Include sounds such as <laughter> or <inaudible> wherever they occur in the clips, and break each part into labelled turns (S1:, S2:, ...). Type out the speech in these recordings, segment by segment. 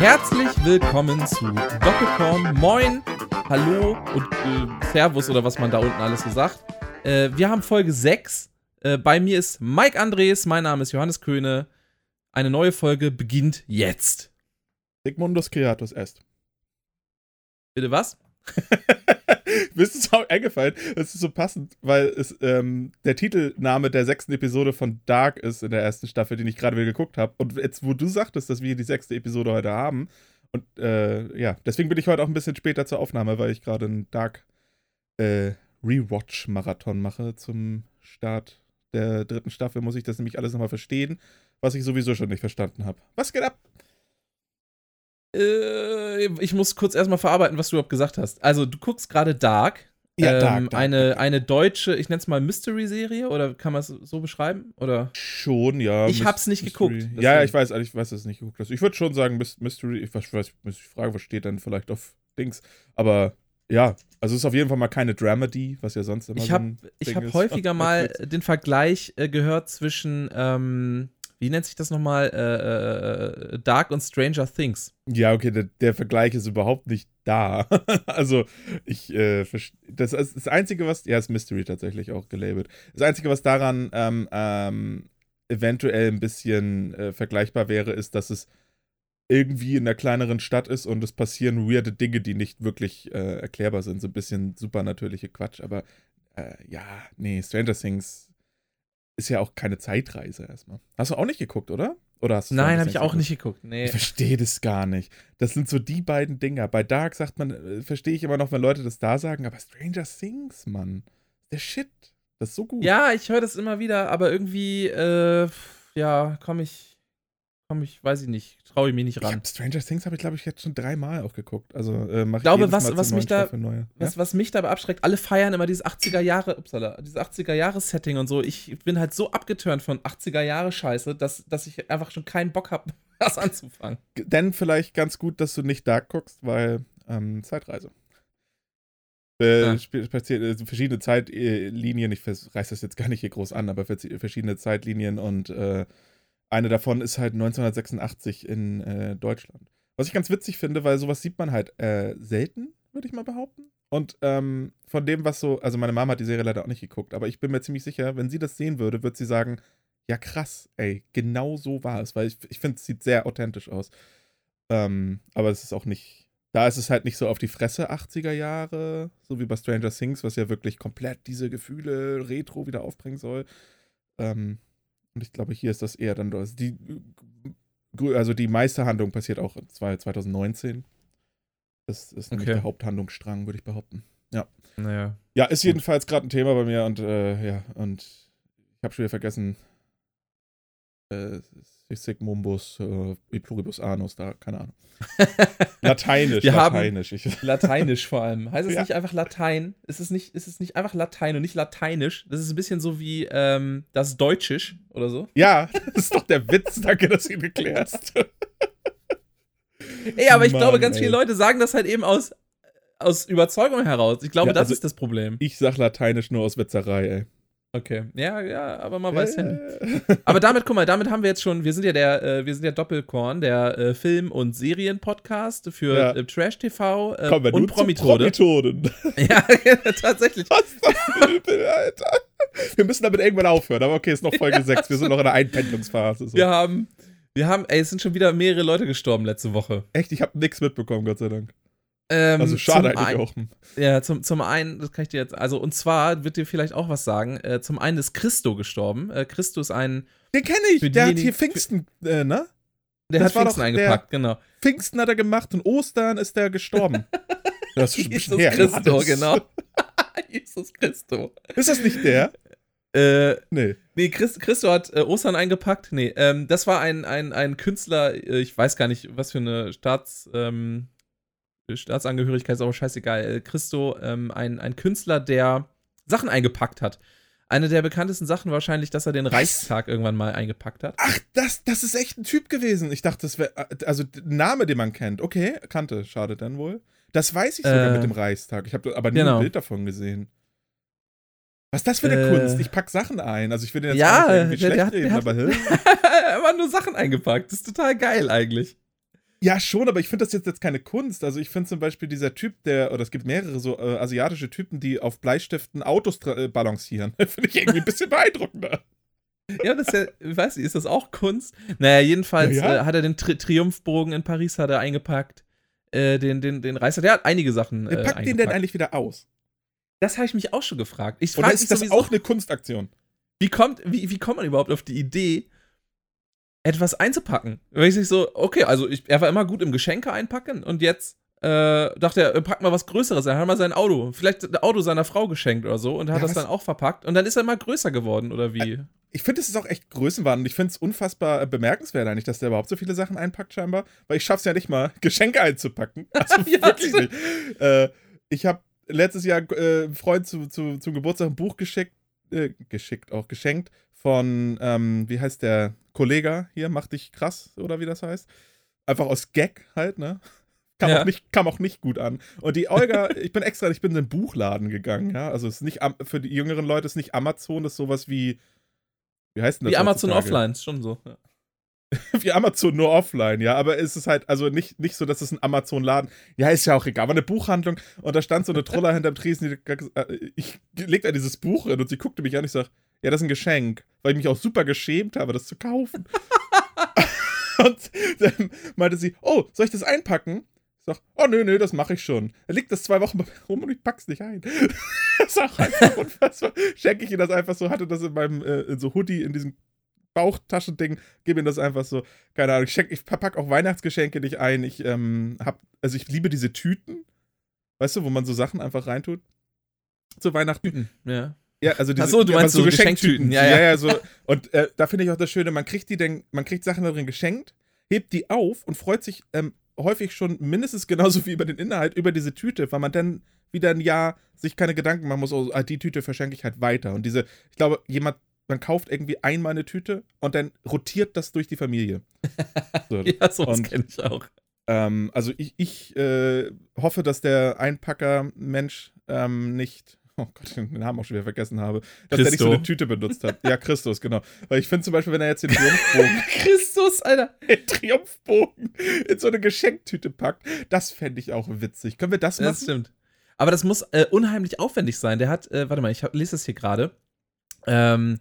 S1: Herzlich willkommen zu Doppelkorn. Moin, Hallo und äh, Servus oder was man da unten alles so sagt. Äh, wir haben Folge 6. Äh, bei mir ist Mike Andres, mein Name ist Johannes Köhne. Eine neue Folge beginnt jetzt.
S2: Sigmundus Creatus est.
S1: Bitte was? <laughs> <laughs>
S2: Mir ist es auch eingefallen, das ist so passend, weil es ähm, der Titelname der sechsten Episode von Dark ist in der ersten Staffel, den ich gerade wieder geguckt habe. Und jetzt, wo du sagtest, dass wir die sechste Episode heute haben, und äh, ja, deswegen bin ich heute auch ein bisschen später zur Aufnahme, weil ich gerade einen Dark äh, Rewatch-Marathon mache zum Start der dritten Staffel. Muss ich das nämlich alles nochmal verstehen, was ich sowieso schon nicht verstanden habe. Was geht ab?
S1: Äh, ich muss kurz erstmal verarbeiten, was du überhaupt gesagt hast. Also, du guckst gerade Dark.
S2: Ja,
S1: ähm,
S2: Dark, Dark,
S1: eine,
S2: Dark.
S1: eine deutsche, ich nenne es mal Mystery-Serie oder kann man es so beschreiben? Oder?
S2: Schon, ja.
S1: Ich
S2: Mys-
S1: hab's nicht
S2: Mystery.
S1: geguckt,
S2: Ja, ja,
S1: deswegen.
S2: ich weiß, ich weiß, dass es nicht geguckt hast. Ich würde schon sagen, Mys- Mystery, ich weiß, weiß, muss ich fragen, was steht dann vielleicht auf Dings. Aber ja, also es ist auf jeden Fall mal keine Dramedy, was ja sonst immer
S1: Ich
S2: so
S1: habe
S2: ein
S1: ich hab
S2: ist.
S1: häufiger <laughs> mal den Vergleich äh, gehört zwischen, ähm, wie nennt sich das nochmal? Äh, äh, Dark und Stranger Things.
S2: Ja, okay, der, der Vergleich ist überhaupt nicht da. <laughs> also, ich, äh, das ist das Einzige, was, ja, ist Mystery tatsächlich auch gelabelt. Das Einzige, was daran ähm, ähm, eventuell ein bisschen äh, vergleichbar wäre, ist, dass es irgendwie in einer kleineren Stadt ist und es passieren weirde Dinge, die nicht wirklich äh, erklärbar sind. So ein bisschen supernatürliche Quatsch. Aber äh, ja, nee, Stranger Things ist ja auch keine Zeitreise erstmal. Hast du auch nicht geguckt, oder? Oder hast du
S1: Nein, habe ich auch nicht geguckt. Nee.
S2: ich verstehe das gar nicht. Das sind so die beiden Dinger. Bei Dark sagt man, äh, verstehe ich immer noch, wenn Leute das da sagen, aber Stranger Things, Mann. Der Shit. Das ist so gut.
S1: Ja, ich höre das immer wieder, aber irgendwie, äh, ja, komme ich, komme ich, weiß ich nicht, traue ich mich nicht
S2: ich
S1: ran.
S2: hab Stranger Things habe ich, glaube ich, jetzt schon dreimal auch geguckt. Also, äh, mach ich
S1: glaube, was- was mich da-
S2: Neue.
S1: Was, was mich dabei abschreckt, alle feiern immer dieses 80er Jahre, upsala, dieses 80er Jahre Setting und so. Ich bin halt so abgeturnt von 80er Jahre Scheiße, dass, dass ich einfach schon keinen Bock habe, <laughs> das anzufangen.
S2: Ja? Denn vielleicht ganz gut, dass du nicht Dark guckst, weil ähm, Zeitreise. Äh,
S1: Ah.
S2: sp- passiert, äh, verschiedene Zeitlinien, ich vers- reiß das jetzt gar nicht hier groß an, aber vers- verschiedene Zeitlinien und äh, eine davon ist halt 1986 in äh, Deutschland. Was ich ganz witzig finde, weil sowas sieht man halt äh, selten, würde ich mal behaupten. Und ähm, von dem, was so, also meine Mama hat die Serie leider auch nicht geguckt, aber ich bin mir ziemlich sicher, wenn sie das sehen würde, würde sie sagen, ja krass, ey, genau so war es, weil ich, ich finde, es sieht sehr authentisch aus. Ähm, aber es ist auch nicht, da ist es halt nicht so auf die Fresse 80er Jahre, so wie bei Stranger Things, was ja wirklich komplett diese Gefühle retro wieder aufbringen soll. Ähm, und ich glaube, hier ist das eher dann, also die, grö- also die meiste Handlung passiert auch in zwei- 2019. Das ist nämlich
S1: Okay.
S2: der Haupthandlungsstrang, würde ich behaupten.
S1: Naja.
S2: Ja, ist jedenfalls gerade ein Thema bei mir und äh, ja, und ich habe schon wieder vergessen, äh, Sigmumbus, äh, e pluribus anus, da, keine Ahnung. <laughs> Lateinisch,
S1: Wir haben-
S2: Lateinisch. Ich,
S1: Lateinisch vor allem. Heißt es
S2: Ja.
S1: nicht einfach Latein? Ist es nicht, ist es nicht einfach Latein und nicht Lateinisch? Das ist ein bisschen so wie ähm, das Deutschisch oder so.
S2: ja, das ist doch der Witz, danke, dass du ihn erklärst.
S1: Ey, aber ich
S2: Mann,
S1: glaube, ganz
S2: ey.
S1: viele Leute sagen das halt eben aus, aus Überzeugung heraus. Ich glaube,
S2: Ja,
S1: das
S2: also-
S1: ist das Problem.
S2: Ich sag Lateinisch nur aus Witzerei, ey.
S1: Okay. Ja, ja, aber man weiß ja nicht.
S2: Äh,
S1: Aber damit, guck mal, damit haben wir jetzt schon, wir sind ja der, äh, wir sind ja Doppelkorn, der äh, Film- und Serien-Podcast für
S2: Ja.
S1: äh, Trash TV äh,
S2: Kommen wir
S1: und Promitode.
S2: Promitoden. <laughs>
S1: ja, <laughs> tatsächlich.
S2: Was ist das für übel, Alter? Wir müssen damit irgendwann aufhören, aber okay, ist noch Folge <laughs> 6. Wir sind noch in der Einpendlungsphase. So.
S1: Wir haben, wir haben, ey, es sind schon wieder mehrere Leute gestorben letzte Woche.
S2: Echt, ich habe nichts mitbekommen, Gott sei Dank.
S1: Ähm,
S2: Also schade eigentlich auch.
S1: Ja, zum, zum einen, das kann ich dir jetzt, also und zwar wird dir vielleicht auch was sagen. Äh, zum einen ist Christo gestorben. Äh, Christo ist ein,
S2: Den kenne ich, der hat hier Pfingsten, äh, ne?
S1: der
S2: Das
S1: hat Pfingsten eingepackt, genau.
S2: Pfingsten hat er gemacht und Ostern ist er gestorben. <laughs> Das ist
S1: Jesus
S2: her,
S1: Christo, genau. <laughs> Jesus Christo.
S2: Ist das nicht der?
S1: Äh,
S2: Nee.
S1: Nee, Christ, Christo hat äh, Ostern eingepackt. Nee, ähm, das war ein, ein, ein Künstler, äh, ich weiß gar nicht, was für eine Staats, ähm, Staatsangehörigkeit ist aber scheißegal. Äh, Christo, ähm, ein, ein Künstler, der Sachen eingepackt hat. Eine der bekanntesten Sachen wahrscheinlich, dass er den
S2: Was?
S1: Reichstag irgendwann mal eingepackt hat.
S2: Ach, das, das ist echt ein Typ gewesen. Ich dachte, das wäre, also ein Name, den man kennt. Okay, kannte, schade dann wohl. Das weiß ich sogar
S1: Äh,
S2: mit dem Reichstag. Ich habe aber nie
S1: genau.
S2: ein Bild davon gesehen. Was ist das für eine
S1: Äh,
S2: Kunst? Ich pack Sachen ein. Also ich will den jetzt
S1: Ja,
S2: irgendwie
S1: der- der
S2: schlecht
S1: hat- der
S2: reden,
S1: hat-
S2: aber hä? <laughs>
S1: er hat nur Sachen eingepackt. Das ist total geil eigentlich.
S2: Ja, schon, aber ich finde das jetzt, jetzt keine Kunst. Also ich finde zum Beispiel dieser Typ, der, oder es gibt mehrere so äh, asiatische Typen, die auf Bleistiften Autos äh, balancieren. <laughs> finde ich irgendwie ein bisschen beeindruckender.
S1: Ja, das ist ja, ich weiß nicht, ist das auch Kunst? Naja, jedenfalls
S2: Ja, ja.
S1: Äh, hat er den Tri Triumphbogen in Paris hat er eingepackt. Äh, den, den, den Reißer, der hat einige Sachen. Äh,
S2: packt den denn eigentlich wieder aus?
S1: Das habe ich mich auch schon gefragt. Ich
S2: Oder
S1: frage
S2: ist
S1: mich
S2: das
S1: sowieso,
S2: auch eine Kunstaktion?
S1: wie, kommt, wie, wie kommt man überhaupt auf die Idee, etwas einzupacken? Weil ich sich so, okay, also ich, er war immer gut im Geschenke einpacken und jetzt äh, dachte er, äh, pack mal was Größeres. Er hat mal sein Auto, vielleicht das Auto seiner Frau geschenkt oder so und hat
S2: Ja,
S1: das
S2: was-
S1: dann auch verpackt und dann ist er immer größer geworden oder wie?
S2: Ich finde, es ist auch echt Größenwahn und ich finde es unfassbar äh, bemerkenswert eigentlich, dass der überhaupt so viele Sachen einpackt scheinbar, weil ich schaff's ja nicht mal, <laughs> Geschenke einzupacken. <laughs> Also
S1: Ja,
S2: wirklich nicht. Äh, ich habe letztes Jahr äh, einem Freund zu, zu, zum Geburtstag ein Buch geschickt, äh, geschickt, auch geschenkt von, ähm, wie heißt der Kollege hier, mach dich krass oder wie das heißt. Einfach aus Gag halt, ne? Kam,
S1: Ja.
S2: auch nicht, kam auch nicht gut an. Und die Olga, <laughs> ich bin extra, ich bin in den Buchladen gegangen, ja. Also es ist nicht, für die jüngeren Leute ist nicht Amazon, das ist sowas wie, wie heißt denn das?
S1: Wie Amazon
S2: heutzutage?
S1: Offline, ist schon so. Ja. <laughs>
S2: Wie Amazon nur offline, ja. Aber es ist halt, also nicht, nicht so, dass es ein Amazon-Laden, ja, ist ja auch egal, war eine Buchhandlung und da stand so eine Troller <laughs> hinterm Tresen, die, äh, ich legte da dieses Buch hin und sie guckte mich an, ich sag, ja, das ist ein Geschenk, weil ich mich auch super geschämt habe, das zu kaufen. <laughs> <laughs> und dann meinte sie, oh, soll ich das einpacken? Ich sag, oh, nö, nö, das mache ich schon. Er liegt das zwei Wochen bei mir rum und ich pack's nicht ein. <laughs> das ist auch einfach unfassbar. Schenke ich ihr das einfach so, hatte das in meinem, äh, in so Hoodie, in diesem Bauchtaschending, gebe ihm das einfach so, keine Ahnung, ich, schenk, ich pack auch Weihnachtsgeschenke nicht ein. Ich ähm, hab, also ich liebe diese Tüten, weißt du, wo man so Sachen einfach reintut. Zu Weihnachten.
S1: Ja.
S2: Ja, also diese,
S1: Ach so, du
S2: ja,
S1: meinst
S2: aber
S1: so Geschenktüten. Ja, ja.
S2: so. Und äh, da finde ich auch das Schöne, man kriegt die denn, man kriegt Sachen darin geschenkt, hebt die auf und freut sich ähm, häufig schon mindestens genauso wie über den Inhalt über diese Tüte, weil man dann wieder ein Jahr sich keine Gedanken machen muss, oh, ah, die Tüte verschenke ich halt weiter. Und diese, ich glaube, jemand, man kauft irgendwie einmal eine Tüte und dann rotiert das durch die Familie. <laughs> So.
S1: Ja, sowas kenne ich auch.
S2: Ähm, also ich, ich äh, hoffe, dass der Einpacker-Mensch ähm, nicht, oh Gott, den Namen auch schon wieder vergessen habe, dass der nicht so
S1: Christo.
S2: eine Tüte benutzt hat. Ja, Christus, genau. Weil ich finde zum Beispiel, wenn er jetzt den Triumphbogen, <laughs>
S1: Christus, Alter. <laughs>
S2: den Triumphbogen in so eine Geschenktüte packt, das fände ich auch witzig. Können wir das machen?
S1: Das stimmt. Aber das muss äh, unheimlich aufwendig sein. Der hat, äh, warte mal, ich hab, lese das hier gerade. Ähm,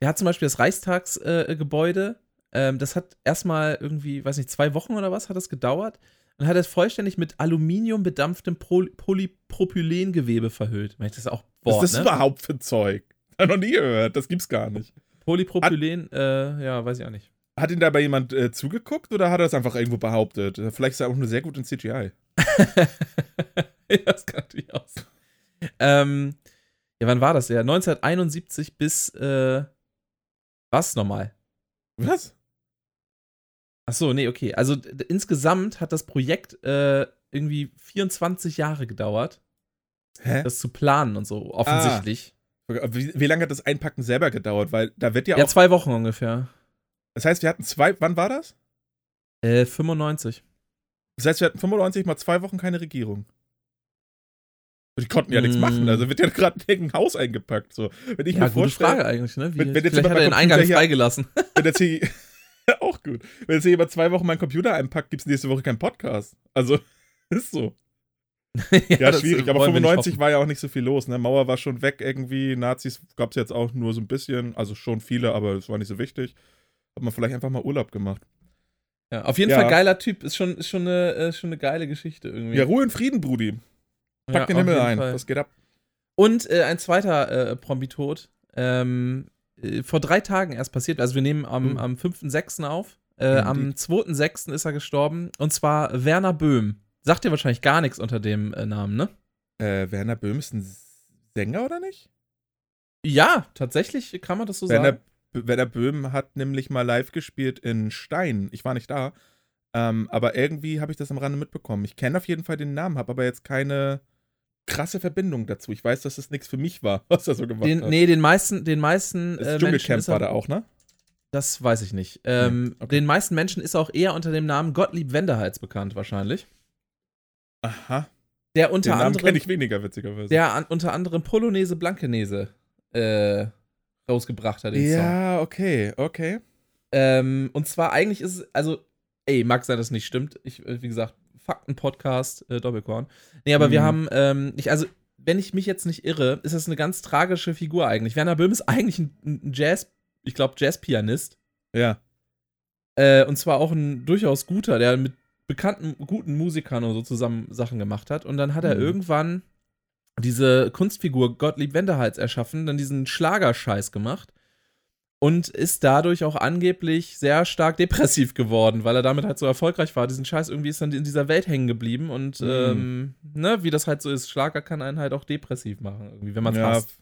S1: der hat zum Beispiel das Reichstagsgebäude. Äh, Gebäude. ähm, das hat erstmal irgendwie, weiß nicht, zwei Wochen oder was hat das gedauert. Und hat es vollständig mit Aluminium bedampftem Pro Polypropylengewebe verhüllt. Ich, Das ist auch
S2: Was
S1: Wort,
S2: ist das
S1: ne?
S2: überhaupt für ein Zeug? Hab noch nie gehört, das gibt's gar nicht.
S1: Polypropylen, äh, ja, weiß ich auch nicht.
S2: Hat ihn dabei jemand äh, zugeguckt oder hat er das einfach irgendwo behauptet? Vielleicht ist er auch nur sehr gut in CGI. <laughs>
S1: ja, das kann natürlich auch sein. Ähm, ja, wann war das? Ja, 1971 bis, äh, was nochmal?
S2: Was?
S1: Ach so, nee, okay. Also insgesamt hat das Projekt äh, irgendwie 24 Jahre gedauert,
S2: Hä?
S1: das zu planen und so, offensichtlich.
S2: Wie, wie lange hat das Einpacken selber gedauert? Weil da wird ja,
S1: ja,
S2: auch.
S1: zwei Wochen ungefähr.
S2: Das heißt, wir hatten zwei. Wann war das?
S1: Äh, 95.
S2: Das heißt, wir hatten 95 mal zwei Wochen keine Regierung. Die konnten ja nichts
S1: Mm.
S2: machen. Also wird ja <laughs> gerade ein Haus eingepackt. So. Wenn ich
S1: Ja,
S2: mir
S1: gute
S2: vorstelle,
S1: Frage eigentlich, ne? Wie,
S2: wenn- wenn
S1: vielleicht hat er den Eingang
S2: hier-
S1: freigelassen.
S2: wenn jetzt hier. <laughs> auch gut. Wenn jetzt hier jemand zwei Wochen meinen Computer einpackt, gibt es nächste Woche keinen Podcast. Also, <laughs> ist so. <laughs> Ja,
S1: das,
S2: schwierig. Aber
S1: wollen wir nicht
S2: 95
S1: hoffen.
S2: war ja auch nicht so viel los. Ne? Mauer war schon weg irgendwie. Nazis gab es jetzt auch nur so ein bisschen. Also schon viele, aber es war nicht so wichtig. Hat man vielleicht einfach mal Urlaub gemacht.
S1: Ja, auf jeden
S2: Ja.
S1: Fall geiler Typ. Ist schon, ist schon, eine, äh, schon eine geile Geschichte irgendwie.
S2: Ja, Ruhe in Frieden, Brudi. Pack
S1: Ja,
S2: den Himmel ein.
S1: Fall.
S2: Was geht ab?
S1: Und äh, ein zweiter äh, Promi-Tod. Ähm, äh, vor drei Tagen erst passiert. Also wir nehmen am,
S2: Mhm.
S1: am 5.6. auf. Äh,
S2: Mhm,
S1: am 2.6. ist er gestorben. Und zwar Werner Böhm. Sagt dir wahrscheinlich gar nichts unter dem äh, Namen, ne?
S2: Äh, Werner Böhm ist ein Sänger oder nicht?
S1: Ja, tatsächlich kann man das so
S2: Werner,
S1: sagen.
S2: Werner Böhm hat nämlich mal live gespielt in Stein. Ich war nicht da. Ähm, aber irgendwie habe ich das am Rande mitbekommen. Ich kenne auf jeden Fall den Namen, habe aber jetzt keine krasse Verbindung dazu. Ich weiß, dass das nichts für mich war, <laughs> was er so gemacht
S1: Den,
S2: hat.
S1: nee, den meisten, den meisten
S2: das
S1: äh,
S2: Dschungelcamp war da auch, ne?
S1: Das weiß ich nicht. Ähm,
S2: okay.
S1: Den meisten Menschen ist auch eher unter dem Namen Gottlieb Wenderhals bekannt, wahrscheinlich.
S2: Aha.
S1: Der
S2: Den
S1: unter
S2: Namen
S1: anderem
S2: kenne ich weniger, witzigerweise.
S1: der an, unter anderem Polonaise Blankenese äh, rausgebracht hat, den Song.
S2: ja, okay, okay.
S1: Ähm, und zwar eigentlich ist es, also ey, mag sein, dass es nicht stimmt. Ich, äh, wie gesagt, Fakten-Podcast, äh, Doppelkorn. Nee, aber wir
S2: Mhm.
S1: haben, ähm, ich, also, wenn ich mich jetzt nicht irre, ist das eine ganz tragische Figur eigentlich. Werner Böhm ist eigentlich ein, ein Jazz, ich glaube, Jazzpianist.
S2: Ja.
S1: Äh, und zwar auch ein durchaus guter, der mit bekannten, guten Musikern und so zusammen Sachen gemacht hat. Und dann hat er
S2: Mhm.
S1: irgendwann diese Kunstfigur Gottlieb Wendehals erschaffen, dann diesen Schlagerscheiß gemacht und ist dadurch auch angeblich sehr stark depressiv geworden, weil er damit halt so erfolgreich war. Diesen Scheiß irgendwie ist dann in dieser Welt hängen geblieben und
S2: Mhm.
S1: ähm, ne, wie das halt so ist, Schlager kann einen halt auch depressiv machen, irgendwie, wenn man es
S2: ja.
S1: hasst.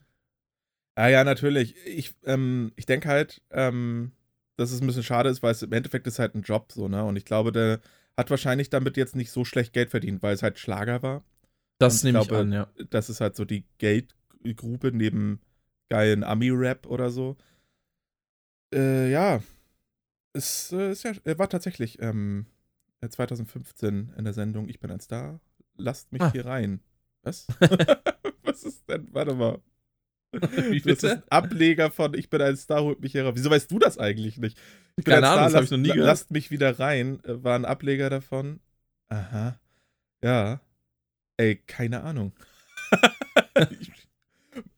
S2: Ah ja, natürlich. Ich, ähm, ich denke halt, ähm, dass es ein bisschen schade ist, weil es im Endeffekt ist halt ein Job so, ne? Und ich glaube, der hat wahrscheinlich damit jetzt nicht so schlecht Geld verdient, weil es halt Schlager war.
S1: Das nehme ich an, ja.
S2: Das ist halt so die Geldgrube neben geilen Ami-Rap oder so. Äh, ja. Es äh, ist ja, er war tatsächlich ähm, 2015 in der Sendung Ich bin ein Star. Lasst mich
S1: Ah.
S2: hier rein. Was? <laughs> Was ist denn? Warte mal.
S1: Wie
S2: Das ist ein Ableger von Ich bin ein Star, holt mich hier raus. Wieso weißt du das eigentlich nicht? Ich bin
S1: Keine
S2: ein
S1: Ahnung, das hab ich noch nie gehört.
S2: Lasst mich wieder rein, äh, war ein Ableger davon. Aha. Ja. Ey, keine Ahnung. <laughs> Ich-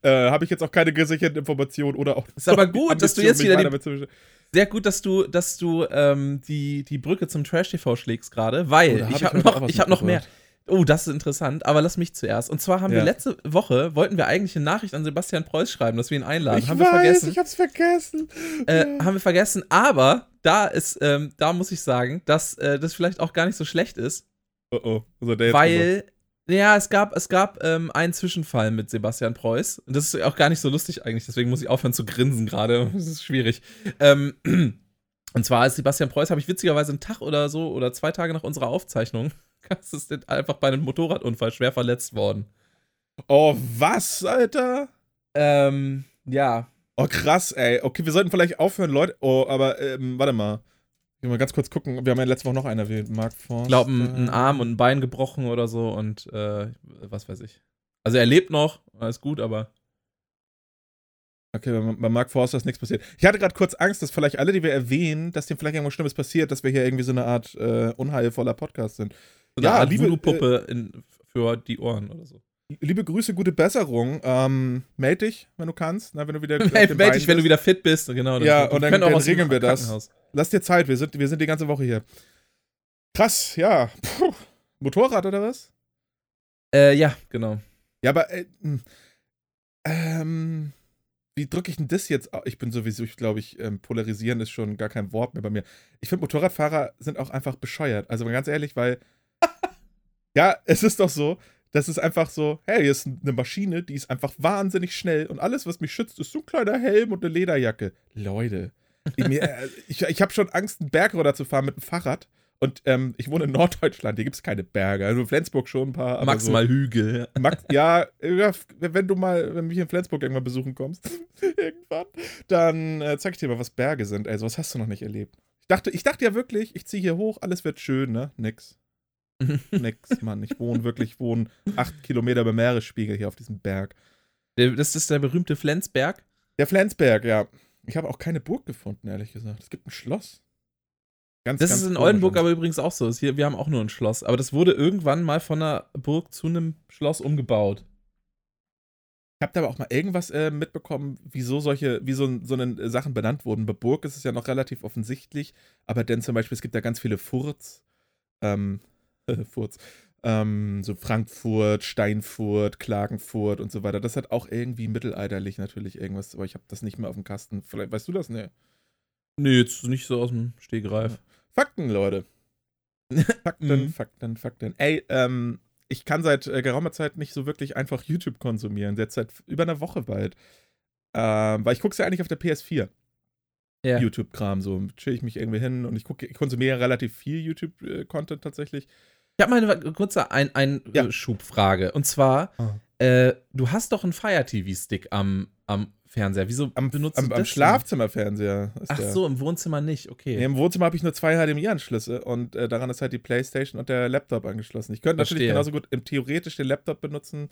S2: äh, Habe ich jetzt auch keine gesicherten Informationen oder auch.
S1: Ist aber <laughs> gut, dass du jetzt wieder
S2: besch-
S1: Sehr gut, dass du, dass du ähm, die, die Brücke zum Trash-TV schlägst gerade, weil
S2: Oh, hab
S1: ich habe noch, ich hab noch mehr. Oh, das ist interessant, aber lass mich zuerst. Und zwar haben wir
S2: Ja.
S1: letzte Woche, wollten wir eigentlich eine Nachricht an Sebastian Preuß schreiben, dass wir ihn einladen.
S2: Ich
S1: haben
S2: weiß,
S1: wir vergessen.
S2: ich hab's vergessen.
S1: äh,
S2: Ja.
S1: Haben wir vergessen, aber da ist, ähm, da muss ich sagen, dass äh, das vielleicht auch gar nicht so schlecht ist,
S2: oh oh. Also der jetzt
S1: weil, ja, es gab, es gab ähm, einen Zwischenfall mit Sebastian Preuß. Und das ist auch gar nicht so lustig eigentlich, deswegen muss ich aufhören zu grinsen gerade. <laughs> Das ist schwierig. Ähm, <clears throat> und zwar ist Sebastian Preuß, habe ich witzigerweise einen Tag oder so oder zwei Tage nach unserer Aufzeichnung, <laughs> das ist einfach bei einem Motorradunfall schwer verletzt worden.
S2: Oh, was, Alter?
S1: Ähm, ja.
S2: Oh, krass, ey. Okay, wir sollten vielleicht aufhören, Leute. Oh, aber, ähm, warte mal. Mal ganz kurz gucken. Wir haben ja letzte Woche noch einen erwähnt. Mark Forster.
S1: Ich glaube, ein, ein Arm und ein Bein gebrochen oder so und äh, was weiß ich. Also er lebt noch, alles gut, aber.
S2: Okay, bei, bei Mark Forster ist nichts passiert. Ich hatte gerade kurz Angst, dass vielleicht alle, die wir erwähnen, dass denen vielleicht irgendwas Schlimmes passiert, dass wir hier irgendwie so eine Art äh, unheilvoller Podcast sind.
S1: So
S2: Ja, liebe,
S1: Voodoo-Puppe in- für die Ohren oder so.
S2: Liebe Grüße, gute Besserung. Ähm, meld dich, wenn du kannst. Na, wenn du wieder. <laughs>
S1: Meld meld dich, wenn du wieder fit bist. Genau.
S2: Ja,
S1: wir
S2: und dann- dann
S1: dem
S2: regeln wir das. Lass dir Zeit, wir sind, wir sind die ganze Woche hier. Krass, ja. Puh. Motorrad oder was?
S1: Äh, ja, genau.
S2: Ja, aber äh, mh. ähm, wie drücke ich denn das jetzt? Ich bin sowieso, ich glaube, ich ähm, polarisieren ist schon gar kein Wort mehr bei mir. Ich finde, Motorradfahrer sind auch einfach bescheuert. Also mal ganz ehrlich, weil <laughs> ja, es ist doch so, das ist einfach so, hey, hier ist eine Maschine, die ist einfach wahnsinnig schnell und alles, was mich schützt, ist so ein kleiner Helm und eine Lederjacke. Leute, ich, äh, ich, ich habe schon Angst, einen Berg runterzufahren mit dem Fahrrad. Und ähm, ich wohne in Norddeutschland, hier gibt es keine Berge. Also in Flensburg schon ein paar.
S1: Maximal Hügel.
S2: So, Max, ja, wenn du mal, wenn mich in Flensburg irgendwann besuchen kommst, <laughs> irgendwann, dann äh, zeig ich dir mal, was Berge sind. Ey, sowas hast du noch nicht erlebt. Ich dachte, ich dachte ja wirklich, ich ziehe hier hoch, alles wird schön, ne? Nix. <laughs> Nix, Mann. Ich wohne wirklich, ich wohne acht Kilometer beim Meeresspiegel hier auf diesem Berg.
S1: Das ist der berühmte Flensberg.
S2: Der Flensberg, ja. Ich habe auch keine Burg gefunden, ehrlich gesagt. Es gibt ein Schloss. Ganz,
S1: Das
S2: ganz
S1: ist in. Oldenburg aber übrigens auch so. Hier, wir haben auch nur ein Schloss. Aber das wurde irgendwann mal von einer Burg zu einem Schloss umgebaut.
S2: Ich habe da aber auch mal irgendwas äh, mitbekommen, wieso solche, wie so, so eine Sachen benannt wurden. Bei Burg ist es ja noch relativ offensichtlich, aber denn zum Beispiel, es gibt da ganz viele Furz, ähm, <laughs> Furz, ähm, so Frankfurt, Steinfurt, Klagenfurt und so weiter. Das hat auch irgendwie mittelalterlich natürlich irgendwas, aber ich habe das nicht mehr auf dem Kasten. Vielleicht weißt du das? Nee.
S1: Nee, jetzt nicht so aus dem Stegreif.
S2: Fakten, Leute. <laughs> Fakten,
S1: Mhm.
S2: Fakten, Fakten. Ey, ähm, ich kann seit äh, geraumer Zeit nicht so wirklich einfach YouTube konsumieren. Jetzt seit über einer Woche bald. Ähm, weil ich gucke ja eigentlich auf der PS4.
S1: Ja.
S2: YouTube-Kram, so chill ich mich irgendwie hin und ich gucke, ich konsumiere relativ viel YouTube-Content tatsächlich.
S1: Ich habe mal eine kurze ein, ein
S2: Ja.
S1: Schubfrage. Und zwar,
S2: Ah.
S1: äh, du hast doch einen Fire TV-Stick am, am Fernseher. Wieso
S2: Am,
S1: benutzt
S2: am,
S1: du
S2: am
S1: das denn?
S2: Schlafzimmerfernseher.
S1: Ach
S2: der.
S1: so, im Wohnzimmer nicht, okay.
S2: Nee, Im Wohnzimmer habe ich nur zwei HDMI-Anschlüsse und äh, daran ist halt die Playstation und der Laptop angeschlossen. Ich könnte natürlich genauso gut im theoretisch den Laptop benutzen,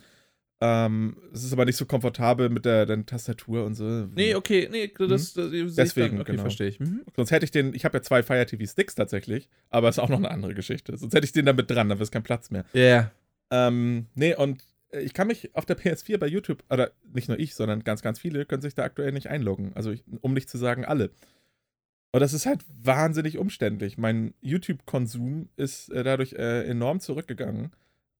S2: Ähm, es ist aber nicht so komfortabel mit der, der Tastatur und so.
S1: Nee, okay, nee, das, das, das
S2: Deswegen,
S1: dann, okay,
S2: genau.
S1: verstehe ich. Mhm.
S2: Sonst hätte ich den, ich habe ja zwei Fire TV Sticks tatsächlich, aber ist auch noch eine andere Geschichte. Sonst hätte ich den damit dran, dann wäre es kein Platz mehr.
S1: Ja, yeah.
S2: Ähm, nee, und äh, ich kann mich auf der PS4 bei YouTube, oder nicht nur ich, sondern ganz, ganz viele, können sich da aktuell nicht einloggen. Also, ich, um nicht zu sagen, alle. Und das ist halt wahnsinnig umständlich. Mein YouTube-Konsum ist äh, dadurch äh, enorm zurückgegangen.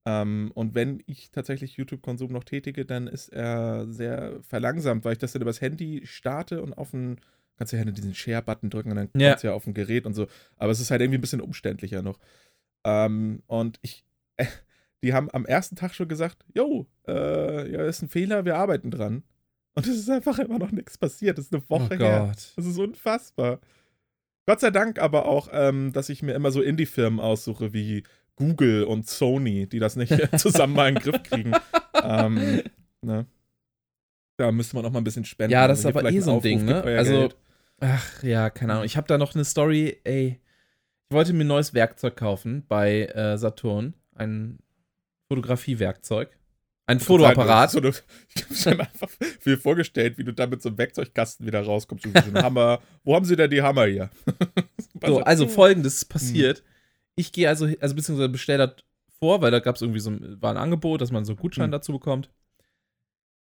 S2: Ähm, und wenn ich tatsächlich YouTube-Konsum noch tätige, dann ist er sehr verlangsamt, weil ich das dann übers Handy starte und auf den, kannst du ja diesen Share-Button drücken und dann
S1: Ja.
S2: kommt es ja auf ein Gerät und so. Aber es ist halt irgendwie ein bisschen umständlicher noch. Ähm, und ich, <laughs> die haben am ersten Tag schon gesagt, jo, äh, ja, ist ein Fehler, wir arbeiten dran. Und es ist einfach immer noch nichts passiert. Das ist eine
S1: Oh
S2: Woche her.
S1: Gott.
S2: Das ist unfassbar. Gott sei Dank aber auch, ähm, dass ich mir immer so Indie-Firmen aussuche wie Google und Sony, die das nicht <laughs> zusammen mal in den Griff kriegen. ähm, ne? Da müsste man auch mal ein bisschen spenden.
S1: Ja, das ist
S2: Wenn ihr
S1: aber eh so ein Ding, ne? Also,
S2: Geld.
S1: ach ja, keine Ahnung. Ich habe da noch eine Story, ey. Ich wollte mir ein neues Werkzeug kaufen bei äh, Saturn. Ein Fotografiewerkzeug. Ein Fotoapparat.
S2: So eine, <laughs> ich habe mir einfach viel vorgestellt, wie du da mit so einem Werkzeugkasten wieder rauskommst. So Hammer. Wo haben sie denn die Hammer hier? <laughs>
S1: So, also folgendes ist passiert. Ich gehe also, also beziehungsweise bestelle das vor, weil da gab es irgendwie so ein, war ein Angebot, dass man so einen Gutschein
S2: Hm.
S1: dazu bekommt.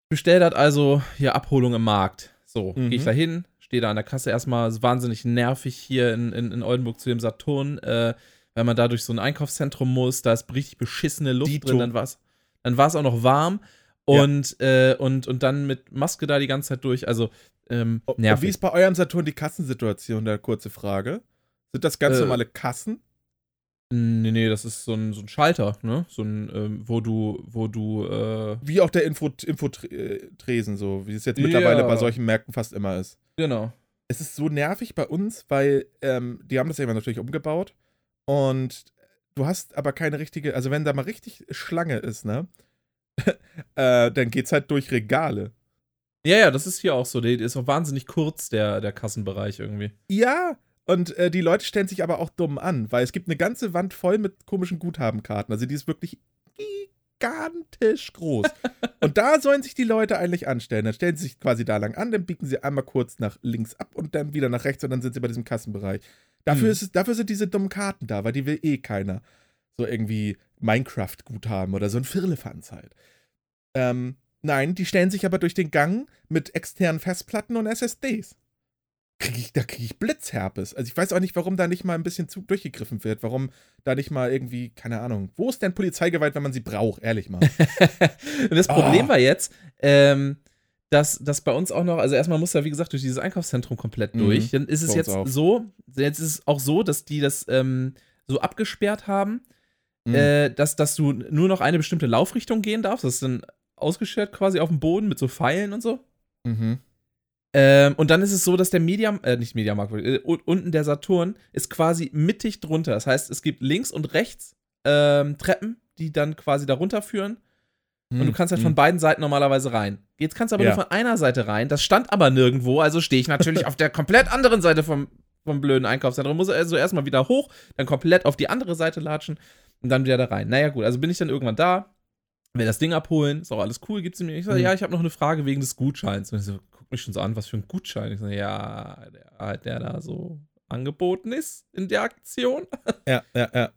S1: Bestell das also hier Abholung im Markt. So,
S2: Mhm.
S1: gehe ich da hin, stehe da an der Kasse erstmal, ist wahnsinnig nervig hier in, in, in Oldenburg zu dem Saturn, äh, wenn man da durch so ein Einkaufszentrum muss, da ist richtig beschissene Luft
S2: Dito.
S1: drin, dann war es dann war's auch noch warm
S2: Ja.
S1: und, äh, und, und dann mit Maske da die ganze Zeit durch, also ähm,
S2: Und wie
S1: nervig.
S2: ist bei eurem Saturn die Kassensituation? Da kurze Frage. Sind das ganz
S1: Äh,
S2: normale Kassen?
S1: Nee, nee, das ist so ein, so ein Schalter, ne? So ein, ähm, wo du, wo du, äh,
S2: Wie auch der Info- Infotresen, so wie es jetzt mittlerweile
S1: Ja.
S2: bei solchen Märkten fast immer ist.
S1: genau.
S2: Es ist so nervig bei uns, weil ähm, die haben das ja immer natürlich umgebaut und du hast aber keine richtige, also wenn da mal richtig Schlange ist, ne, <laughs> äh, dann geht's halt durch Regale.
S1: Ja, ja, das ist hier auch so. Der ist auch wahnsinnig kurz, der, der Kassenbereich irgendwie.
S2: Ja, und äh, die Leute stellen sich aber auch dumm an, weil es gibt eine ganze Wand voll mit komischen Guthabenkarten. Also die ist wirklich gigantisch groß. <laughs> und da sollen sich die Leute eigentlich anstellen. Dann stellen sie sich quasi da lang an, dann biegen sie einmal kurz nach links ab und dann wieder nach rechts und dann sind sie bei diesem Kassenbereich. Dafür,
S1: Mhm.
S2: ist es, dafür sind diese dummen Karten da, weil die will eh keiner. So irgendwie Minecraft-Guthaben oder so ein Firlefanz halt. Ähm, nein, die stellen sich aber durch den Gang mit externen Festplatten und SSDs krieg ich, da kriege ich Blitzherpes. Also ich weiß auch nicht, warum da nicht mal ein bisschen zu durchgegriffen wird. Warum da nicht mal irgendwie, keine Ahnung. Wo ist denn Polizeigewalt, wenn man sie braucht? Ehrlich mal. <laughs>
S1: Und das Problem
S2: Ah.
S1: war jetzt, ähm, dass, dass bei uns auch noch, also erstmal muss er, wie gesagt, durch dieses Einkaufszentrum komplett
S2: Mhm.
S1: durch. Dann ist es jetzt
S2: auch.
S1: so, jetzt ist es auch so, dass die das ähm, so abgesperrt haben,
S2: Mhm.
S1: äh, dass, dass du nur noch eine bestimmte Laufrichtung gehen darfst. Das ist dann ausgeschert quasi auf dem Boden mit so Pfeilen und so.
S2: Mhm.
S1: Ähm, und dann ist es so, dass der Mediam, äh, nicht Mediamarkt, äh, un- unten der Saturn ist quasi mittig drunter. Das heißt, es gibt links und rechts ähm, Treppen, die dann quasi da runterführen. Und du kannst halt von beiden Seiten normalerweise rein. Jetzt kannst du aber.
S2: Ja.
S1: nur von einer Seite rein. Das stand aber nirgendwo, also stehe ich natürlich <laughs> auf der komplett anderen Seite vom, vom blöden Einkaufszentrum. Muss also erstmal wieder hoch, dann komplett auf die andere Seite latschen und dann wieder da rein. Naja, gut, also bin ich dann irgendwann da, will das Ding abholen, ist auch alles cool, gibt's mir. Ich sage,
S2: Mhm.
S1: ja, ich habe noch eine Frage wegen des Gutscheins. Und ich so, mich schon so an, was für ein Gutschein. Ich so, ja, der, halt, der da so angeboten ist in der Aktion. <laughs>
S2: Ja, ja, ja.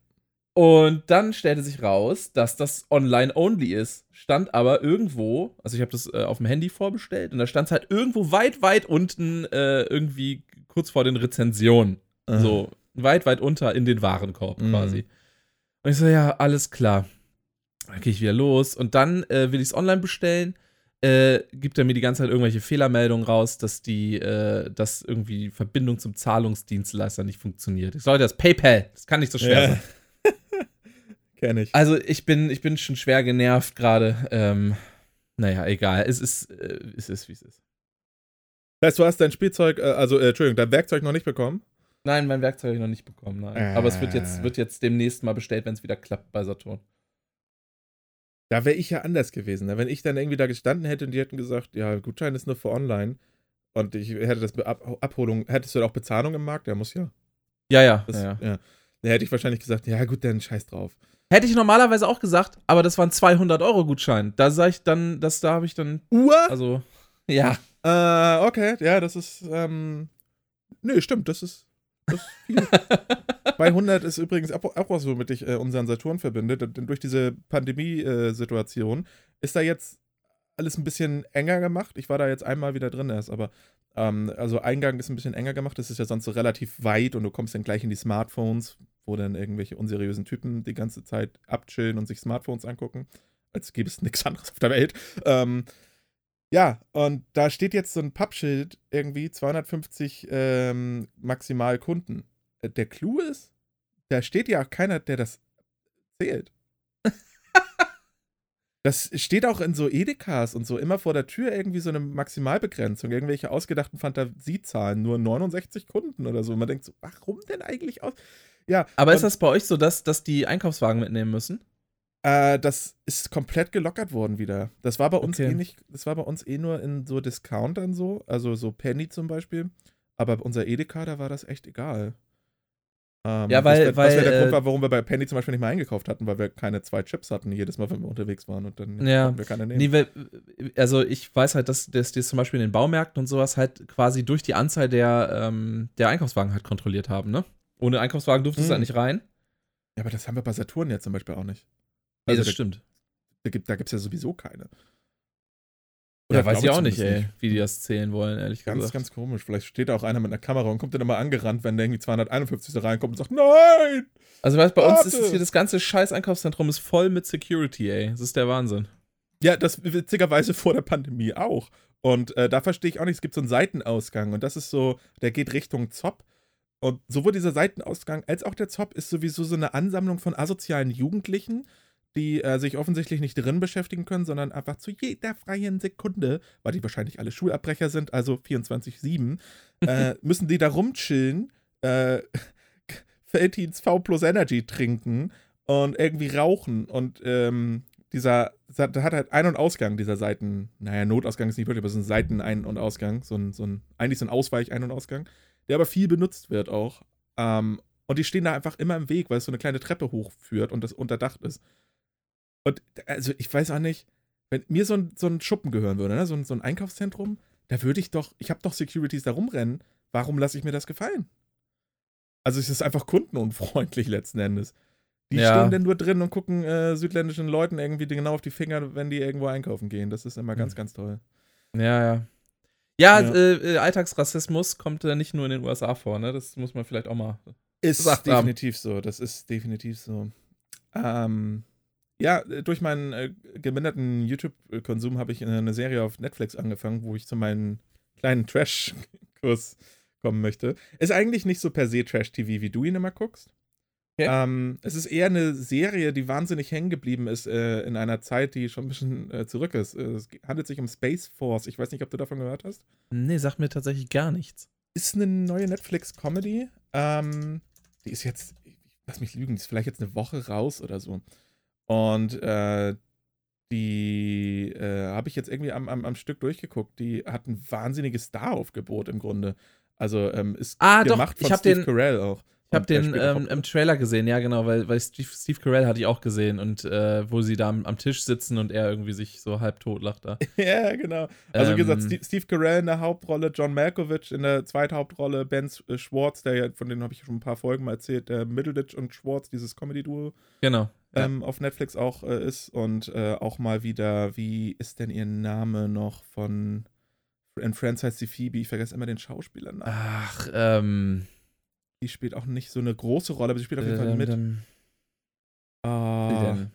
S1: Und dann stellte sich raus, dass das online-only ist. Stand aber irgendwo, also ich habe das äh, auf dem Handy vorbestellt und da stand es halt irgendwo weit, weit unten, äh, irgendwie kurz vor den Rezensionen.
S2: Äh.
S1: So, weit, weit unter in den Warenkorb
S2: Mhm.
S1: quasi. Und ich so, ja, alles klar. Dann gehe ich wieder los und dann äh, will ich es online bestellen. Äh, gibt er mir die ganze Zeit irgendwelche Fehlermeldungen raus, dass die, äh, dass irgendwie die Verbindung zum Zahlungsdienstleister nicht funktioniert. Ich sollte das PayPal, das kann nicht so schwer
S2: Ja.
S1: sein. <laughs>
S2: Kenn ich.
S1: Also ich bin, ich bin schon schwer genervt gerade. Ähm, naja, egal. Es ist, äh, es ist, wie es ist.
S2: Das heißt, du hast dein Spielzeug, äh, also, äh, Entschuldigung, dein Werkzeug noch nicht bekommen?
S1: Nein, mein Werkzeug habe ich noch nicht bekommen, nein. Aber es wird jetzt, wird jetzt demnächst mal bestellt, wenn es wieder klappt bei Saturn.
S2: Da wäre ich ja anders gewesen. ne? Wenn ich dann irgendwie da gestanden hätte und die hätten gesagt, ja, Gutschein ist nur für online und ich hätte das Ab Abholung, hättest du da auch Bezahlung im Markt? Ja, muss ja.
S1: Ja, ja.
S2: Das,
S1: ja,
S2: ja. Dann hätte ich wahrscheinlich gesagt, ja gut, dann scheiß drauf.
S1: Hätte ich normalerweise auch gesagt, aber das waren 200 Euro Gutschein. Da sag ich dann, das da habe ich dann,
S2: Uhr?
S1: also, ja.
S2: Äh, okay, ja, das ist, ähm, nö, stimmt, das ist, das ist viel. <laughs> 200 ist übrigens auch, was, womit ich äh, unseren Saturn verbinde, denn durch diese Pandemie-Situation ist da jetzt alles ein bisschen enger gemacht. Ich war da jetzt einmal wieder drin erst, aber ähm, also Eingang ist ein bisschen enger gemacht. Das ist ja sonst so relativ weit und du kommst dann gleich in die Smartphones, wo dann irgendwelche unseriösen Typen die ganze Zeit abchillen und sich Smartphones angucken, als gäbe es nichts anderes auf der Welt. Ähm, ja, und da steht jetzt so ein Pappschild irgendwie 250 ähm, maximal Kunden. Äh, der Clou ist, da steht ja auch keiner, der das zählt. <laughs> Das steht auch in so Edekas und so immer vor der Tür irgendwie so eine Maximalbegrenzung, irgendwelche ausgedachten Fantasiezahlen, nur 69 Kunden oder so. man denkt so, warum denn eigentlich aus? Ja.
S1: Aber ist das bei euch so, dass, dass die Einkaufswagen mitnehmen müssen?
S2: Äh, das ist komplett gelockert worden wieder. Das war bei uns
S1: Okay.
S2: eh nicht, das war bei uns eh nur in so Discountern so, also so Penny zum Beispiel. Aber unser Edeka, da war das echt egal. Ähm,
S1: Ja, weil-
S2: das wär, das
S1: weil,
S2: der Grund
S1: äh,
S2: war, warum wir bei Penny zum Beispiel nicht mehr eingekauft hatten, weil wir keine zwei Chips hatten, jedes Mal, wenn wir unterwegs waren und dann
S1: Ja.
S2: konnten wir keine nehmen.
S1: Nee, weil, also ich weiß halt, dass, es zum Beispiel in den Baumärkten und sowas halt quasi durch die Anzahl der, ähm, der Einkaufswagen halt kontrolliert haben, ne? Ohne Einkaufswagen durftest du
S2: Mhm.
S1: halt nicht rein.
S2: Ja, aber das haben wir bei Saturn jetzt zum Beispiel auch nicht.
S1: Nee,
S2: Also
S1: das
S2: da,
S1: stimmt.
S2: da gibt es ja sowieso keine.
S1: Ja, weiß ich auch nicht, ey, wie die das zählen wollen, ehrlich
S2: Ganz,
S1: gesagt.
S2: ganz komisch. Vielleicht steht da auch einer mit einer Kamera und kommt dann immer angerannt, wenn der irgendwie 251 da reinkommt und sagt, nein!
S1: also weißt, bei uns
S2: Warte!
S1: ist es hier das ganze scheiß Einkaufszentrum ist voll mit Security, ey. Das ist der Wahnsinn.
S2: Ja, das witzigerweise vor der Pandemie auch. Und äh, da verstehe ich auch nicht, es gibt so einen Seitenausgang und das ist so, der geht Richtung Zopp. Und sowohl dieser Seitenausgang als auch der Zopp ist sowieso so eine Ansammlung von asozialen Jugendlichen, die äh, sich offensichtlich nicht drin beschäftigen können, sondern einfach zu jeder freien Sekunde, weil die wahrscheinlich alle Schulabbrecher sind, also 24-7, äh, <laughs> müssen die da rumchillen, äh, <laughs> Feltins V plus Energy trinken und irgendwie rauchen. Und ähm, dieser, da hat halt Ein- und Ausgang dieser Seiten, naja, Notausgang ist nicht wirklich, aber so ein Seiten-Ein- und Ausgang, so ein, so ein, eigentlich so ein Ausweich-Ein- und Ausgang, der aber viel benutzt wird auch. Ähm, und die stehen da einfach immer im Weg, weil es so eine kleine Treppe hochführt und das unterdacht ist. Und also ich weiß auch nicht, wenn mir so ein, so ein Schuppen gehören würde, ne? so, ein, so ein Einkaufszentrum, da würde ich doch, ich habe doch Securities da rumrennen, warum lasse ich mir das gefallen? Also es ist einfach kundenunfreundlich <laughs> letzten Endes. Die
S1: Ja.
S2: stehen dann nur drin und gucken äh, südländischen Leuten irgendwie genau auf die Finger, wenn die irgendwo einkaufen gehen. Das ist immer ganz,
S1: Hm.
S2: ganz toll.
S1: Ja, ja. Ja,
S2: Ja.
S1: Äh, äh, Alltagsrassismus kommt äh, nicht nur in den USA vor, ne? Das muss man vielleicht auch mal.
S2: Ist
S1: Sagt haben.
S2: definitiv so. Das ist definitiv so. Ähm, ja, äh, durch meinen äh, geminderten YouTube-Konsum habe ich äh, eine Serie auf Netflix angefangen, wo ich zu meinem kleinen Trash-Kurs kommen möchte. Ist eigentlich nicht so per se Trash-TV, wie du ihn immer guckst.
S1: Okay.
S2: Ähm, es ist eher eine Serie, die wahnsinnig hängen geblieben ist äh, in einer Zeit, die schon ein bisschen äh, zurück ist. Äh, es handelt sich um Space Force. Ich weiß nicht, ob du davon gehört hast.
S1: Nee, sagt mir tatsächlich gar nichts.
S2: Ist eine neue Netflix-Comedy. Ähm, die ist jetzt, lass mich lügen, die ist vielleicht jetzt eine Woche raus oder so. Und äh, die äh, habe ich jetzt irgendwie am, am, am Stück durchgeguckt. Die hat ein wahnsinniges Staraufgebot im Grunde. Also ähm, ist
S1: Ah, doch,
S2: gemacht von
S1: ich hab
S2: Steve
S1: den-
S2: Carell auch.
S1: Ich habe den ähm,
S2: Hauptrolle.
S1: im Trailer gesehen, ja, genau, weil, weil Steve, Steve Carell hatte ich auch gesehen und äh, wo sie da am, am Tisch sitzen und er irgendwie sich so halb tot lacht da. <laughs>
S2: ja, genau. Also wie gesagt,
S1: Ähm,
S2: Steve, Steve Carell in der Hauptrolle, John Malkovich in der Zweithauptrolle, Ben äh, Schwartz, der ja, von denen habe ich schon ein paar Folgen mal erzählt, der Middleditch und Schwartz, dieses Comedy-Duo.
S1: Genau. Ja.
S2: ähm, auf Netflix auch äh, ist und äh, auch mal wieder, wie ist denn ihr Name noch von in Friends heißt sie Phoebe, ich vergesse immer den Schauspielernamen.
S1: Ach, ähm.
S2: Die spielt auch nicht so eine große Rolle, aber sie spielt auf jeden Fall
S1: ähm,
S2: mit.
S1: ähm, denn?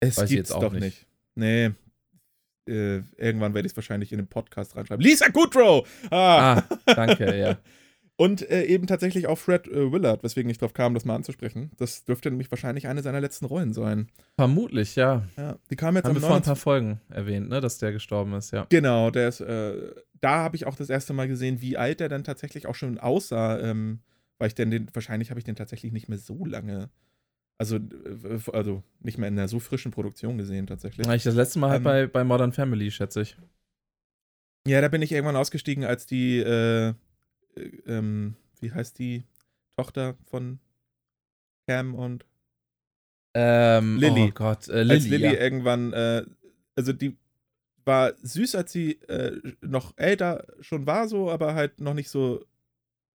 S2: es
S1: Weiß
S2: gibt's doch
S1: nicht.
S2: nicht. Nee. Äh, irgendwann werde ich es wahrscheinlich in den Podcast reinschreiben. Lisa Kudrow! Ah.
S1: Ah, danke, ja. <laughs>
S2: Und äh, eben tatsächlich auch Fred äh, Willard, weswegen ich drauf kam, das mal anzusprechen. Das dürfte nämlich wahrscheinlich eine seiner letzten Rollen sein.
S1: Vermutlich, ja.
S2: Ja, die kam jetzt
S1: Haben wir vor ein
S2: 29.
S1: paar Folgen erwähnt, ne, dass der gestorben ist, ja.
S2: Genau, der ist, äh, da habe ich auch das erste Mal gesehen, wie alt er dann tatsächlich auch schon aussah, ähm, weil ich denn den, wahrscheinlich habe ich den tatsächlich nicht mehr so lange, also, äh, also nicht mehr in einer so frischen Produktion gesehen tatsächlich.
S1: War ich das letzte Mal halt
S2: Ähm,
S1: bei, bei Modern Family, schätze ich.
S2: Ja, da bin ich irgendwann ausgestiegen, als die, äh, äh, ähm, wie heißt die Tochter von Cam und
S1: Ähm,
S2: Lilly.
S1: Oh Gott, äh, Lilly.
S2: als Lilly
S1: ja.
S2: irgendwann, äh, also die war süß, als sie äh, noch älter schon war, so, aber halt noch nicht so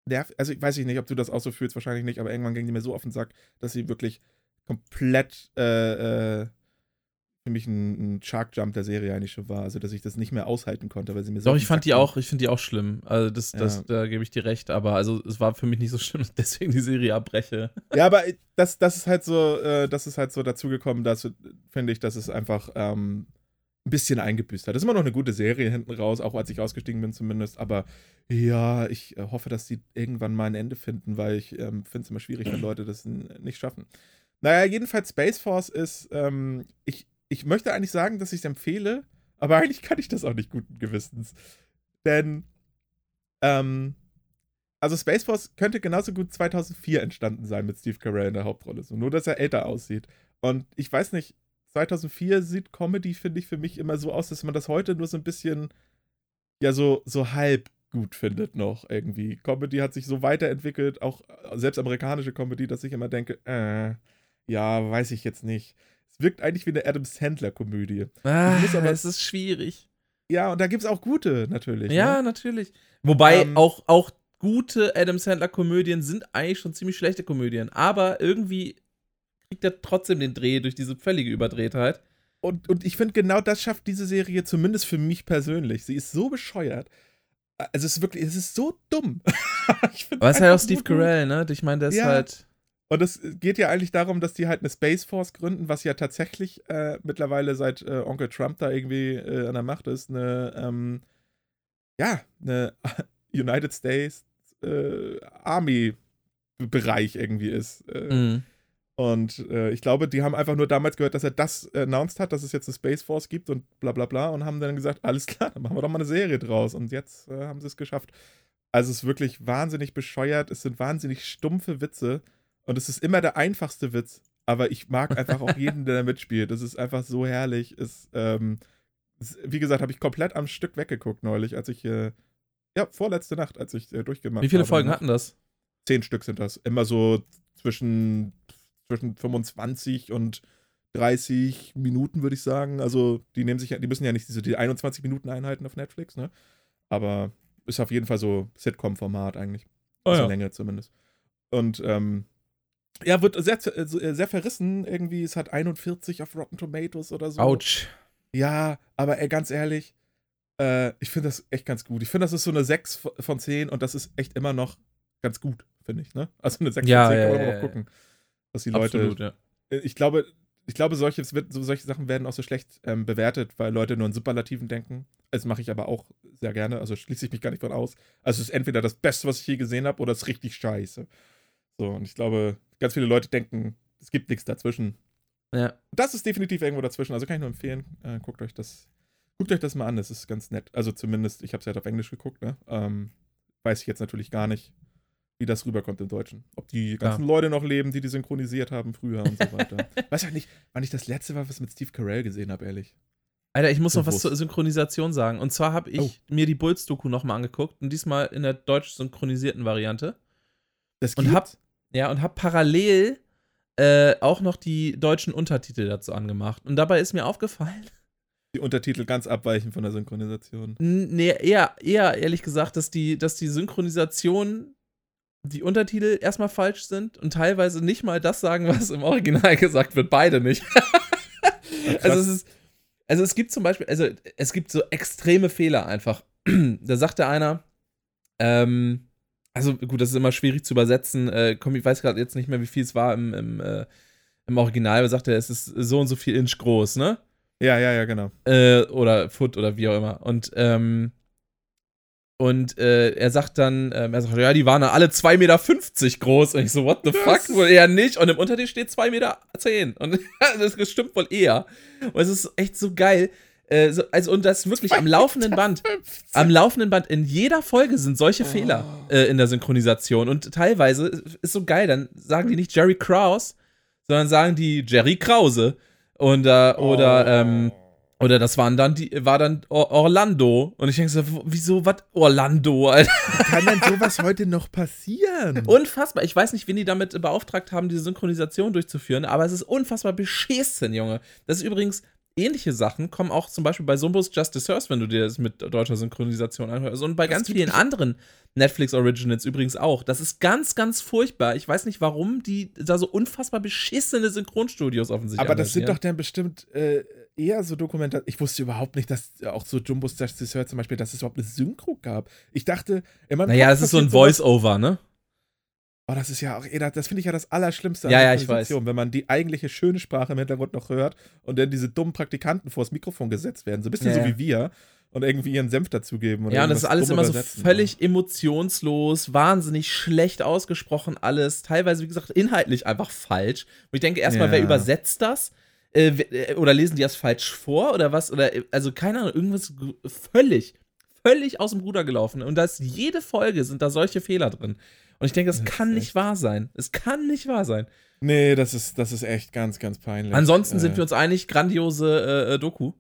S2: nervig. Also ich weiß nicht, ob du das auch so fühlst, wahrscheinlich nicht, aber irgendwann ging die mir so auf den Sack, dass sie wirklich komplett äh, äh, für mich ein, ein Shark Jump der Serie eigentlich schon war. Also dass ich das nicht mehr aushalten konnte, weil sie mir so
S1: Doch, ich fand
S2: Sack
S1: die auch, ich finde die auch schlimm. Also das, das,
S2: Ja.
S1: da gebe ich dir recht, aber also es war für mich nicht so schlimm, <laughs> dass deswegen die Serie abbreche.
S2: Ja, aber das, das ist halt so, äh, das ist halt so dazugekommen, dass, finde ich, dass es einfach ähm, ein bisschen eingebüßt hat. Das ist immer noch eine gute Serie hinten raus, auch als ich ausgestiegen bin zumindest. Aber ja, ich äh, hoffe, dass die irgendwann mal ein Ende finden, weil ich ähm, finde es immer schwierig, wenn Leute das nicht schaffen. Naja, jedenfalls Space Force ist, ähm, ich, ich möchte eigentlich sagen, dass ich es empfehle, aber <laughs> eigentlich kann ich das auch nicht guten Gewissens. Denn, ähm, also Space Force könnte genauso gut 2004 entstanden sein mit Steve Carell in der Hauptrolle. So, nur, dass er älter aussieht. Und ich weiß nicht, 2004 sieht Comedy, finde ich, für mich immer so aus, dass man das heute nur so ein bisschen, ja, so, so halb gut findet noch irgendwie. Comedy hat sich so weiterentwickelt, auch selbst amerikanische Comedy, dass ich immer denke, äh, ja, weiß ich jetzt nicht. Es wirkt eigentlich wie eine Adam Sandler-Komödie.
S1: Ah, es ist schwierig.
S2: Ja, und da gibt es auch gute natürlich.
S1: Ja,
S2: Ne?
S1: natürlich. Wobei
S2: Ähm,
S1: auch, auch gute Adam Sandler-Komödien sind eigentlich schon ziemlich schlechte Komödien. Aber irgendwie kriegt er trotzdem den Dreh durch diese völlige Überdrehtheit.
S2: Und, und ich finde, genau das schafft diese Serie zumindest für mich persönlich. Sie ist so bescheuert. Also es ist wirklich, es ist so dumm. <laughs> ich
S1: Aber es ist halt auch Steve. Carell, ne? Ich meine, der ist
S2: Ja.
S1: halt.
S2: Und es geht ja eigentlich darum, dass die halt eine Space Force gründen, was ja tatsächlich äh, mittlerweile seit äh, Onkel Trump da irgendwie äh, an der Macht ist, eine, ähm, ja, eine <laughs> United States äh, Army Bereich irgendwie ist. Äh,
S1: mh.
S2: Und äh, ich glaube, die haben einfach nur damals gehört, dass er das announced hat, dass es jetzt eine Space Force gibt und bla bla bla und haben dann gesagt, alles klar, dann machen wir doch mal eine Serie draus. Und jetzt äh, haben sie es geschafft. Also es ist wirklich wahnsinnig bescheuert, es sind wahnsinnig stumpfe Witze und es ist immer der einfachste Witz. Aber ich mag einfach auch jeden, der da mitspielt. Es ist einfach so herrlich. Es, ähm, es, wie gesagt, habe ich komplett am Stück weggeguckt neulich, als ich, äh, ja, vorletzte Nacht, als ich äh, durchgemacht habe.
S1: Wie viele Folgen
S2: noch.
S1: hatten das?
S2: Zehn Stück sind das. Immer so zwischen, zwischen 25 und 30 Minuten, würde ich sagen. Also, die nehmen sich ja, die müssen ja nicht diese die 21 Minuten einhalten auf Netflix, ne? Aber ist auf jeden Fall so Sitcom-Format eigentlich.
S1: Oh
S2: also
S1: ja.
S2: Länge zumindest. Und, ähm, ja, wird sehr, äh, sehr verrissen irgendwie. Es hat 41 auf Rotten Tomatoes oder so.
S1: Autsch.
S2: Ja, aber ey, ganz ehrlich, äh, ich finde das echt ganz gut. Ich finde, das ist so eine 6 von 10 und das ist echt immer noch ganz gut, finde ich, ne? Also eine 6
S1: Ja,
S2: von 10
S1: ja,
S2: kann man
S1: ja,
S2: noch
S1: ja.
S2: gucken. Was die Leute.
S1: Absolut, ja.
S2: Äh, Ich glaube, ich glaube, solche, solche Sachen werden auch so schlecht ähm, bewertet, weil Leute nur in Superlativen denken. Das mache ich aber auch sehr gerne, also schließe ich mich gar nicht von aus. Also es ist entweder das Beste, was ich je gesehen habe, oder es ist richtig scheiße. So, und ich glaube, ganz viele Leute denken, es gibt nichts dazwischen.
S1: ja.
S2: Das ist definitiv irgendwo dazwischen. Also kann ich nur empfehlen. Äh, guckt euch das, guckt euch das mal an. Das ist ganz nett. Also zumindest, ich habe es ja halt auf Englisch geguckt. Ne? Ähm, weiß ich jetzt natürlich gar nicht, wie das rüberkommt im Deutschen. Ob die ganzen Leute noch leben, die die synchronisiert haben früher und so weiter. <laughs> weiß halt nicht, wann ich das letzte war, was mit Steve Carell gesehen habe, ehrlich.
S1: Alter, ich muss noch was
S2: Bewusst.
S1: zur Synchronisation sagen. Und zwar habe ich
S2: Oh.
S1: mir die Bulls-Doku nochmal angeguckt und diesmal in der deutsch synchronisierten Variante.
S2: Das
S1: Und
S2: gibt's?
S1: hab, ja, und hab parallel äh, auch noch die deutschen Untertitel dazu angemacht. Und dabei ist mir aufgefallen, <laughs>
S2: die Untertitel ganz abweichen von der Synchronisation.
S1: nee, eher, eher ehrlich gesagt, dass die, dass die Synchronisation, die Untertitel erstmal falsch sind und teilweise nicht mal das sagen, was im Original gesagt wird. Beide nicht. <laughs> also es ist, also es gibt zum Beispiel, also es gibt so extreme Fehler einfach. <clears throat> da sagte einer, ähm, also gut, das ist immer schwierig zu übersetzen. Äh, komm, ich weiß gerade jetzt nicht mehr, wie viel es war im, im, äh, im Original, aber sagte er, es ist so und so viel Inch groß, ne?
S2: Ja, ja, ja, genau.
S1: äh, oder Foot oder wie auch immer. Und, ähm, und äh, er sagt dann, ähm, er sagt, ja, die waren alle 2,50 Meter groß. Und ich so, what the fuck?
S2: Das-
S1: Wohl eher nicht. Und im Untertitel steht 2,10 Meter. Und <laughs> das stimmt wohl eher. Und es ist echt so geil. Äh, so, also, und das wirklich am <laughs> laufenden Band. Am laufenden Band in jeder Folge sind solche
S2: Oh.
S1: Fehler äh, in der Synchronisation. Und teilweise ist so geil, dann sagen die nicht Jerry Krause, sondern sagen die Jerry Krause. Und, äh, oder,
S2: Oh.
S1: ähm, Oder das waren dann die, war dann Orlando. Und ich denke so, wieso, was? Orlando, Alter.
S2: Wie kann denn sowas heute noch passieren? <laughs>
S1: Unfassbar. Ich weiß nicht, wen die damit beauftragt haben, diese Synchronisation durchzuführen, aber es ist unfassbar beschissen, Junge. Das ist übrigens, ähnliche Sachen kommen auch zum Beispiel bei Sumbus Justice Earth, wenn du dir das mit deutscher Synchronisation anhörst. Und bei das ganz vielen anderen Netflix Originals übrigens auch. Das ist ganz, ganz furchtbar. Ich weiß nicht, warum die da so unfassbar beschissene Synchronstudios offensichtlich
S2: Aber das sind doch dann bestimmt äh, eher so Dokumentationen. Ich wusste überhaupt nicht, dass auch so Jumbos Justice Earth zum Beispiel, dass es überhaupt eine Synchro gab. Ich dachte,
S1: immer. Naja, das ist so ein Voice-Over, ne?
S2: Oh, das ist ja auch, das finde ich ja das Allerschlimmste
S1: an ja, ja, ich weiß.
S2: wenn man die eigentliche schöne Sprache im Hintergrund noch hört und dann diese dummen Praktikanten vors Mikrofon gesetzt werden, so ein bisschen ja, so wie wir und irgendwie ihren Senf dazugeben.
S1: Ja, und das ist alles immer so völlig emotionslos, wahnsinnig schlecht ausgesprochen, alles. Teilweise, wie gesagt, inhaltlich einfach falsch. Und ich denke erstmal, ja. wer übersetzt das? Äh, äh, oder lesen die das falsch vor oder was? Oder, also keine Ahnung, irgendwas völlig, völlig aus dem Ruder gelaufen. Und da ist jede Folge sind da solche Fehler drin. Und ich denke, das, das kann nicht wahr sein. Es kann nicht wahr sein.
S2: Nee, das ist, das ist echt ganz, ganz peinlich.
S1: Ansonsten äh. sind wir uns einig, grandiose äh, äh Doku.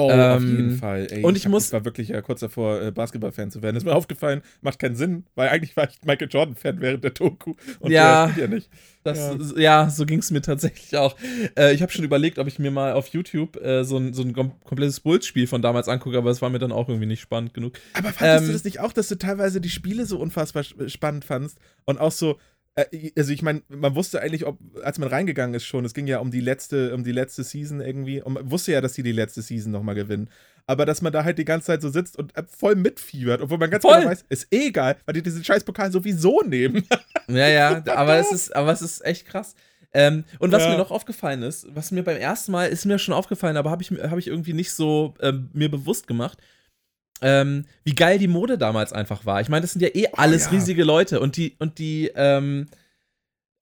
S2: Oh, ähm, auf jeden Fall.
S1: Ey, und ich, ich muss.
S2: Ich war wirklich ja kurz davor, äh, Basketball-Fan zu werden. Das ist mir <laughs> aufgefallen, macht keinen Sinn, weil eigentlich war ich Michael Jordan-Fan während der Doku.
S1: Und ja, ja nicht. Das, ja. ja so ging es mir tatsächlich auch. Äh, ich habe schon überlegt, ob ich mir mal auf YouTube äh, so, ein, so ein komplettes Bulls-Spiel von damals angucke, aber es war mir dann auch irgendwie nicht spannend genug.
S2: Aber fandest ähm, du das nicht auch, dass du teilweise die Spiele so unfassbar spannend fandst und auch so, also ich meine, man wusste eigentlich, ob, als man reingegangen ist schon, es ging ja um die letzte, um die letzte Season irgendwie, und man wusste ja, dass sie die letzte Season nochmal gewinnen. Aber dass man da halt die ganze Zeit so sitzt und äh, voll mitfiebert, obwohl man ganz voll. genau weiß, ist eh egal, weil die diesen scheiß Pokal sowieso nehmen. <laughs>
S1: Ja, ja, aber es ist, aber es ist echt krass. Ähm, und was ja. mir noch aufgefallen ist, was mir beim ersten Mal ist mir schon aufgefallen, aber habe ich, hab ich irgendwie nicht so ähm, mir bewusst gemacht ähm, wie geil die Mode damals einfach war. Ich meine, das sind ja eh oh alles oh, ja. riesige Leute und die, und die, ähm,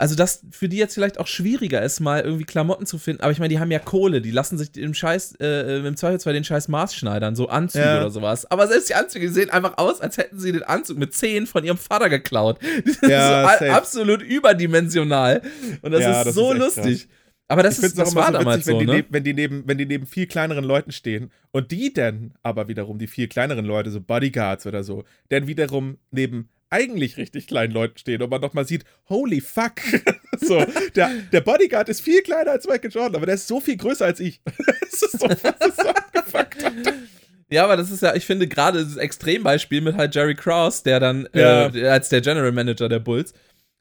S1: also das für die jetzt vielleicht auch schwieriger ist, mal irgendwie Klamotten zu finden, aber ich meine, die haben ja Kohle, die lassen sich im Scheiß, äh, im Zweifelsfall den Scheiß Maß schneidern, so Anzüge ja. oder sowas. Aber selbst die Anzüge sehen einfach aus, als hätten sie den Anzug mit 10 von ihrem Vater geklaut. <laughs> Die sind ja, so absolut überdimensional. Und das ja, ist das so ist lustig. Krass. Aber das, ist, das war so damals
S2: witzig,
S1: so,
S2: wenn,
S1: ne?
S2: die neben, wenn, die neben, wenn die neben viel kleineren Leuten stehen und die dann aber wiederum, die viel kleineren Leute, so Bodyguards oder so, dann wiederum neben eigentlich richtig kleinen Leuten stehen und man doch mal sieht, holy fuck. <laughs> so, der, der Bodyguard ist viel kleiner als Michael Jordan, aber der ist so viel größer als ich. <laughs> das ist so, das ist so abgefuckt.
S1: Ja, aber das ist ja, ich finde gerade das Extrembeispiel mit halt Jerry Krause, der dann äh, ja. äh, als der General Manager der Bulls,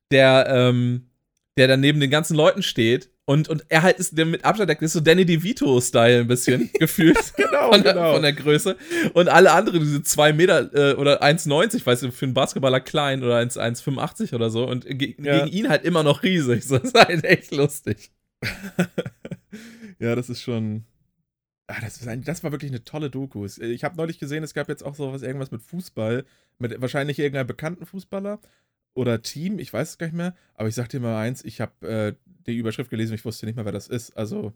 S1: der, ähm, der dann neben den ganzen Leuten steht und, und er halt ist der mit Abstand, der ist so Danny DeVito-Style ein bisschen <laughs> gefühlt.
S2: genau,
S1: von
S2: der,
S1: genau. Von der Größe. Und alle anderen, diese 2 Meter äh, oder 1,90, weißt du, für einen Basketballer klein oder 1,85 oder so. Und ge ja. gegen ihn halt immer noch riesig. So, <laughs> das ist halt echt lustig. <laughs>
S2: ja, das ist schon. Ah, das, ist ein, das war wirklich eine tolle Doku. Ich habe neulich gesehen, es gab jetzt auch so was, irgendwas mit Fußball, mit wahrscheinlich irgendeinem bekannten Fußballer oder Team, ich weiß es gar nicht mehr, aber ich sag dir mal eins, ich habe äh, die Überschrift gelesen, ich wusste nicht mehr, wer das ist. Also,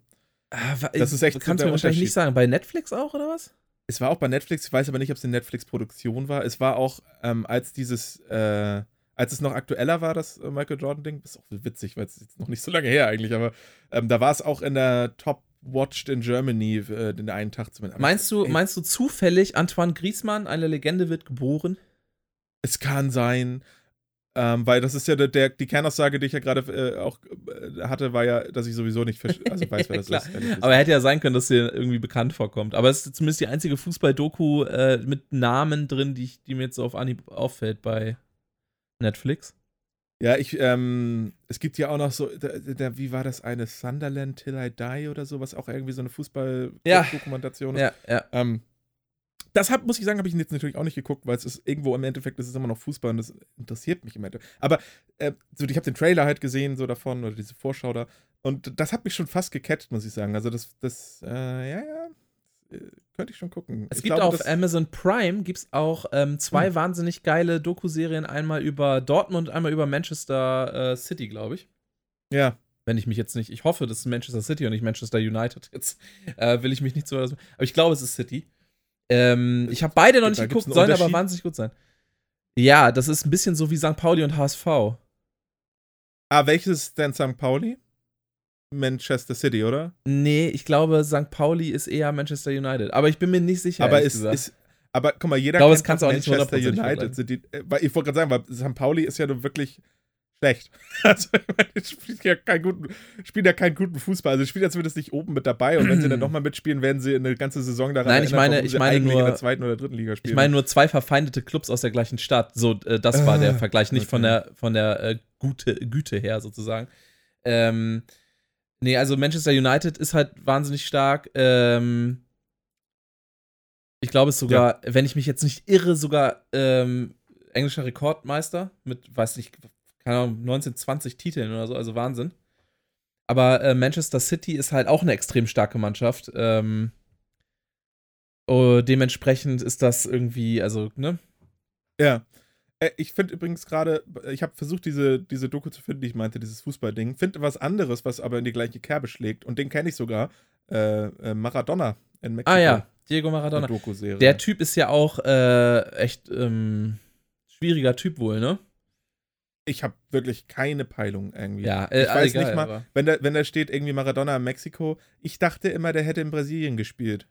S1: ah, das ist echt Kannst du mir wahrscheinlich nicht sagen, bei Netflix auch oder was?
S2: Es war auch bei Netflix, ich weiß aber nicht, ob es eine Netflix-Produktion war. Es war auch, ähm, als dieses, äh, als es noch aktueller war, das äh, Michael Jordan-Ding, ist auch witzig, weil es jetzt noch nicht so lange her eigentlich, aber ähm, da war es auch in der Top Watched in Germany äh, den einen Tag zumindest.
S1: Meinst du, meinst du zufällig, Antoine Griezmann, eine Legende, wird geboren?
S2: Es kann sein. Ähm, weil das ist ja der, der, die Kernaussage, die ich ja gerade äh, auch äh, hatte, war ja, dass ich sowieso nicht also weiß, wer <laughs> das ist.
S1: Aber er hätte ja sein können, dass er irgendwie bekannt vorkommt. Aber es ist zumindest die einzige Fußball-Doku äh, mit Namen drin, die, die mir jetzt so auf Anhieb auffällt bei Netflix.
S2: Ja, ich, ähm, es gibt ja auch noch so, der, der, wie war das eine? Sunderland Till I Die oder so, was auch irgendwie so eine Fußball-Dokumentation
S1: ja. ist. Ja, ja.
S2: Ähm, das hab, muss ich sagen, habe ich jetzt natürlich auch nicht geguckt, weil es ist irgendwo im Endeffekt, es ist immer noch Fußball und das interessiert mich im Endeffekt. Aber äh, so, ich habe den Trailer halt gesehen, so davon, oder diese Vorschau da. Und das hat mich schon fast gecatcht, muss ich sagen. Also das, das, äh, ja, ja, äh, könnte ich schon gucken.
S1: Es
S2: ich
S1: gibt glaube, auf Amazon Prime gibt's auch ähm, zwei hm. wahnsinnig geile Doku-Serien, einmal über Dortmund, einmal über Manchester äh, City, glaube ich.
S2: Ja.
S1: Wenn ich mich jetzt nicht, ich hoffe, das ist Manchester City und nicht Manchester United. Jetzt äh, will ich mich nicht so. Aber ich glaube, es ist City. Ähm, ich habe beide noch nicht geguckt, sollen aber wahnsinnig gut sein. Ja, das ist ein bisschen so wie St. Pauli und HSV.
S2: Ah, welches ist denn St. Pauli? Manchester City, oder?
S1: Nee, ich glaube, St. Pauli ist eher Manchester United. Aber ich bin mir nicht sicher.
S2: aber ist, ist, aber guck mal, jeder
S1: Ich glaube,
S2: kennt
S1: das kannst auch nicht
S2: Manchester
S1: 100%
S2: United. Sind die, äh, weil ich wollte gerade sagen, weil St. Pauli ist ja nur wirklich schlecht. <laughs> Also, ich meine, spielt ja keinen guten, spielen ja keinen guten Fußball. Also, die spielen ja zumindest nicht oben mit dabei. Und wenn sie dann <clears throat> nochmal mitspielen, werden sie eine ganze Saison daran
S1: Nein, ich meine- ich meine
S2: eigentlich in
S1: nur-
S2: der zweiten oder dritten Liga spielen.
S1: Ich meine nur zwei verfeindete Clubs aus der gleichen Stadt. So, äh, das war der
S2: Ah,
S1: Vergleich, nicht von
S2: okay.
S1: der, von der äh, Gute, Güte her sozusagen. Ähm, nee, also Manchester United ist halt wahnsinnig stark. Ähm, ich glaube es sogar, wenn ich mich jetzt nicht irre, sogar ähm, englischer Rekordmeister mit, weiß nicht, keine Ahnung, 19, 20 Titeln oder so, also Wahnsinn. Aber äh, Manchester City ist halt auch eine extrem starke Mannschaft. Ähm, oh, dementsprechend ist das irgendwie, also, ne?
S2: Ja. Äh, Ich finde übrigens gerade, ich habe versucht, diese, diese Doku zu finden, die ich meinte, dieses Fußballding. Finde was anderes, was aber in die gleiche Kerbe schlägt. Und den kenne ich sogar. Äh, äh, Maradona in Mexiko.
S1: Ah ja, Diego Maradona.
S2: Doku-Serie.
S1: Der Typ ist ja auch äh, echt ähm, schwieriger Typ wohl, ne?
S2: Ich habe wirklich keine Peilung irgendwie.
S1: Ja, äh,
S2: Ich weiß
S1: egal,
S2: nicht mal-
S1: aber-
S2: Wenn da, wenn da steht irgendwie Maradona in Mexiko, ich dachte immer, der hätte in Brasilien gespielt.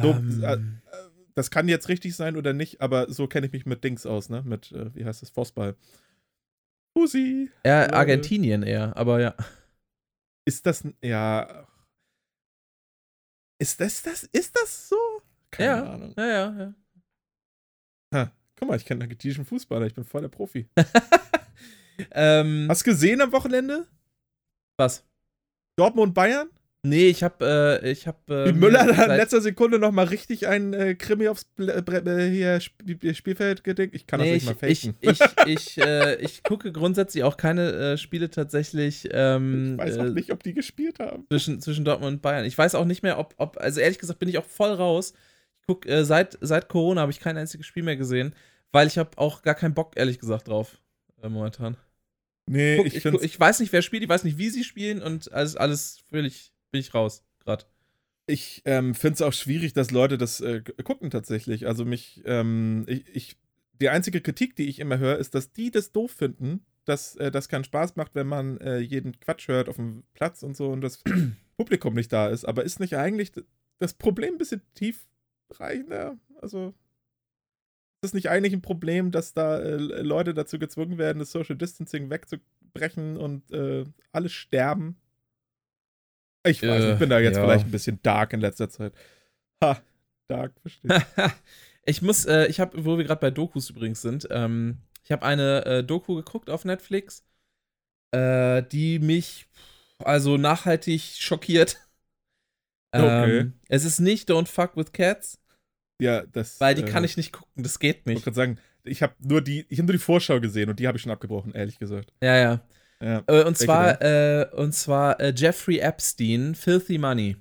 S2: So,
S1: Ähm,
S2: äh, Das kann jetzt richtig sein oder nicht, aber so kenne ich mich mit Dings aus, ne? Mit, äh, wie heißt das, Fußball. Pussy.
S1: ja. Argentinien eher, aber ja.
S2: Ist das, ja. Ist das, das, ist das so? Keine
S1: Ja.
S2: Ahnung.
S1: Ja, ja, ja.
S2: Ha, guck mal, ich kenne argentinischen Fußballer, ich bin voll der Profi. <laughs>
S1: ähm,
S2: Hast du gesehen am Wochenende?
S1: was?
S2: Dortmund Bayern?
S1: Nee, ich hab, äh, ich hab.
S2: Wie
S1: Ähm,
S2: Müller da in letzter Sekunde nochmal richtig ein äh, Krimi aufs Ble- Bre- äh, hier Sp Spielfeld gedickt. Ich kann
S1: nee,
S2: das nicht mal
S1: ich,
S2: faken.
S1: ich, ich, <laughs> ich, äh, ich gucke grundsätzlich auch keine äh, Spiele tatsächlich ähm,
S2: Ich weiß auch
S1: äh,
S2: nicht, ob die gespielt haben.
S1: zwischen, zwischen Dortmund und Bayern. Ich weiß auch nicht mehr, ob, ob also ehrlich gesagt bin ich auch voll raus. Guck, äh, seit, seit Corona habe ich kein einziges Spiel mehr gesehen, weil ich habe auch gar keinen Bock, ehrlich gesagt, drauf äh, momentan.
S2: Nee,
S1: Guck,
S2: ich
S1: ich,
S2: finde
S1: guck, ich weiß nicht, wer spielt, ich weiß nicht, wie sie spielen und alles, alles völlig, bin ich raus, gerade.
S2: ich ähm, es auch schwierig, dass Leute das äh, gucken tatsächlich. Also mich, ähm, ich, ich, die einzige Kritik, die ich immer höre, ist, dass die das doof finden, dass äh, das keinen Spaß macht, wenn man äh, jeden Quatsch hört auf dem Platz und so und das <clears throat> Publikum nicht da ist. Aber ist nicht eigentlich das Problem ein bisschen tiefreichender? Also ist das nicht eigentlich ein Problem, dass da äh, Leute dazu gezwungen werden, das Social Distancing wegzubrechen und äh, alle sterben? Ich weiß,
S1: Äh,
S2: ich bin da jetzt
S1: ja.
S2: vielleicht ein bisschen dark in letzter Zeit. Ha, dark, verstehe.
S1: ich <laughs> muss, äh, ich habe, wo wir gerade bei Dokus übrigens sind, ähm, ich habe eine äh, Doku geguckt auf Netflix, äh, die mich also nachhaltig schockiert.
S2: Okay.
S1: Ähm, es ist nicht Don't Fuck with Cats,
S2: ja, das.
S1: weil die
S2: äh,
S1: kann ich nicht gucken, das geht
S2: Ich wollte
S1: nicht.
S2: gerade sagen, ich habe nur die, ich habe nur die Vorschau gesehen und die habe ich schon abgebrochen, ehrlich gesagt.
S1: Ja, ja.
S2: Ja.
S1: Äh, und
S2: Welche
S1: zwar, äh, und zwar äh, Jeffrey Epstein, Filthy Money.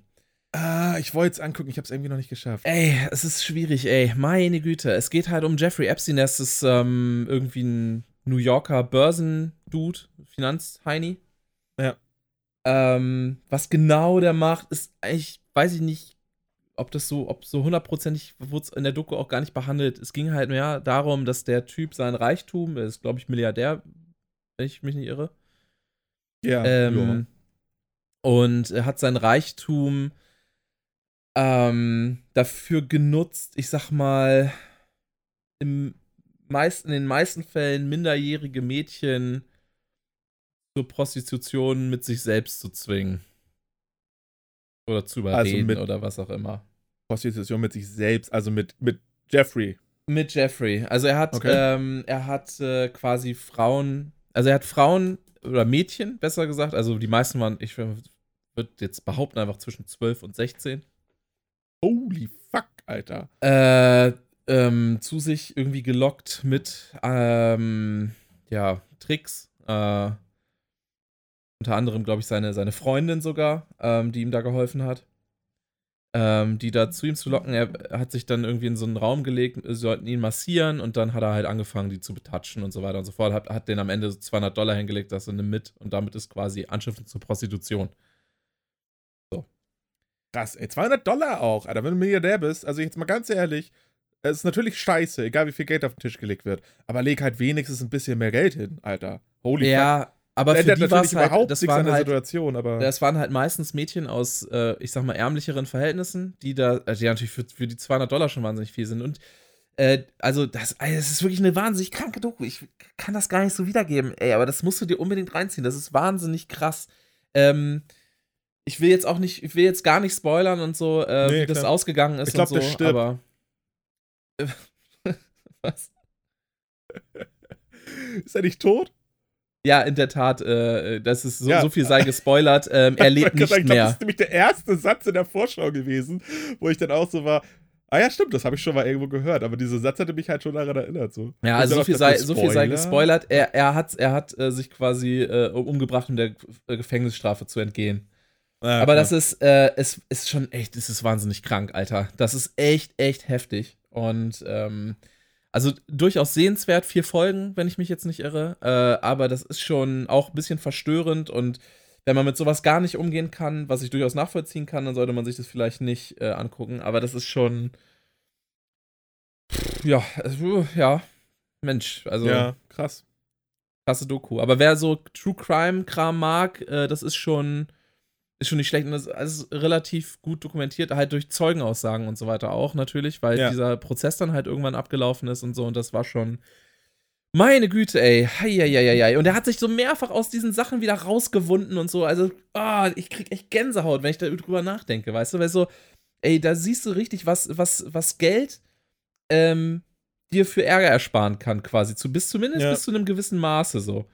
S2: Ah, ich wollte es angucken, ich habe es irgendwie noch nicht geschafft.
S1: Ey, es ist schwierig, ey. Meine Güte. Es geht halt um Jeffrey Epstein. Das ist ähm, irgendwie ein New Yorker Börsendude, Finanzheini.
S2: Ja.
S1: Ähm, was genau der macht, ist eigentlich, weiß ich nicht, ob das so, ob so hundertprozentig wurde es in der Doku auch gar nicht behandelt. Es ging halt mehr darum, dass der Typ sein Reichtum, er ist, glaube ich, Milliardär, wenn ich mich nicht irre.
S2: Ja,
S1: Ähm, und er hat sein Reichtum ähm, dafür genutzt, ich sag mal, im meisten, in den meisten Fällen minderjährige Mädchen zur Prostitution mit sich selbst zu zwingen. Oder zu überreden
S2: mit-
S1: oder was auch immer.
S2: Prostitution mit sich selbst, also mit, mit Jeffrey.
S1: Mit Jeffrey. Also er hat,
S2: Okay.
S1: ähm, er hat äh, quasi Frauen, also er hat Frauen oder Mädchen, besser gesagt, also die meisten waren, ich würde jetzt behaupten, einfach zwischen 12 und 16,
S2: Holy fuck, Alter.
S1: äh, ähm, zu sich irgendwie gelockt mit, ähm, ja, Tricks. Äh, unter anderem, glaube ich, seine, seine Freundin sogar, ähm, die ihm da geholfen hat. Ähm, die da zu ihm zu locken. Er hat sich dann irgendwie in so einen Raum gelegt, sie sollten ihn massieren und dann hat er halt angefangen, die zu betatschen und so weiter und so fort. Hat, hat den am Ende so 200 Dollar hingelegt, das nimm mit und damit ist quasi Anstiftung zur Prostitution.
S2: Krass, ey. 200 Dollar auch, Alter. Wenn du Milliardär bist, also jetzt mal ganz ehrlich, es ist natürlich scheiße, egal wie viel Geld auf den Tisch gelegt wird. Aber leg halt wenigstens ein bisschen mehr Geld hin, Alter. Holy fuck.
S1: Aber für die war es halt, das waren halt,
S2: Situation, aber.
S1: das waren halt meistens Mädchen aus, äh, ich sag mal, ärmlicheren Verhältnissen, die da, äh, die natürlich für, für die 200 Dollar schon wahnsinnig viel sind. Und äh, also, das, also, das ist wirklich eine wahnsinnig kranke Doku. Ich kann das gar nicht so wiedergeben, ey, aber das musst du dir unbedingt reinziehen. Das ist wahnsinnig krass. Ähm, ich will jetzt auch nicht, ich will jetzt gar nicht spoilern und so, äh,
S2: Nee,
S1: wie das
S2: klar.
S1: ausgegangen ist
S2: Ich glaub,
S1: und so,
S2: der stirbt.
S1: aber. Was? <laughs> <laughs>
S2: ist er nicht tot?
S1: Ja, in der Tat, äh, das ist so,
S2: Ja.
S1: so viel sei gespoilert. Ähm, <laughs> er lebt nicht
S2: sagen, ich glaub, Das
S1: mehr.
S2: ist nämlich der erste Satz in der Vorschau gewesen, wo ich dann auch so war. Ah ja, stimmt, das habe ich schon mal irgendwo gehört, aber dieser Satz hatte mich halt schon daran erinnert. So.
S1: Ja, also so viel, sei, so viel sei
S2: Spoiler?
S1: gespoilert. Er, er hat, er hat äh, sich quasi äh, umgebracht, um der äh, Gefängnisstrafe zu entgehen.
S2: Ah,
S1: Aber
S2: klar.
S1: das ist, äh, es ist schon echt, es ist wahnsinnig krank, Alter. Das ist echt, echt heftig. Und ähm, also durchaus sehenswert, vier Folgen, wenn ich mich jetzt nicht irre. Äh, aber das ist schon auch ein bisschen verstörend und wenn man mit sowas gar nicht umgehen kann, was ich durchaus nachvollziehen kann, dann sollte man sich das vielleicht nicht äh, angucken. Aber das ist schon. Pff, Ja, also, ja. Mensch, also
S2: ja, krass.
S1: krasse Doku. Aber wer so True Crime-Kram mag, äh, das ist schon, ist schon nicht schlecht. Und das ist alles relativ gut dokumentiert, halt durch Zeugenaussagen und so weiter auch natürlich, weil
S2: Ja.
S1: dieser Prozess dann halt irgendwann abgelaufen ist und so. Und das war schon. Meine Güte, ey. Heieieiei. Und er hat sich so mehrfach aus diesen Sachen wieder rausgewunden und so. Also, ah, ich krieg echt Gänsehaut, wenn ich darüber nachdenke, weißt du? Weil so, ey, da siehst du richtig, was, was, was Geld ähm, dir für Ärger ersparen kann, quasi. Zu, bis zumindest
S2: Ja.
S1: bis zu einem gewissen Maße so.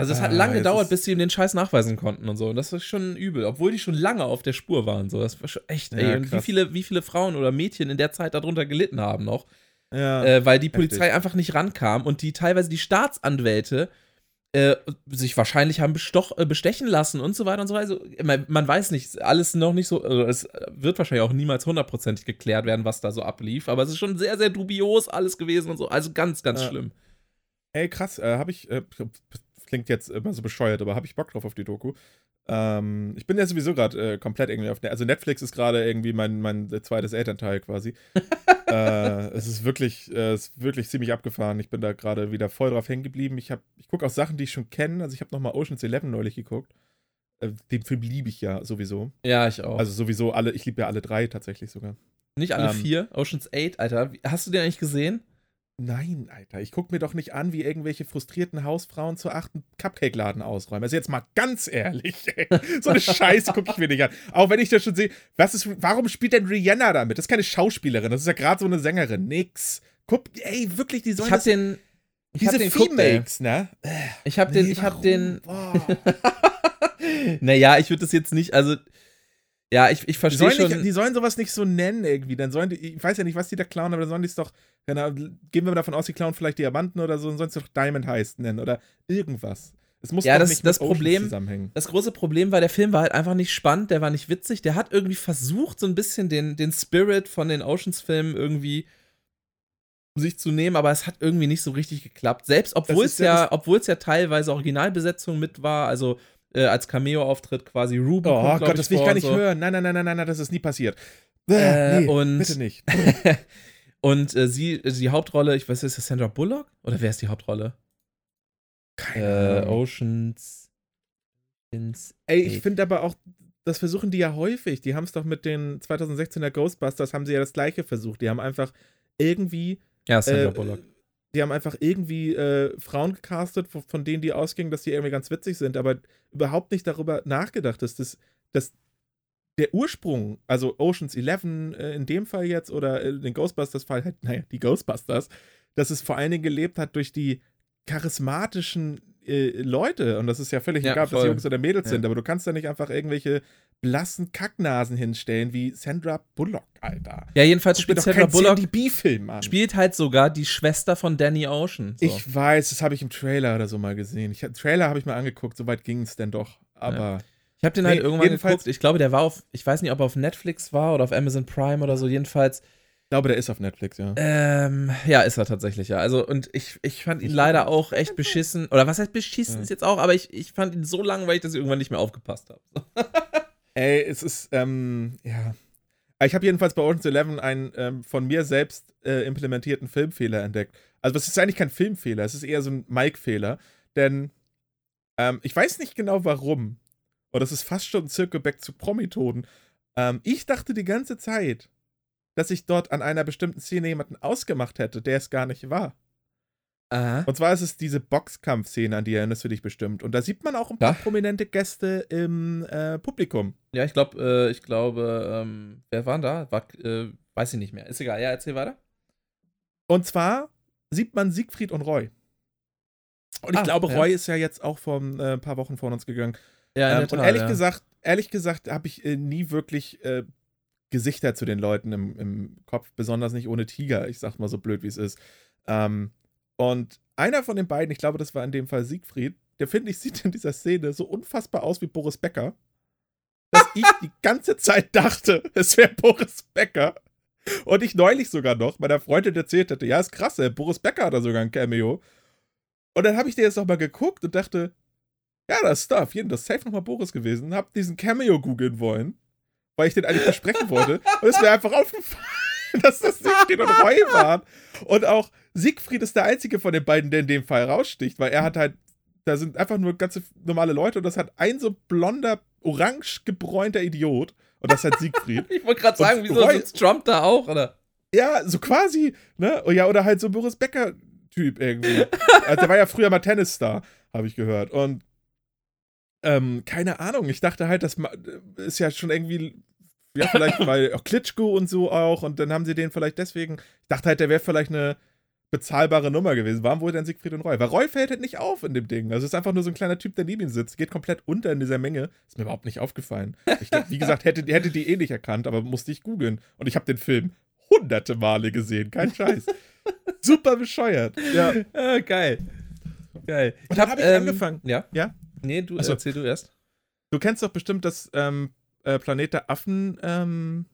S1: Also es hat
S2: Ah,
S1: lange
S2: jetzt
S1: gedauert, bis sie ihm den Scheiß nachweisen konnten und so. Und das ist schon übel, obwohl die schon lange auf der Spur waren. So, das war schon echt, ey.
S2: Ja,
S1: und wie viele, wie viele Frauen oder Mädchen in der Zeit darunter gelitten haben noch,
S2: Ja.
S1: äh, weil die
S2: heftig.
S1: Polizei einfach nicht rankam und die teilweise die Staatsanwälte äh, sich wahrscheinlich haben bestoch, äh, bestechen lassen und so weiter und so weiter. Also, man, man weiß nicht, alles noch nicht so, also es wird wahrscheinlich auch niemals hundertprozentig geklärt werden, was da so ablief, aber es ist schon sehr, sehr dubios alles gewesen und so. Also ganz, ganz schlimm.
S2: Ey, krass, äh, habe ich, äh, klingt jetzt immer so bescheuert, aber habe ich Bock drauf auf die Doku. Ähm, ich bin ja sowieso gerade äh, komplett irgendwie auf, also Netflix ist gerade irgendwie mein, mein zweites Elternteil quasi. <laughs> äh, es ist wirklich, äh, es ist wirklich ziemlich abgefahren. Ich bin da gerade wieder voll drauf hängen geblieben. Ich, hab- ich gucke auch Sachen, die ich schon kenne. Also ich habe nochmal Ocean's Eleven neulich geguckt. Äh, den Film liebe ich ja sowieso.
S1: Ja, ich auch.
S2: Also sowieso alle, ich liebe ja alle drei tatsächlich sogar.
S1: nicht alle
S2: ähm,
S1: vier. Oceans 8, Alter. Hast du den eigentlich gesehen?
S2: Nein, Alter, ich gucke mir doch nicht an, wie irgendwelche frustrierten Hausfrauen zu achten Cupcake-Laden ausräumen. Also jetzt mal ganz ehrlich, ey. so eine Scheiße gucke ich mir nicht an. Auch wenn ich das schon sehe, was ist, warum spielt denn Rihanna damit? Das ist keine Schauspielerin, das ist ja gerade so eine Sängerin. Nix. Guck, ey, wirklich, die sollen
S1: Ich hab
S2: das,
S1: den. Ich
S2: diese
S1: hab den ey.
S2: Femakes, ne?
S1: Ich hab den,
S2: Nee,
S1: ich hab
S2: warum?
S1: den.
S2: Boah. <laughs>
S1: naja, ich würde das jetzt nicht, also. Ja, ich, ich verstehe schon.
S2: nicht, die sollen sowas nicht so nennen irgendwie. Dann sollen die, ich weiß ja nicht, was die da klauen, aber dann sollen die es doch, genau, gehen wir mal davon aus, die klauen vielleicht Diamanten oder so, dann sollen es doch Diamond Heist nennen oder irgendwas. Es muss
S1: Ja,
S2: doch
S1: das-
S2: nicht
S1: das Problem-
S2: zusammenhängen.
S1: Das große Problem war, der Film war halt einfach nicht spannend, der war nicht witzig, der hat irgendwie versucht, so ein bisschen den, den Spirit von den Oceans-Filmen irgendwie sich zu nehmen, aber es hat irgendwie nicht so richtig geklappt. Selbst obwohl es
S2: ja,
S1: obwohl es ja teilweise Originalbesetzung mit war, also äh, als Cameo-Auftritt quasi Ruben.
S2: Oh
S1: kommt,
S2: Gott, das will ich gar nicht
S1: so.
S2: hören. Nein, nein, nein, nein, nein, das ist nie passiert.
S1: Äh,
S2: nee,
S1: und-
S2: bitte nicht. <laughs>
S1: und äh, sie, die Hauptrolle, ich weiß, ist das Sandra Bullock? Oder wer ist die Hauptrolle?
S2: Keine
S1: Äh,
S2: Ahnung.
S1: Oceans. Oceans
S2: Ey, ich finde aber auch, das versuchen die ja häufig. Die haben es doch mit den 2016er Ghostbusters, haben sie ja das gleiche versucht. Die haben einfach irgendwie
S1: Ja, Sandra
S2: äh,
S1: Bullock.
S2: Die haben einfach irgendwie äh, Frauen gecastet, von, denen die ausgingen, dass die irgendwie ganz witzig sind, aber überhaupt nicht darüber nachgedacht, dass das, dass der Ursprung, also Oceans 11 äh, in dem Fall jetzt oder in den Ghostbusters-Fall, halt, <laughs> naja, die Ghostbusters, dass es vor allen Dingen gelebt hat durch die charismatischen äh, Leute. Und das ist ja völlig
S1: Ja,
S2: egal, ob das. Jungs oder Mädels
S1: Ja.
S2: sind, aber du kannst da nicht einfach irgendwelche blassen Kacknasen hinstellen wie Sandra Bullock, Alter.
S1: Ja, jedenfalls
S2: Guck
S1: spielt Sandra Bullock
S2: CNDB-Film an.
S1: spielt halt sogar die Schwester von Danny Ocean. So.
S2: Ich weiß, das habe ich im Trailer oder so mal gesehen. Ich, Trailer habe ich mal angeguckt, soweit ging es denn doch. Aber
S1: Ich habe den halt
S2: Nee,
S1: irgendwann geguckt. Ich glaube, der war auf, ich weiß nicht, ob er auf Netflix war oder auf Amazon Prime oder so. Jedenfalls,
S2: ich glaube, der ist auf Netflix, ja.
S1: ähm, ja, ist er tatsächlich, ja. Also, und ich, ich fand ihn leider auch echt beschissen. Oder was heißt beschissen
S2: Ja.
S1: ist jetzt auch, aber ich, ich fand ihn so langweilig, dass ich irgendwann nicht mehr aufgepasst habe. <laughs>
S2: Ey, es ist, ähm, ja. Ich habe jedenfalls bei Ocean's Eleven einen ähm, von mir selbst äh, implementierten Filmfehler entdeckt. Also, das ist eigentlich kein Filmfehler, es ist eher so ein Mike-Fehler. Denn Ähm, ich weiß nicht genau warum. Und das ist fast schon ein Circle Back zu Promitoden. Ähm, ich dachte die ganze Zeit, dass ich dort an einer bestimmten Szene jemanden ausgemacht hätte, der es gar nicht war.
S1: Aha.
S2: Und zwar ist es diese Boxkampfszene, an die erinnerst du dich bestimmt. Und da sieht man auch ein paar
S1: Ja.
S2: prominente Gäste im äh, Publikum.
S1: Ja, ich glaube, äh, ich glaube, ähm, wer war da? War, äh, weiß ich nicht mehr. Ist egal. Ja, erzähl weiter.
S2: Und zwar sieht man Siegfried und Roy. Und ich
S1: Ah,
S2: glaube,
S1: ja.
S2: Roy ist ja jetzt auch vor äh, ein paar Wochen von uns gegangen.
S1: Ja,
S2: Ähm, und ehrlich gesagt, ehrlich gesagt, habe ich äh, nie wirklich äh, Gesichter zu den Leuten im, im Kopf, besonders nicht ohne Tiger. Ich sag mal so blöd, wie es ist. Ähm, und einer von den beiden, ich glaube, das war in dem Fall Siegfried, der finde ich, <laughs> sieht in dieser Szene so unfassbar aus wie Boris Becker, dass ich die ganze Zeit dachte, <laughs> es wäre Boris Becker. Und ich neulich sogar noch meiner Freundin erzählt hatte, ja, ist krass, ey, Boris Becker hat da sogar ein Cameo. Und dann habe ich dir jetzt nochmal geguckt und dachte, ja, das ist da, auf jeden Fall, safe nochmal Boris gewesen. Hab diesen Cameo googeln wollen, weil ich den eigentlich besprechen wollte. Und es ist mir einfach aufgefallen, <laughs> dass das Siegfried und Roy waren. Und auch Siegfried ist der einzige von den beiden, der in dem Fall raussticht, weil er hat halt, da sind einfach nur ganze normale Leute und das hat ein so blonder, orange gebräunter Idiot. Und das ist halt Siegfried. <laughs>
S1: Ich wollte gerade
S2: Und
S1: sagen, wieso
S2: Roy-
S1: sitzt Trump da auch, oder?
S2: Ja, so quasi, ne? Oh Ja, oder halt so Boris Becker-Typ irgendwie. also, der war ja früher mal Tennisstar, habe ich gehört. Und ähm, keine Ahnung, ich dachte halt, das ma- ist ja schon irgendwie, ja, vielleicht weil auch Klitschko und so auch, und dann haben sie den vielleicht deswegen, ich dachte halt, der wäre vielleicht eine bezahlbare Nummer gewesen. Warum wurde denn Siegfried und Roy? Weil Roy fällt halt nicht auf in dem Ding. Also es ist einfach nur so ein kleiner Typ, der neben ihm sitzt, geht komplett unter in dieser Menge. Ist mir überhaupt nicht aufgefallen. Ich, wie gesagt, hätte, hätte die eh nicht erkannt, aber musste ich googeln. Und ich habe den Film hunderte Male gesehen, kein Scheiß. Super bescheuert. Ja.
S1: Ah, geil. Geil.
S2: Und dann hab ich angefangen.
S1: Ja?
S2: Ja?
S1: Nee, du
S2: Achso.
S1: erzähl du erst.
S2: Du kennst doch bestimmt das ähm, äh, Planet der Affen ähm,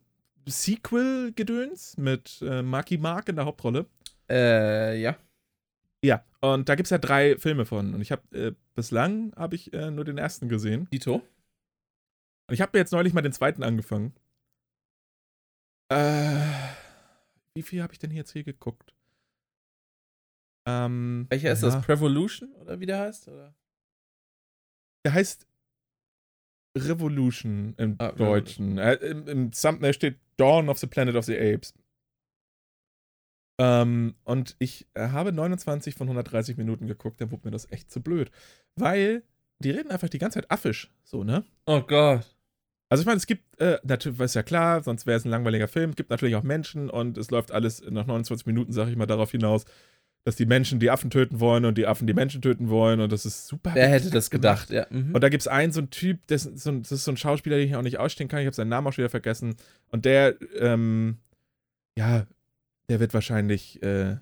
S2: Sequel-Gedöns mit äh, Marky Mark in der Hauptrolle.
S1: Äh, ja.
S2: Ja, und da gibt es ja drei Filme von. Und ich habe äh, bislang habe ich äh, nur den ersten gesehen.
S1: Dito.
S2: Und ich habe mir jetzt neulich mal den zweiten angefangen. Äh, wie viel habe ich denn jetzt hier geguckt? Ähm,
S1: Welcher ist
S2: ja,
S1: das? Prevolution oder wie der heißt? Oder?
S2: Der heißt Revolution im
S1: Ah,
S2: Deutschen. Äh, im, Im Thumbnail steht Dawn of the Planet of the Apes. Ähm, und ich äh, habe 29 von 130 Minuten geguckt, dann wurde mir das echt zu blöd. Weil die reden einfach die ganze Zeit affisch, so, ne?
S1: Oh Gott.
S2: Also ich meine, es gibt, äh, natürlich, ist ja klar, sonst wäre es ein langweiliger Film, es gibt natürlich auch Menschen und es läuft alles nach 29 Minuten, sage ich mal, darauf hinaus, dass die Menschen die Affen töten wollen und die Affen die Menschen töten wollen und das ist super.
S1: Wer hätte das
S2: gemacht.
S1: gedacht? Ja. Mhm.
S2: Und da gibt es einen, so einen Typ, das, ist so ein- das ist so ein Schauspieler, den ich auch nicht ausstehen kann. Ich habe seinen Namen auch schon wieder vergessen. Und der, ähm, ja, der wird wahrscheinlich, äh,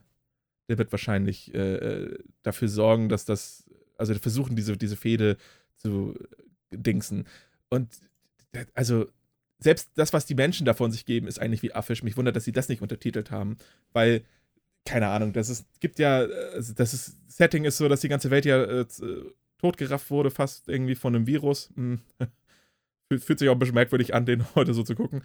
S2: der wird wahrscheinlich äh, äh, dafür sorgen, dass das, also versuchen, diese, diese Fehde zu dingsen. Und also, selbst das, was die Menschen davon sich geben, ist eigentlich wie affisch. Mich wundert, dass sie das nicht untertitelt haben, weil keine Ahnung, das ist, gibt ja, äh, das ist, Setting ist so, dass die ganze Welt ja äh, z- totgerafft wurde, fast irgendwie von einem Virus. Hm. <laughs> Fühlt sich auch ein bisschen merkwürdig an, den <laughs> heute so zu gucken.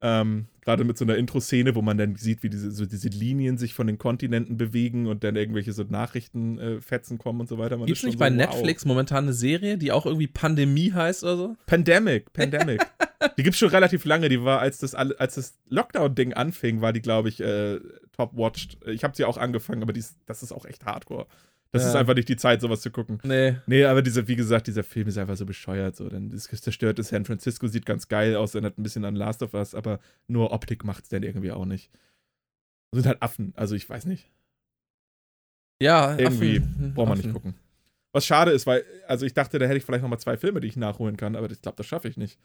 S2: Ähm, Gerade mit so einer Intro-Szene, wo man dann sieht, wie diese, so diese Linien sich von den Kontinenten bewegen und dann irgendwelche so Nachrichtenfetzen kommen und so weiter.
S1: Gibt es nicht bei
S2: so, wow.
S1: Netflix momentan eine Serie, die auch irgendwie Pandemie heißt oder so?
S2: Pandemic, <laughs> Pandemic. die gibt's schon relativ lange. Die war, als das, als das Lockdown-Ding anfing, war die, glaube ich, äh, top-watched. Ich habe sie auch angefangen, aber die ist, das ist auch echt hardcore. Das
S1: Ja.
S2: ist einfach nicht die Zeit, sowas zu gucken.
S1: Nee.
S2: Nee, aber dieser, wie gesagt, dieser Film ist einfach so bescheuert. So. Dann das zerstörte San Francisco sieht ganz geil aus, erinnert ein bisschen an Last of Us, aber nur Optik macht's dann irgendwie auch nicht. Das sind halt Affen, also ich weiß nicht.
S1: Ja,
S2: Irgendwie
S1: Affen,
S2: Braucht man
S1: Affen.
S2: nicht gucken. Was schade ist, weil, also ich dachte, da hätte ich vielleicht nochmal zwei Filme, die ich nachholen kann, aber ich glaube, das schaffe ich nicht.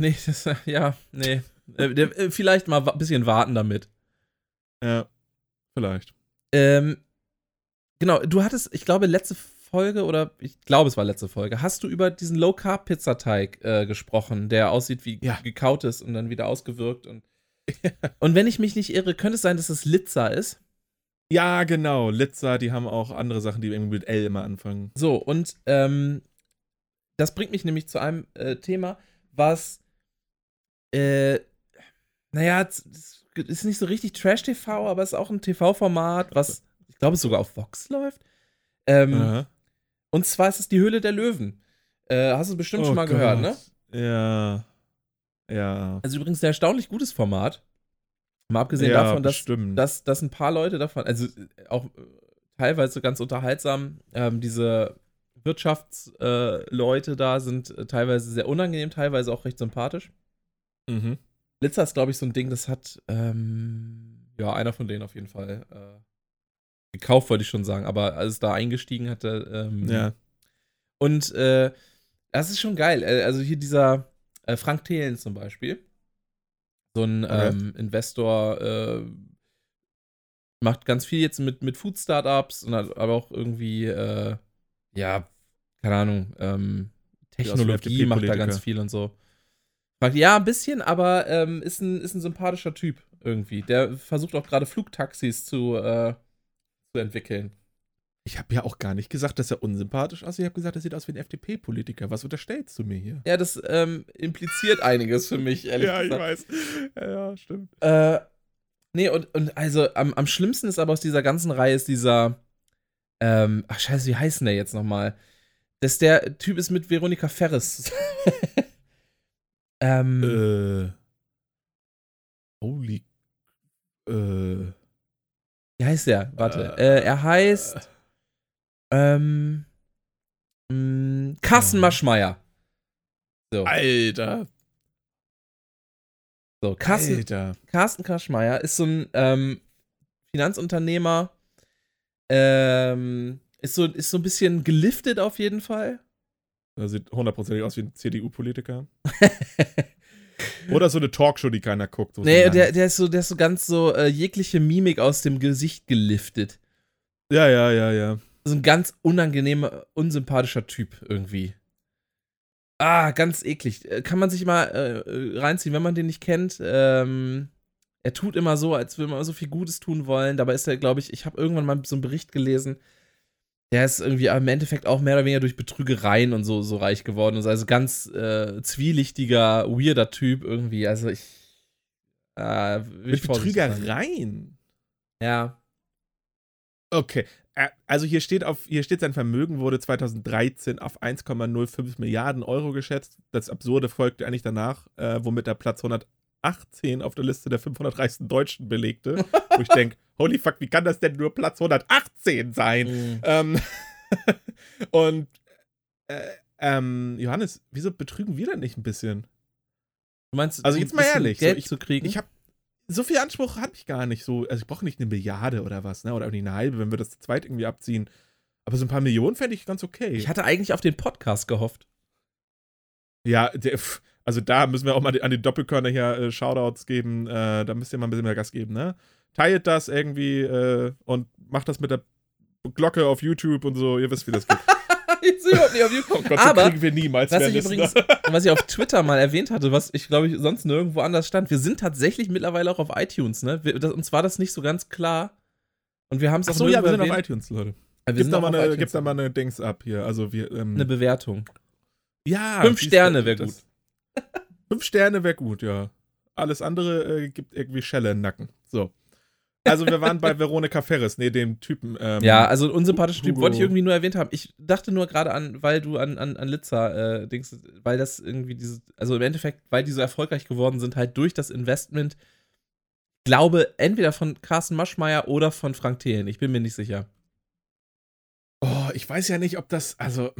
S1: Nee, <laughs> das, ja, nee. Äh, äh, vielleicht mal ein bisschen warten damit.
S2: Ja, vielleicht.
S1: Ähm, genau, du hattest, ich glaube, letzte Folge oder ich glaube, es war letzte Folge, hast du über diesen Low-Carb-Pizzateig äh, gesprochen, der aussieht wie
S2: Ja.
S1: gekaut ist und dann wieder ausgewirkt. Und, <laughs> und wenn ich mich nicht irre, könnte es sein, dass es Litza ist.
S2: Ja, genau. Litza, die haben auch andere Sachen, die irgendwie mit L immer anfangen.
S1: So, und ähm, das bringt mich nämlich zu einem äh, Thema, was, äh, naja, ist nicht so richtig Trash-TV, aber es ist auch ein TV-Format, was, ich glaube, sogar auf Vox läuft. Ähm,
S2: Aha.
S1: Und zwar ist es die Höhle der Löwen. Äh, hast du bestimmt
S2: Oh
S1: schon mal gehört, ne?
S2: Gott. Ja. Ja.
S1: Also übrigens ein erstaunlich gutes Format. Mal abgesehen
S2: ja,
S1: davon, dass, dass, dass ein paar Leute davon, also äh, auch äh, teilweise ganz unterhaltsam, ähm, diese Wirtschaftsleute äh, da sind äh, teilweise sehr unangenehm, teilweise auch recht sympathisch.
S2: mhm.
S1: Blitzer ist, glaube ich, so ein Ding, das hat, ähm, ja, einer von denen auf jeden Fall äh, gekauft, wollte ich schon sagen, aber als es da eingestiegen hatte, ähm,
S2: Ja.
S1: Und äh, das ist schon geil. Äh, Also hier dieser äh, Frank Thelen zum Beispiel. So ein
S2: Okay.
S1: ähm, Investor äh, macht ganz viel jetzt mit, mit Food-Startups und hat aber auch irgendwie, äh, ja, keine Ahnung, ähm, Technologie macht da ganz viel und so. Ja, ein bisschen, aber ähm, ist, ein, ist ein sympathischer Typ irgendwie. Der versucht auch gerade Flugtaxis zu, äh, zu entwickeln.
S2: Ich habe ja auch gar nicht gesagt, dass er unsympathisch aussieht. Ich habe gesagt, er sieht aus wie ein FDP-Politiker. Was unterstellst du mir hier?
S1: Ja, das ähm, impliziert einiges für mich, ehrlich gesagt.
S2: weiß. Ja, ja, stimmt.
S1: Äh, nee, und, und also am, am schlimmsten ist aber aus dieser ganzen Reihe ist dieser, ähm, ach scheiße, wie heißt denn der jetzt nochmal? Dass der Typ ist mit Veronika Ferris. <laughs> ähm,
S2: Äh. Holy. Äh.
S1: Wie heißt der? Warte.
S2: äh,
S1: Äh, er heißt, ähm, mh, Carsten
S2: Ja.
S1: Maschmeyer. So,
S2: Alter.
S1: so Carsten,
S2: Alter.
S1: Carsten Kaschmeier ist so ein ähm, Finanzunternehmer, ähm, ist so, ist so ein bisschen geliftet auf jeden Fall.
S2: Er sieht hundertprozentig aus wie ein CDU-Politiker. <laughs> Oder so eine Talkshow, die keiner guckt.
S1: nee, der,
S2: ist.
S1: der ist so, der ist so ganz so äh, jegliche Mimik aus dem Gesicht geliftet.
S2: Ja, ja, ja, ja.
S1: So ein ganz unangenehmer, unsympathischer Typ irgendwie. Ah, ganz eklig. Äh, Kann man sich mal äh, reinziehen, wenn man den nicht kennt. Ähm, er tut immer so, als würde man so viel Gutes tun wollen. Dabei ist er, glaube ich, ich habe irgendwann mal so einen Bericht gelesen. Der ist irgendwie im Endeffekt auch mehr oder weniger durch Betrügereien und so, so reich geworden. Und also ganz äh, zwielichtiger, weirder Typ irgendwie. Also ich. Äh,
S2: Mit
S1: ich.
S2: Betrügereien.
S1: Ja.
S2: Okay. Äh, Also hier steht auf, hier steht sein Vermögen wurde 2013 auf 1,05 Milliarden Euro geschätzt. Das Absurde folgte eigentlich danach, äh, womit er Platz 118 auf der Liste der 500 reichsten Deutschen belegte. Wo ich denke, <laughs> holy fuck, wie kann das denn nur Platz 118 sein?
S1: Mhm.
S2: Ähm, <laughs> und äh, ähm, Johannes, wieso betrügen wir denn nicht ein bisschen?
S1: Du meinst,
S2: Also jetzt mal ehrlich, so
S1: Geld
S2: ich-
S1: zu kriegen?
S2: Ich habe so viel Anspruch habe ich gar nicht so. Also ich brauche nicht eine Milliarde oder was, ne? Oder auch nicht eine halbe, wenn wir das zu zweit irgendwie abziehen. Aber so ein paar Millionen fände ich ganz okay.
S1: ich hatte eigentlich auf den Podcast gehofft.
S2: ja, der, also da müssen wir auch mal an die Doppelkörner hier äh, Shoutouts geben. Äh, da müsst ihr mal ein bisschen mehr Gas geben, ne? Teilt das irgendwie äh, und macht das mit der Glocke auf YouTube und so. Ihr wisst, wie das geht. <laughs>
S1: ich sehe überhaupt nicht auf YouTube.
S2: Oh Gott,
S1: Aber,
S2: so kriegen wir niemals
S1: Was ich übrigens, was ich auf Twitter mal erwähnt hatte, was ich glaube ich sonst nirgendwo anders stand, wir sind tatsächlich mittlerweile auch auf iTunes, ne? Wir, das, uns war das nicht so ganz klar. Und wir haben es auch
S2: Achso, ja, wir sind
S1: nirgendwo
S2: auf
S1: erwähnt.
S2: iTunes, Leute.
S1: Wir
S2: Gib da, mal eine, gib da mal eine Dings ab hier. Also wir, ähm,
S1: eine Bewertung.
S2: Ja.
S1: Fünf Sterne
S2: du,
S1: wär
S2: das- Fünf Sterne wäre gut, ja. Alles andere äh, gibt irgendwie Schelle im Nacken. So. Also wir waren bei <laughs> Veronika Ferris, nee, dem Typen. Ähm,
S1: Ja, also ein unsympathischer Typ wollte ich irgendwie nur erwähnt haben. Ich dachte nur gerade an, weil du an, an, an Litzer äh, denkst, weil das irgendwie dieses, also im Endeffekt, weil die so erfolgreich geworden sind, halt durch das Investment, glaube entweder von Carsten Maschmeyer oder von Frank Thelen. Ich bin mir nicht sicher.
S2: Oh, ich weiß ja nicht, ob das, also,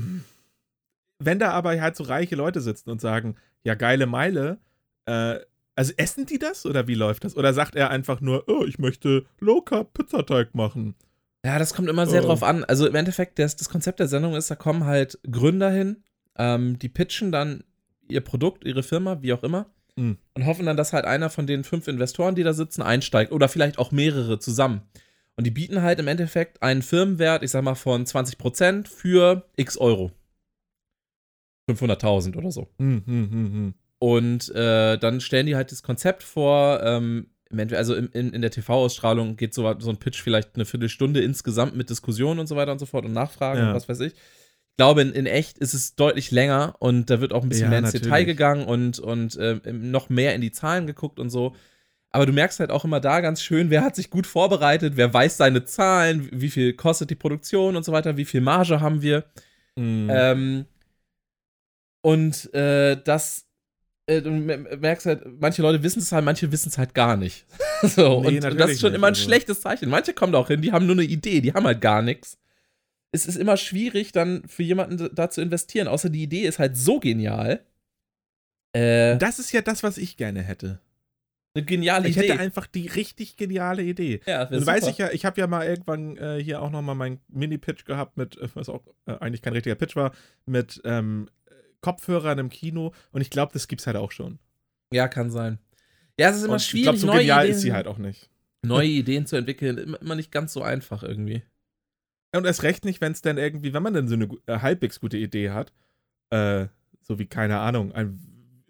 S2: wenn da aber halt so reiche Leute sitzen und sagen, ja, geile Meile, äh, also essen die das oder wie läuft das? Oder sagt er einfach nur, oh, ich möchte Low Carb Pizzateig machen?
S1: Ja, das kommt immer sehr
S2: Oh.
S1: drauf an. Also im Endeffekt, das, das Konzept der Sendung ist, da kommen halt Gründer hin, ähm, die pitchen dann ihr Produkt, ihre Firma, wie auch immer,
S2: Hm.
S1: und hoffen dann, dass halt einer von den fünf Investoren, die da sitzen, einsteigt oder vielleicht auch mehrere zusammen. Und die bieten halt im Endeffekt einen Firmenwert, ich sag mal, von 20% für x Euro. 500.000 oder so.
S2: Hm, hm, hm.
S1: Und äh, dann stellen die halt das Konzept vor. Ähm, also in, in, in der TV-Ausstrahlung geht so, so ein Pitch vielleicht eine Viertelstunde insgesamt mit Diskussionen und so weiter und so fort und Nachfragen
S2: Ja.
S1: und was weiß ich. Ich glaube, in, in echt ist es deutlich länger und da wird auch ein bisschen
S2: Ja,
S1: mehr ins
S2: natürlich.
S1: Detail gegangen und, und ähm, noch mehr in die Zahlen geguckt und so. Aber du merkst halt auch immer da ganz schön, wer hat sich gut vorbereitet, wer weiß seine Zahlen, wie viel kostet die Produktion und so weiter, wie viel Marge haben wir.
S2: Mhm.
S1: Ähm, und äh, das äh, du merkst halt, manche Leute wissen es halt, manche wissen es halt gar nicht. <laughs> so,
S2: Nee,
S1: und das ist schon
S2: nicht,
S1: immer ein
S2: also.
S1: schlechtes Zeichen. Manche kommen da auch hin, die haben nur eine Idee, die haben halt gar nichts. Es ist immer schwierig, dann für jemanden da zu investieren, außer die Idee ist halt so genial. Äh,
S2: das ist ja das, was ich gerne hätte.
S1: eine geniale
S2: Ich
S1: Idee.
S2: hätte einfach die richtig geniale Idee.
S1: ja,
S2: Und weiß ich ja, ich habe ja mal irgendwann äh, hier auch nochmal meinen Mini-Pitch gehabt mit, äh, was auch äh, eigentlich kein richtiger Pitch war, mit ähm, Kopfhörern im Kino. Und ich glaube, das gibt's halt auch schon.
S1: Ja, kann sein. Ja, es ist immer
S2: Und ich
S1: schwierig,
S2: glaube, so
S1: neue,
S2: genial
S1: Ideen,
S2: ist sie halt auch nicht.
S1: neue Ideen zu entwickeln. Immer, immer nicht ganz so einfach irgendwie.
S2: Und erst recht nicht, wenn es dann irgendwie, wenn man dann so eine äh, halbwegs gute Idee hat, äh, so wie, keine Ahnung, ein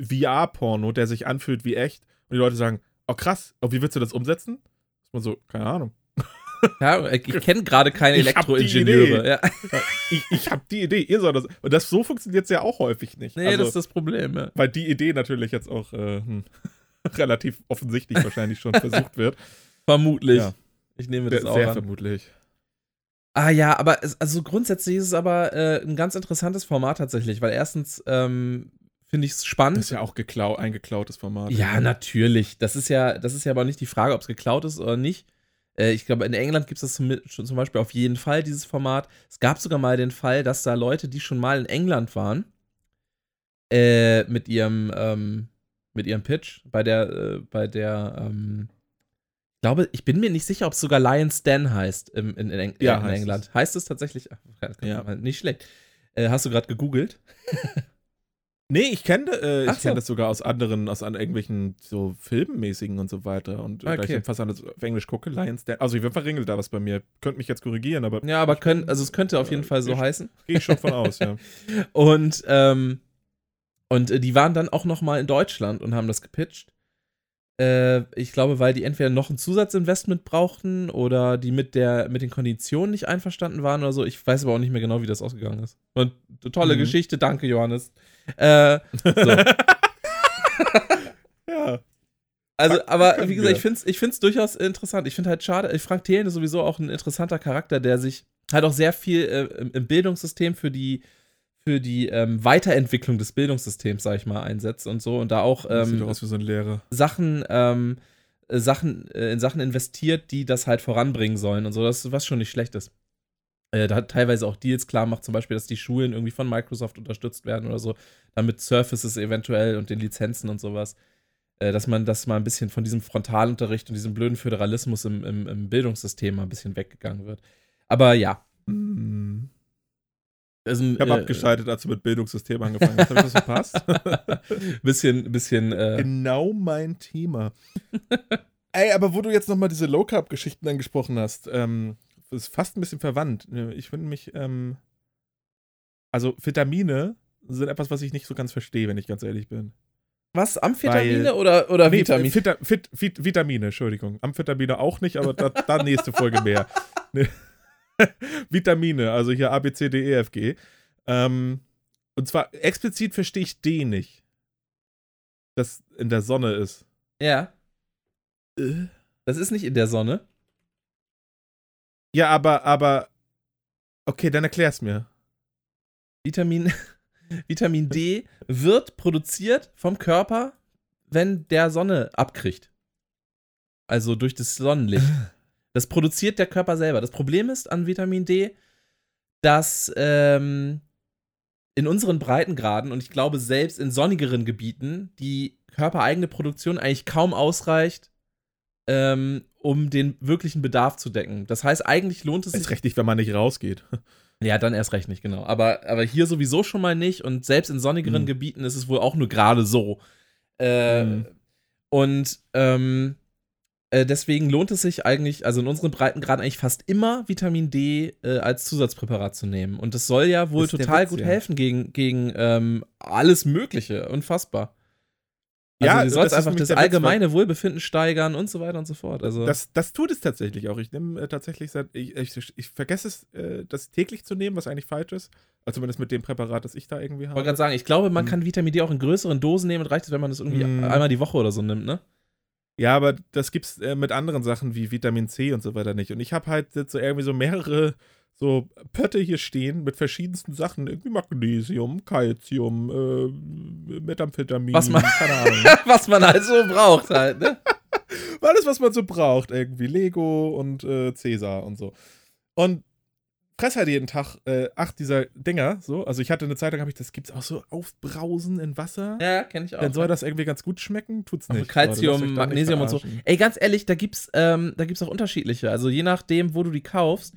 S2: VR-Porno, der sich anfühlt wie echt, und die Leute sagen, oh krass, oh, wie willst du das umsetzen? Ist man so, keine Ahnung.
S1: Ja, ich kenne gerade keine Elektroingenieure. Ja.
S2: Ich, ich habe die Idee, ihr sollt das. Und das so funktioniert es ja auch häufig nicht.
S1: Nee,
S2: also,
S1: das ist das Problem. Ja.
S2: weil die Idee natürlich jetzt auch äh, hm, <laughs> relativ offensichtlich wahrscheinlich schon versucht wird.
S1: Vermutlich.
S2: Ja.
S1: Ich nehme
S2: Sehr,
S1: das auch
S2: sehr
S1: an.
S2: vermutlich.
S1: Ah ja, aber es, also grundsätzlich ist es aber äh, ein ganz interessantes Format tatsächlich, weil erstens ähm, finde ich es spannend.
S2: Das ist ja auch geklau eingeklautes Format.
S1: Ja, natürlich. Das ist ja, das ist ja aber nicht die Frage, ob es geklaut ist oder nicht. Äh, ich glaube, in England gibt es das zum, schon zum Beispiel auf jeden Fall, dieses Format. Es gab sogar mal den Fall, dass da Leute, die schon mal in England waren, äh, mit ihrem, ähm, mit ihrem Pitch, bei der, äh, bei der, ähm, ich glaube, ich bin mir nicht sicher, ob es sogar Lion's Den heißt im, in, in, Eng
S2: Ja,
S1: in
S2: heißt
S1: England. Heißt es tatsächlich? Ach,
S2: Ja.
S1: Nicht schlecht. Äh, hast du gerade gegoogelt? <laughs>
S2: Nee, ich kenne äh, ich kenn
S1: so.
S2: das sogar aus anderen, aus an irgendwelchen so Filmmäßigen und so weiter. Und äh, da
S1: Okay.
S2: ich fast alles auf Englisch gucke, Lions Den. Also, ich verringelt da was bei mir. Könnt mich jetzt korrigieren, aber
S1: Ja, aber können, also es könnte auf jeden Fall so
S2: Ich-
S1: heißen.
S2: gehe ich schon von aus, ja. <laughs>
S1: Und, ähm, und äh, die waren dann auch noch mal in Deutschland und haben das gepitcht. Äh, ich glaube, weil die entweder noch ein Zusatzinvestment brauchten oder die mit, der, mit den Konditionen nicht einverstanden waren oder so. Ich weiß aber auch nicht mehr genau, wie das ausgegangen ist. Und tolle
S2: Mhm.
S1: Geschichte, danke, Johannes. Äh, so. <laughs>
S2: ja.
S1: Also, aber wie gesagt, ich finde es ich find's durchaus interessant. Ich finde halt schade, Frank Thelen ist sowieso auch ein interessanter Charakter, der sich halt auch sehr viel äh, im Bildungssystem für die, für die ähm, Weiterentwicklung des Bildungssystems, sag ich mal, einsetzt und so und da auch ähm,
S2: so.
S1: Sachen, ähm, äh, Sachen, äh, in Sachen investiert, die das halt voranbringen sollen und so, das was schon nicht schlecht ist. Äh, da hat teilweise auch Deals klar macht, zum Beispiel, dass die Schulen irgendwie von Microsoft unterstützt werden oder so, damit Surfaces eventuell und den Lizenzen und sowas äh, dass man das mal ein bisschen von diesem Frontalunterricht und diesem blöden Föderalismus im, im, im Bildungssystem mal ein bisschen weggegangen wird. Aber ja.
S2: Hm.
S1: Also,
S2: Ich habe abgeschaltet, als du mit Bildungssystem angefangen hast. Habe ich das verpasst? <laughs>
S1: bisschen, bisschen, äh,
S2: genau mein Thema. <laughs> Ey, aber wo du jetzt nochmal diese Low-Carb-Geschichten angesprochen hast, ähm, ist fast ein bisschen verwandt. Ich finde mich, ähm, also Vitamine sind etwas, was ich nicht so ganz verstehe, wenn ich ganz ehrlich bin.
S1: was? Amphetamine
S2: weil-
S1: oder, oder
S2: Nee,
S1: Vitamin?
S2: Vita, Vit, Vit, Vitamine, Entschuldigung. Amphetamine auch nicht, aber da, da nächste Folge mehr. <laughs> <laughs> Vitamine, also hier A, B, C, D, E, F, G. Ähm, und zwar explizit verstehe ich D nicht. Das in der Sonne ist.
S1: Ja. Das ist nicht in der Sonne.
S2: Ja, aber, aber. Okay, dann erklär's mir.
S1: Vitamin, <laughs> Vitamin D wird produziert vom Körper, wenn der Sonne abkriegt. Also durch das Sonnenlicht. <laughs> Das produziert der Körper selber. Das Problem ist an Vitamin D, dass ähm, in unseren Breitengraden und ich glaube selbst in sonnigeren Gebieten die körpereigene Produktion eigentlich kaum ausreicht, ähm, um den wirklichen Bedarf zu decken. Das heißt, eigentlich lohnt es sich
S2: Ist recht nicht, wenn man nicht rausgeht. <laughs>
S1: ja, dann erst recht nicht, genau. Aber, aber hier sowieso schon mal nicht und selbst in sonnigeren
S2: Mhm.
S1: Gebieten ist es wohl auch nur gerade so. Äh,
S2: Mhm.
S1: Und ähm, äh, deswegen lohnt es sich eigentlich, also in unseren Breitengraden eigentlich fast immer Vitamin D äh, als Zusatzpräparat zu nehmen. Und das soll ja wohl total
S2: Witz,
S1: gut
S2: ja.
S1: helfen gegen, gegen ähm, alles Mögliche. Unfassbar. Also
S2: Ja,
S1: du sollst einfach das allgemeine Wohlbefinden steigern und so weiter und so fort. Also
S2: Das, das tut es tatsächlich auch. Ich nehme äh, tatsächlich seit. Ich, ich, ich vergesse es, äh, das täglich zu nehmen, was eigentlich falsch ist. Also zumindest mit dem Präparat, das ich da irgendwie
S1: ich
S2: habe.
S1: wollte gerade sagen, ich glaube, man
S2: Mhm.
S1: kann Vitamin D auch in größeren Dosen nehmen und reicht es, wenn man das irgendwie
S2: Mhm.
S1: einmal die Woche oder so nimmt, ne?
S2: Ja, aber das gibt's äh, mit anderen Sachen wie Vitamin C und so weiter nicht. Und ich habe halt jetzt so irgendwie so mehrere so Pötte hier stehen mit verschiedensten Sachen, irgendwie Magnesium, Calcium, äh, Methamphetamin,
S1: Was man-
S2: keine <laughs> Ahnung.
S1: was man halt so braucht halt, ne? <laughs>
S2: Alles, was man so braucht, irgendwie Lego und äh, Cäsar und so. Und fress halt jeden Tag äh, acht dieser Dinger, so. Also ich hatte eine Zeit lang, habe ich das, gibt's auch so Aufbrausen in Wasser?
S1: Ja, kenne ich auch.
S2: Dann soll das irgendwie ganz gut schmecken, tut's nicht.
S1: Calcium,
S2: da nicht
S1: Magnesium und so. Ey, ganz ehrlich, da gibt's, ähm, da gibt's auch unterschiedliche. Also je nachdem, wo du die kaufst.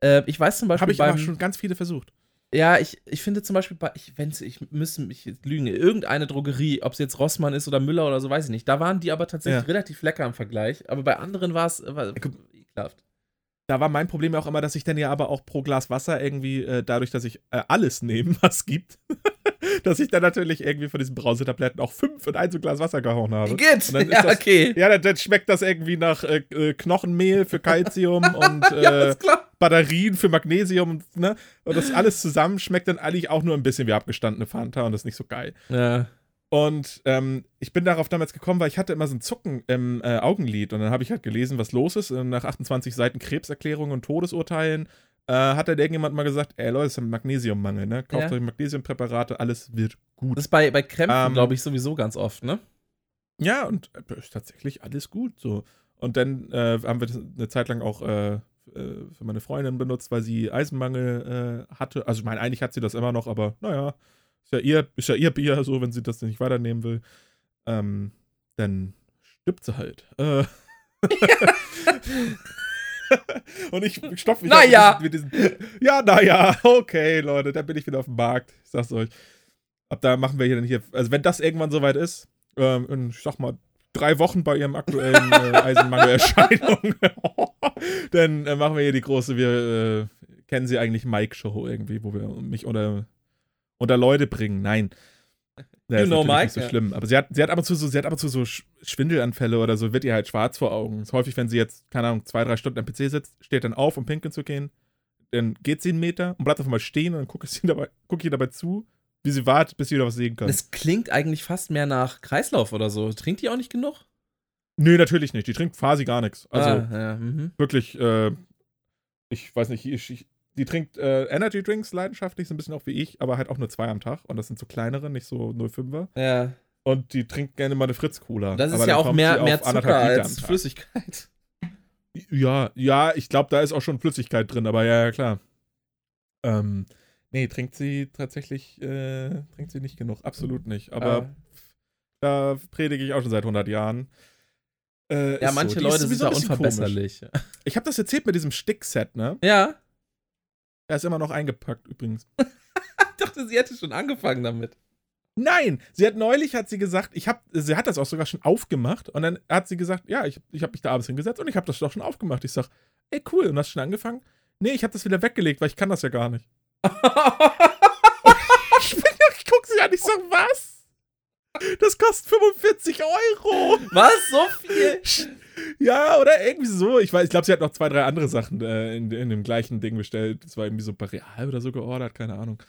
S1: Äh, ich weiß zum Beispiel
S2: Habe ich
S1: beim,
S2: schon ganz viele versucht.
S1: Ja, ich, ich finde zum Beispiel bei, ich, wenn's, ich müsste mich jetzt lügen, irgendeine Drogerie, ob es jetzt Rossmann ist oder Müller oder so, weiß ich nicht. Da waren die aber tatsächlich
S2: Ja.
S1: relativ lecker im Vergleich. Aber bei anderen war es war,
S2: guck-
S1: ekelhaft.
S2: Da war mein Problem ja auch immer, dass ich dann ja aber auch pro Glas Wasser irgendwie, äh, dadurch, dass ich äh, alles nehme, <laughs> was es gibt, <laughs> dass ich dann natürlich irgendwie von diesen Brausetabletten auch fünf in ein so Glas Wasser gehauen habe.
S1: Geht!
S2: Und dann ist
S1: Ja,
S2: das-
S1: okay.
S2: Ja, dann, dann schmeckt das irgendwie nach äh, äh, Knochenmehl für Calcium <laughs> und
S1: ja,
S2: äh. Batterien für Magnesium, ne? Und das alles zusammen schmeckt dann eigentlich auch nur ein bisschen wie abgestandene Fanta und das ist nicht so geil.
S1: Ja.
S2: Und ähm, ich bin darauf damals gekommen, weil ich hatte immer so ein Zucken im äh, Augenlid und dann habe ich halt gelesen, was los ist. Und nach 28 Seiten Krebserklärungen und Todesurteilen äh, hat dann irgendjemand mal gesagt, ey Leute, es ist ein Magnesiummangel, ne? Kauft
S1: Ja.
S2: euch Magnesiumpräparate, alles wird gut.
S1: Das ist bei, bei Krämpfen,
S2: Ähm,
S1: glaube ich, sowieso ganz oft, ne?
S2: Ja, und äh, ist tatsächlich alles gut so. Und dann äh, haben wir das eine Zeit lang auch äh, äh, für meine Freundin benutzt, weil sie Eisenmangel hatte. Also ich meine, eigentlich hat sie das immer noch, aber naja, ist ja ihr, ist ja ihr Bier, so wenn sie das nicht weiternehmen will. Ähm, dann stirbt sie halt. Äh. <laughs> Und ich stopfe mich
S1: Naja.
S2: mit diesen Ja, naja, okay, Leute, dann bin ich wieder auf dem Markt. Ich sag's euch. Ab da machen wir hier dann hier, also wenn das irgendwann soweit ist, ähm, in, ich sag mal, drei Wochen bei ihrem aktuellen äh, <laughs> Eisenmangelerscheinung, <laughs> dann äh, machen wir hier die große, wir äh, kennen sie eigentlich Mike-Show irgendwie, wo wir mich unter, unter Leute bringen. Nein. Ja,
S1: You
S2: ist
S1: know Mike,
S2: nicht so
S1: ja.
S2: schlimm. Aber sie hat, sie hat ab und zu so, sie hat ab und zu so Sch- Schwindelanfälle oder so, wird ihr halt schwarz vor Augen. Ist häufig, wenn sie jetzt, keine Ahnung, zwei, drei Stunden am PC sitzt, steht dann auf, um pinkeln zu gehen. Dann geht sie einen Meter und bleibt einfach mal stehen und dann gucke ich, sie <laughs> dabei, guck ich ihr dabei zu, wie sie wartet, bis sie wieder was sehen kann.
S1: Das klingt eigentlich fast mehr nach Kreislauf oder so. Trinkt die auch nicht genug?
S2: Nö, natürlich nicht. Die trinkt quasi gar nichts. Also
S1: ah, ja, mhm.
S2: wirklich, äh, ich weiß nicht, ich, ich, die trinkt äh, Energy Drinks leidenschaftlich, so ein bisschen auch wie ich, aber halt auch nur zwei am Tag. Und das sind so kleinere, nicht so 05er.
S1: ja.
S2: Und die trinkt gerne mal eine Fritz-Cola.
S1: Das ist
S2: Aber
S1: ja auch mehr, mehr Zucker als. Flüssigkeit.
S2: Ja, ja, ich glaube, da ist auch schon Flüssigkeit drin, aber ja, ja, klar. Ähm, nee, trinkt sie tatsächlich, äh, trinkt sie nicht genug. Absolut nicht. Aber
S1: Ah.
S2: da predige ich auch schon seit 100 Jahren. Äh,
S1: ja, manche
S2: so.
S1: Leute sind da
S2: bisschen komisch.
S1: unverbesserlich.
S2: Ich habe das erzählt mit diesem Stickset, ne?
S1: Ja.
S2: Er ist immer noch eingepackt übrigens. <laughs>
S1: Ich dachte, sie hätte schon angefangen damit.
S2: Nein, sie hat neulich hat sie gesagt, ich habe, sie hat das auch sogar schon aufgemacht und dann hat sie gesagt, ja, ich, ich habe mich da abends hingesetzt und ich habe das doch schon aufgemacht. Ich sag, ey cool, und hast schon angefangen? Nee, ich habe das wieder weggelegt, weil ich kann das ja gar nicht. <laughs> Ich, bin, ich guck sie an, ich sag, was? Das kostet 45 Euro.
S1: Was? So viel?
S2: Ja, oder irgendwie so. Ich weiß, ich glaube, sie hat noch zwei, drei andere Sachen äh, in, in dem gleichen Ding bestellt. Das war irgendwie so bei Real oder so geordert, keine Ahnung.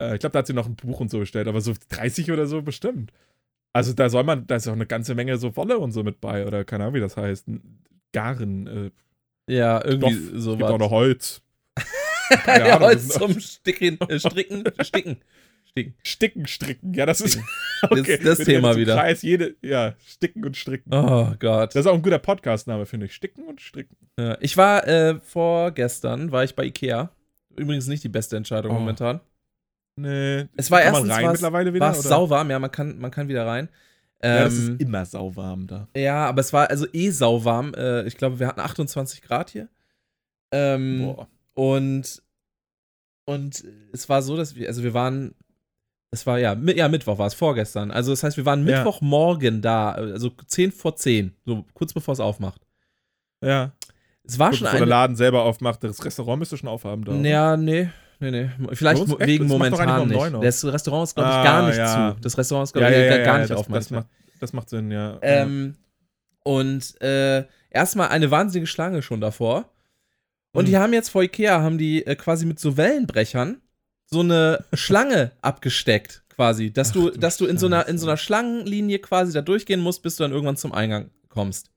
S2: Äh, ich glaube, da hat sie noch ein Buch und so bestellt, aber so 30 oder so bestimmt. Also da soll man, da ist auch eine ganze Menge so Wolle und so mit bei, oder keine Ahnung, wie das heißt. Garen, äh,
S1: Ja, irgendwie
S2: Stoff,
S1: so
S2: gibt auch noch
S1: was.
S2: Holz. <laughs>
S1: ja, Holz zum Sticken, äh, Stricken, <laughs> Sticken. Sticken.
S2: Sticken, stricken. Ja, das ist <laughs>
S1: Das- das
S2: Mit
S1: Thema wieder.
S2: Kreis, jede, ja, sticken und stricken.
S1: Oh Gott.
S2: Das ist auch ein guter Podcast-Name, finde ich. Sticken und stricken.
S1: Ja, ich war äh, vorgestern, war ich bei Ikea. Übrigens nicht die beste Entscheidung
S2: Oh.
S1: momentan.
S2: Nee.
S1: Es war erstens
S2: rein mittlerweile wieder.
S1: War es sauwarm, ja, man kann, man kann wieder rein.
S2: Ja, das
S1: Ähm,
S2: ist immer sauwarm da.
S1: ja, aber es war also eh sauwarm. Äh, ich glaube, wir hatten 28 Grad hier. Ähm,
S2: Boah.
S1: Und, und es war so, dass wir, also wir waren, es war ja, ja Mittwoch war es, vorgestern. Also das heißt, wir waren
S2: Ja.
S1: Mittwochmorgen da, also 10 vor 10, so kurz bevor es aufmacht.
S2: Ja.
S1: Es war
S2: Gut,
S1: schon
S2: bevor der Laden selber aufmacht, das Restaurant müsste schon aufhaben da.
S1: Ja, nee, nee, nee. Vielleicht
S2: echt?
S1: wegen
S2: doch
S1: momentan nicht.
S2: auf.
S1: Das Restaurant ist, glaube ich,
S2: Ah,
S1: gar nicht
S2: ja.
S1: zu. Das Restaurant ist, glaube ich,
S2: ja,
S1: gar nicht
S2: das,
S1: auf
S2: das, macht, das macht Sinn, ja.
S1: Ähm, und äh, erstmal eine wahnsinnige Schlange schon davor. Und
S2: Hm.
S1: die haben jetzt vor Ikea, haben die äh, quasi mit so Wellenbrechern so eine Schlange abgesteckt, quasi. Dass
S2: Ach
S1: du, dass du in so, einer, in so einer Schlangenlinie quasi da durchgehen musst, bis du dann irgendwann zum Eingang kommst.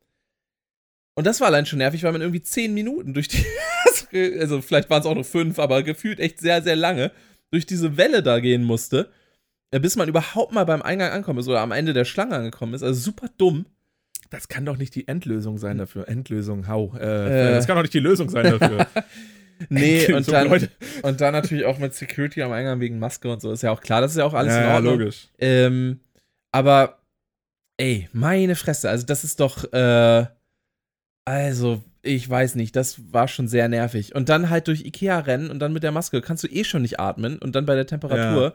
S1: Und das war allein schon nervig, weil man irgendwie zehn Minuten durch die, <laughs> also vielleicht waren es auch nur fünf, aber gefühlt echt sehr, sehr lange, durch diese Welle da gehen musste, äh, bis man überhaupt mal beim Eingang ankommen ist oder am Ende der Schlange angekommen ist. Also super dumm.
S2: Das kann doch nicht die Endlösung sein dafür. Endlösung, hau. Äh, äh. Das kann doch nicht die Lösung sein dafür. <laughs> <laughs>
S1: nee, und dann, <laughs> und dann natürlich auch mit Security am Eingang wegen Maske und so. Ist ja auch klar, das ist ja auch alles
S2: ja, in Ordnung. Ja, logisch.
S1: Ähm, aber, ey, meine Fresse, also das ist doch, äh, also, ich weiß nicht, das war schon sehr nervig. Und dann halt durch Ikea rennen und dann mit der Maske kannst du eh schon nicht atmen und dann bei der Temperatur. Ja.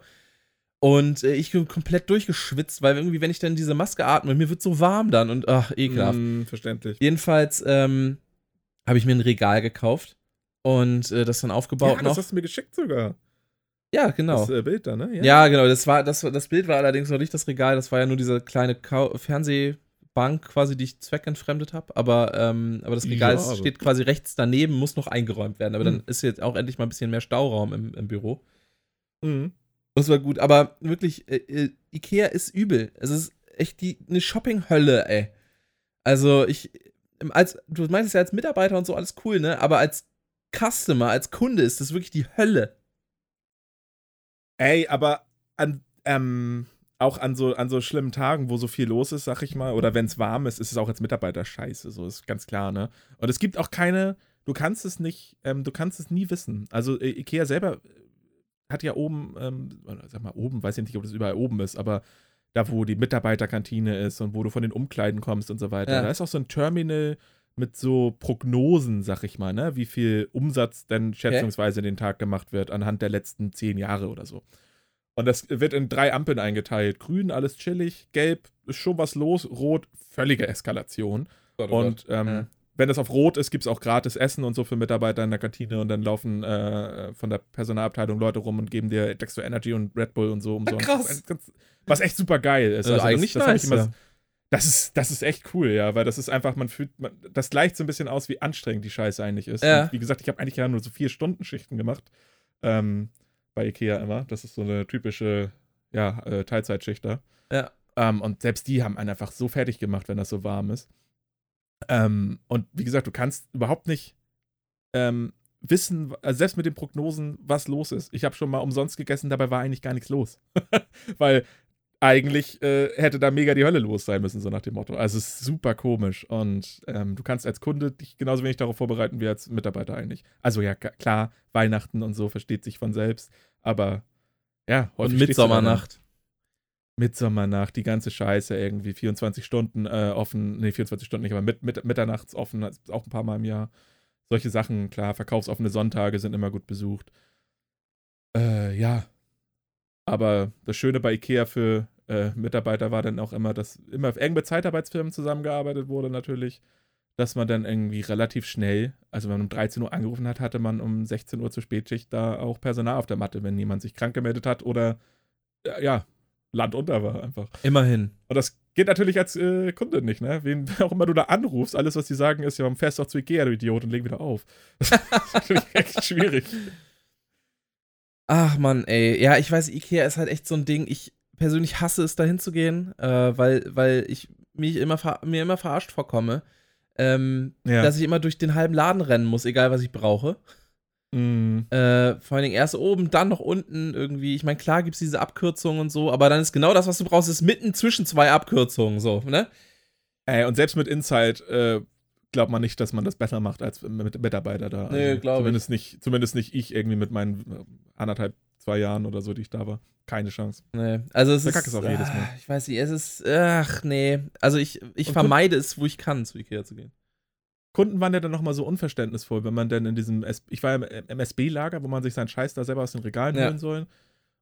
S1: Und äh, ich bin komplett durchgeschwitzt, weil irgendwie, wenn ich dann diese Maske atme, mir wird so warm dann und ach, ekelhaft.
S2: Mm, verständlich.
S1: Jedenfalls ähm, habe ich mir ein Regal gekauft und äh, das dann aufgebaut ja,
S2: noch. Das hast du mir geschickt sogar.
S1: Ja, genau.
S2: Das äh, Bild da, ne?
S1: Ja. ja, genau. Das, war, das, das Bild war allerdings noch nicht das Regal, das war ja nur diese kleine Kau Fernsehbank quasi, die ich zweckentfremdet habe. Aber, ähm, aber das Regal ja, steht quasi rechts daneben, muss noch eingeräumt werden. Aber mhm. dann ist jetzt auch endlich mal ein bisschen mehr Stauraum im, im Büro. Mhm. Das war gut. Aber wirklich, äh, äh, Ikea ist übel. Es ist echt die, eine Shopping-Hölle, ey. Also ich, als, du meinst ja als Mitarbeiter und so alles cool, ne? Aber als Customer, als Kunde ist das wirklich die Hölle.
S2: Ey, aber an, ähm, auch an so, an so schlimmen Tagen, wo so viel los ist, sag ich mal, oder wenn es warm ist, ist es auch als Mitarbeiter scheiße, so ist ganz klar, ne? Und es gibt auch keine, du kannst es nicht, ähm, du kannst es nie wissen. Also äh, Ikea selber äh, hat ja oben, ähm, sag mal oben, weiß ich nicht, ob das überall oben ist, aber da, wo die Mitarbeiterkantine ist und wo du von den Umkleiden kommst und so weiter, ja. da ist auch so ein Terminal, mit so Prognosen, sag ich mal, ne? wie viel Umsatz denn schätzungsweise okay. den Tag gemacht wird anhand der letzten zehn Jahre oder so. Und das wird in drei Ampeln eingeteilt. Grün, alles chillig, gelb, ist schon was los, rot, völlige Eskalation. Oh und ähm, ja. wenn das auf rot ist, gibt es auch gratis Essen und so für Mitarbeiter in der Kantine und dann laufen äh, von der Personalabteilung Leute rum und geben dir Dexter Energy und Red Bull und so umsonst.
S1: Krass.
S2: Was echt super geil ist.
S1: Also, also eigentlich das, das nice,
S2: das ist, das ist echt cool, ja, weil das ist einfach, man fühlt, man, das gleicht so ein bisschen aus, wie anstrengend die Scheiße eigentlich ist. Ja. Und wie gesagt, ich habe eigentlich ja nur so vier Stunden Schichten gemacht. Ähm, bei Ikea immer. Das ist so eine typische, ja, äh, Teilzeitschicht da.
S1: Ja.
S2: Ähm, und selbst die haben einen einfach so fertig gemacht, wenn das so warm ist. Ähm, und wie gesagt, du kannst überhaupt nicht ähm, wissen, also selbst mit den Prognosen, was los ist. Ich habe schon mal umsonst gegessen, dabei war eigentlich gar nichts los. <laughs> Weil eigentlich äh, hätte da mega die Hölle los sein müssen, so nach dem Motto. Also es ist super komisch und ähm, du kannst als Kunde dich genauso wenig darauf vorbereiten wie als Mitarbeiter eigentlich. Also ja, klar, Weihnachten und so versteht sich von selbst, aber ja,
S1: häufig Und Mitsommernacht.
S2: Mitsommernacht, die ganze Scheiße irgendwie, 24 Stunden äh, offen, nee, 24 Stunden nicht, aber mit, mit, mitternachts offen, auch ein paar Mal im Jahr. Solche Sachen, klar, verkaufsoffene Sonntage sind immer gut besucht. Äh, ja, aber das Schöne bei IKEA für äh, Mitarbeiter war dann auch immer, dass immer eng mit Zeitarbeitsfirmen zusammengearbeitet wurde, natürlich. Dass man dann irgendwie relativ schnell, also wenn man um 13 Uhr angerufen hat, hatte man um 16 Uhr zur Spätschicht da auch Personal auf der Matte, wenn jemand sich krank gemeldet hat oder ja, Land unter war einfach.
S1: Immerhin.
S2: Und das geht natürlich als äh, Kunde nicht, ne? Wen auch immer du da anrufst, alles, was sie sagen, ist, ja, man fährst doch zu Ikea, du Idiot, und leg wieder auf. <laughs> Das ist natürlich echt schwierig.
S1: Ach man, ey. Ja, ich weiß, Ikea ist halt echt so ein Ding. Ich persönlich hasse es, da hinzugehen, äh, weil, weil ich mich immer mir immer verarscht vorkomme. Ähm, ja. Dass ich immer durch den halben Laden rennen muss, egal was ich brauche.
S2: Mm.
S1: Äh, vor allen Dingen erst oben, dann noch unten irgendwie. Ich meine, klar gibt es diese Abkürzungen und so, aber dann ist genau das, was du brauchst, ist mitten zwischen zwei Abkürzungen, so, ne?
S2: Ey, und selbst mit Insight äh, glaubt man nicht, dass man das besser macht als mit Mitarbeiter da.
S1: Nee, also, glaube
S2: ich. Nicht, zumindest nicht ich irgendwie mit meinen äh, anderthalb, zwei Jahren oder so, die ich da war. Keine Chance.
S1: Nee, also es
S2: Der
S1: ist.
S2: ist auch jedes Mal.
S1: Ah, ich weiß nicht, es ist. Ach, nee. Also ich, ich vermeide es, wo ich kann, zu Ikea zu gehen.
S2: Kunden waren ja dann nochmal so unverständnisvoll, wenn man dann in diesem, ich war ja im MSB-Lager, wo man sich seinen Scheiß da selber aus den Regalen ja. holen soll.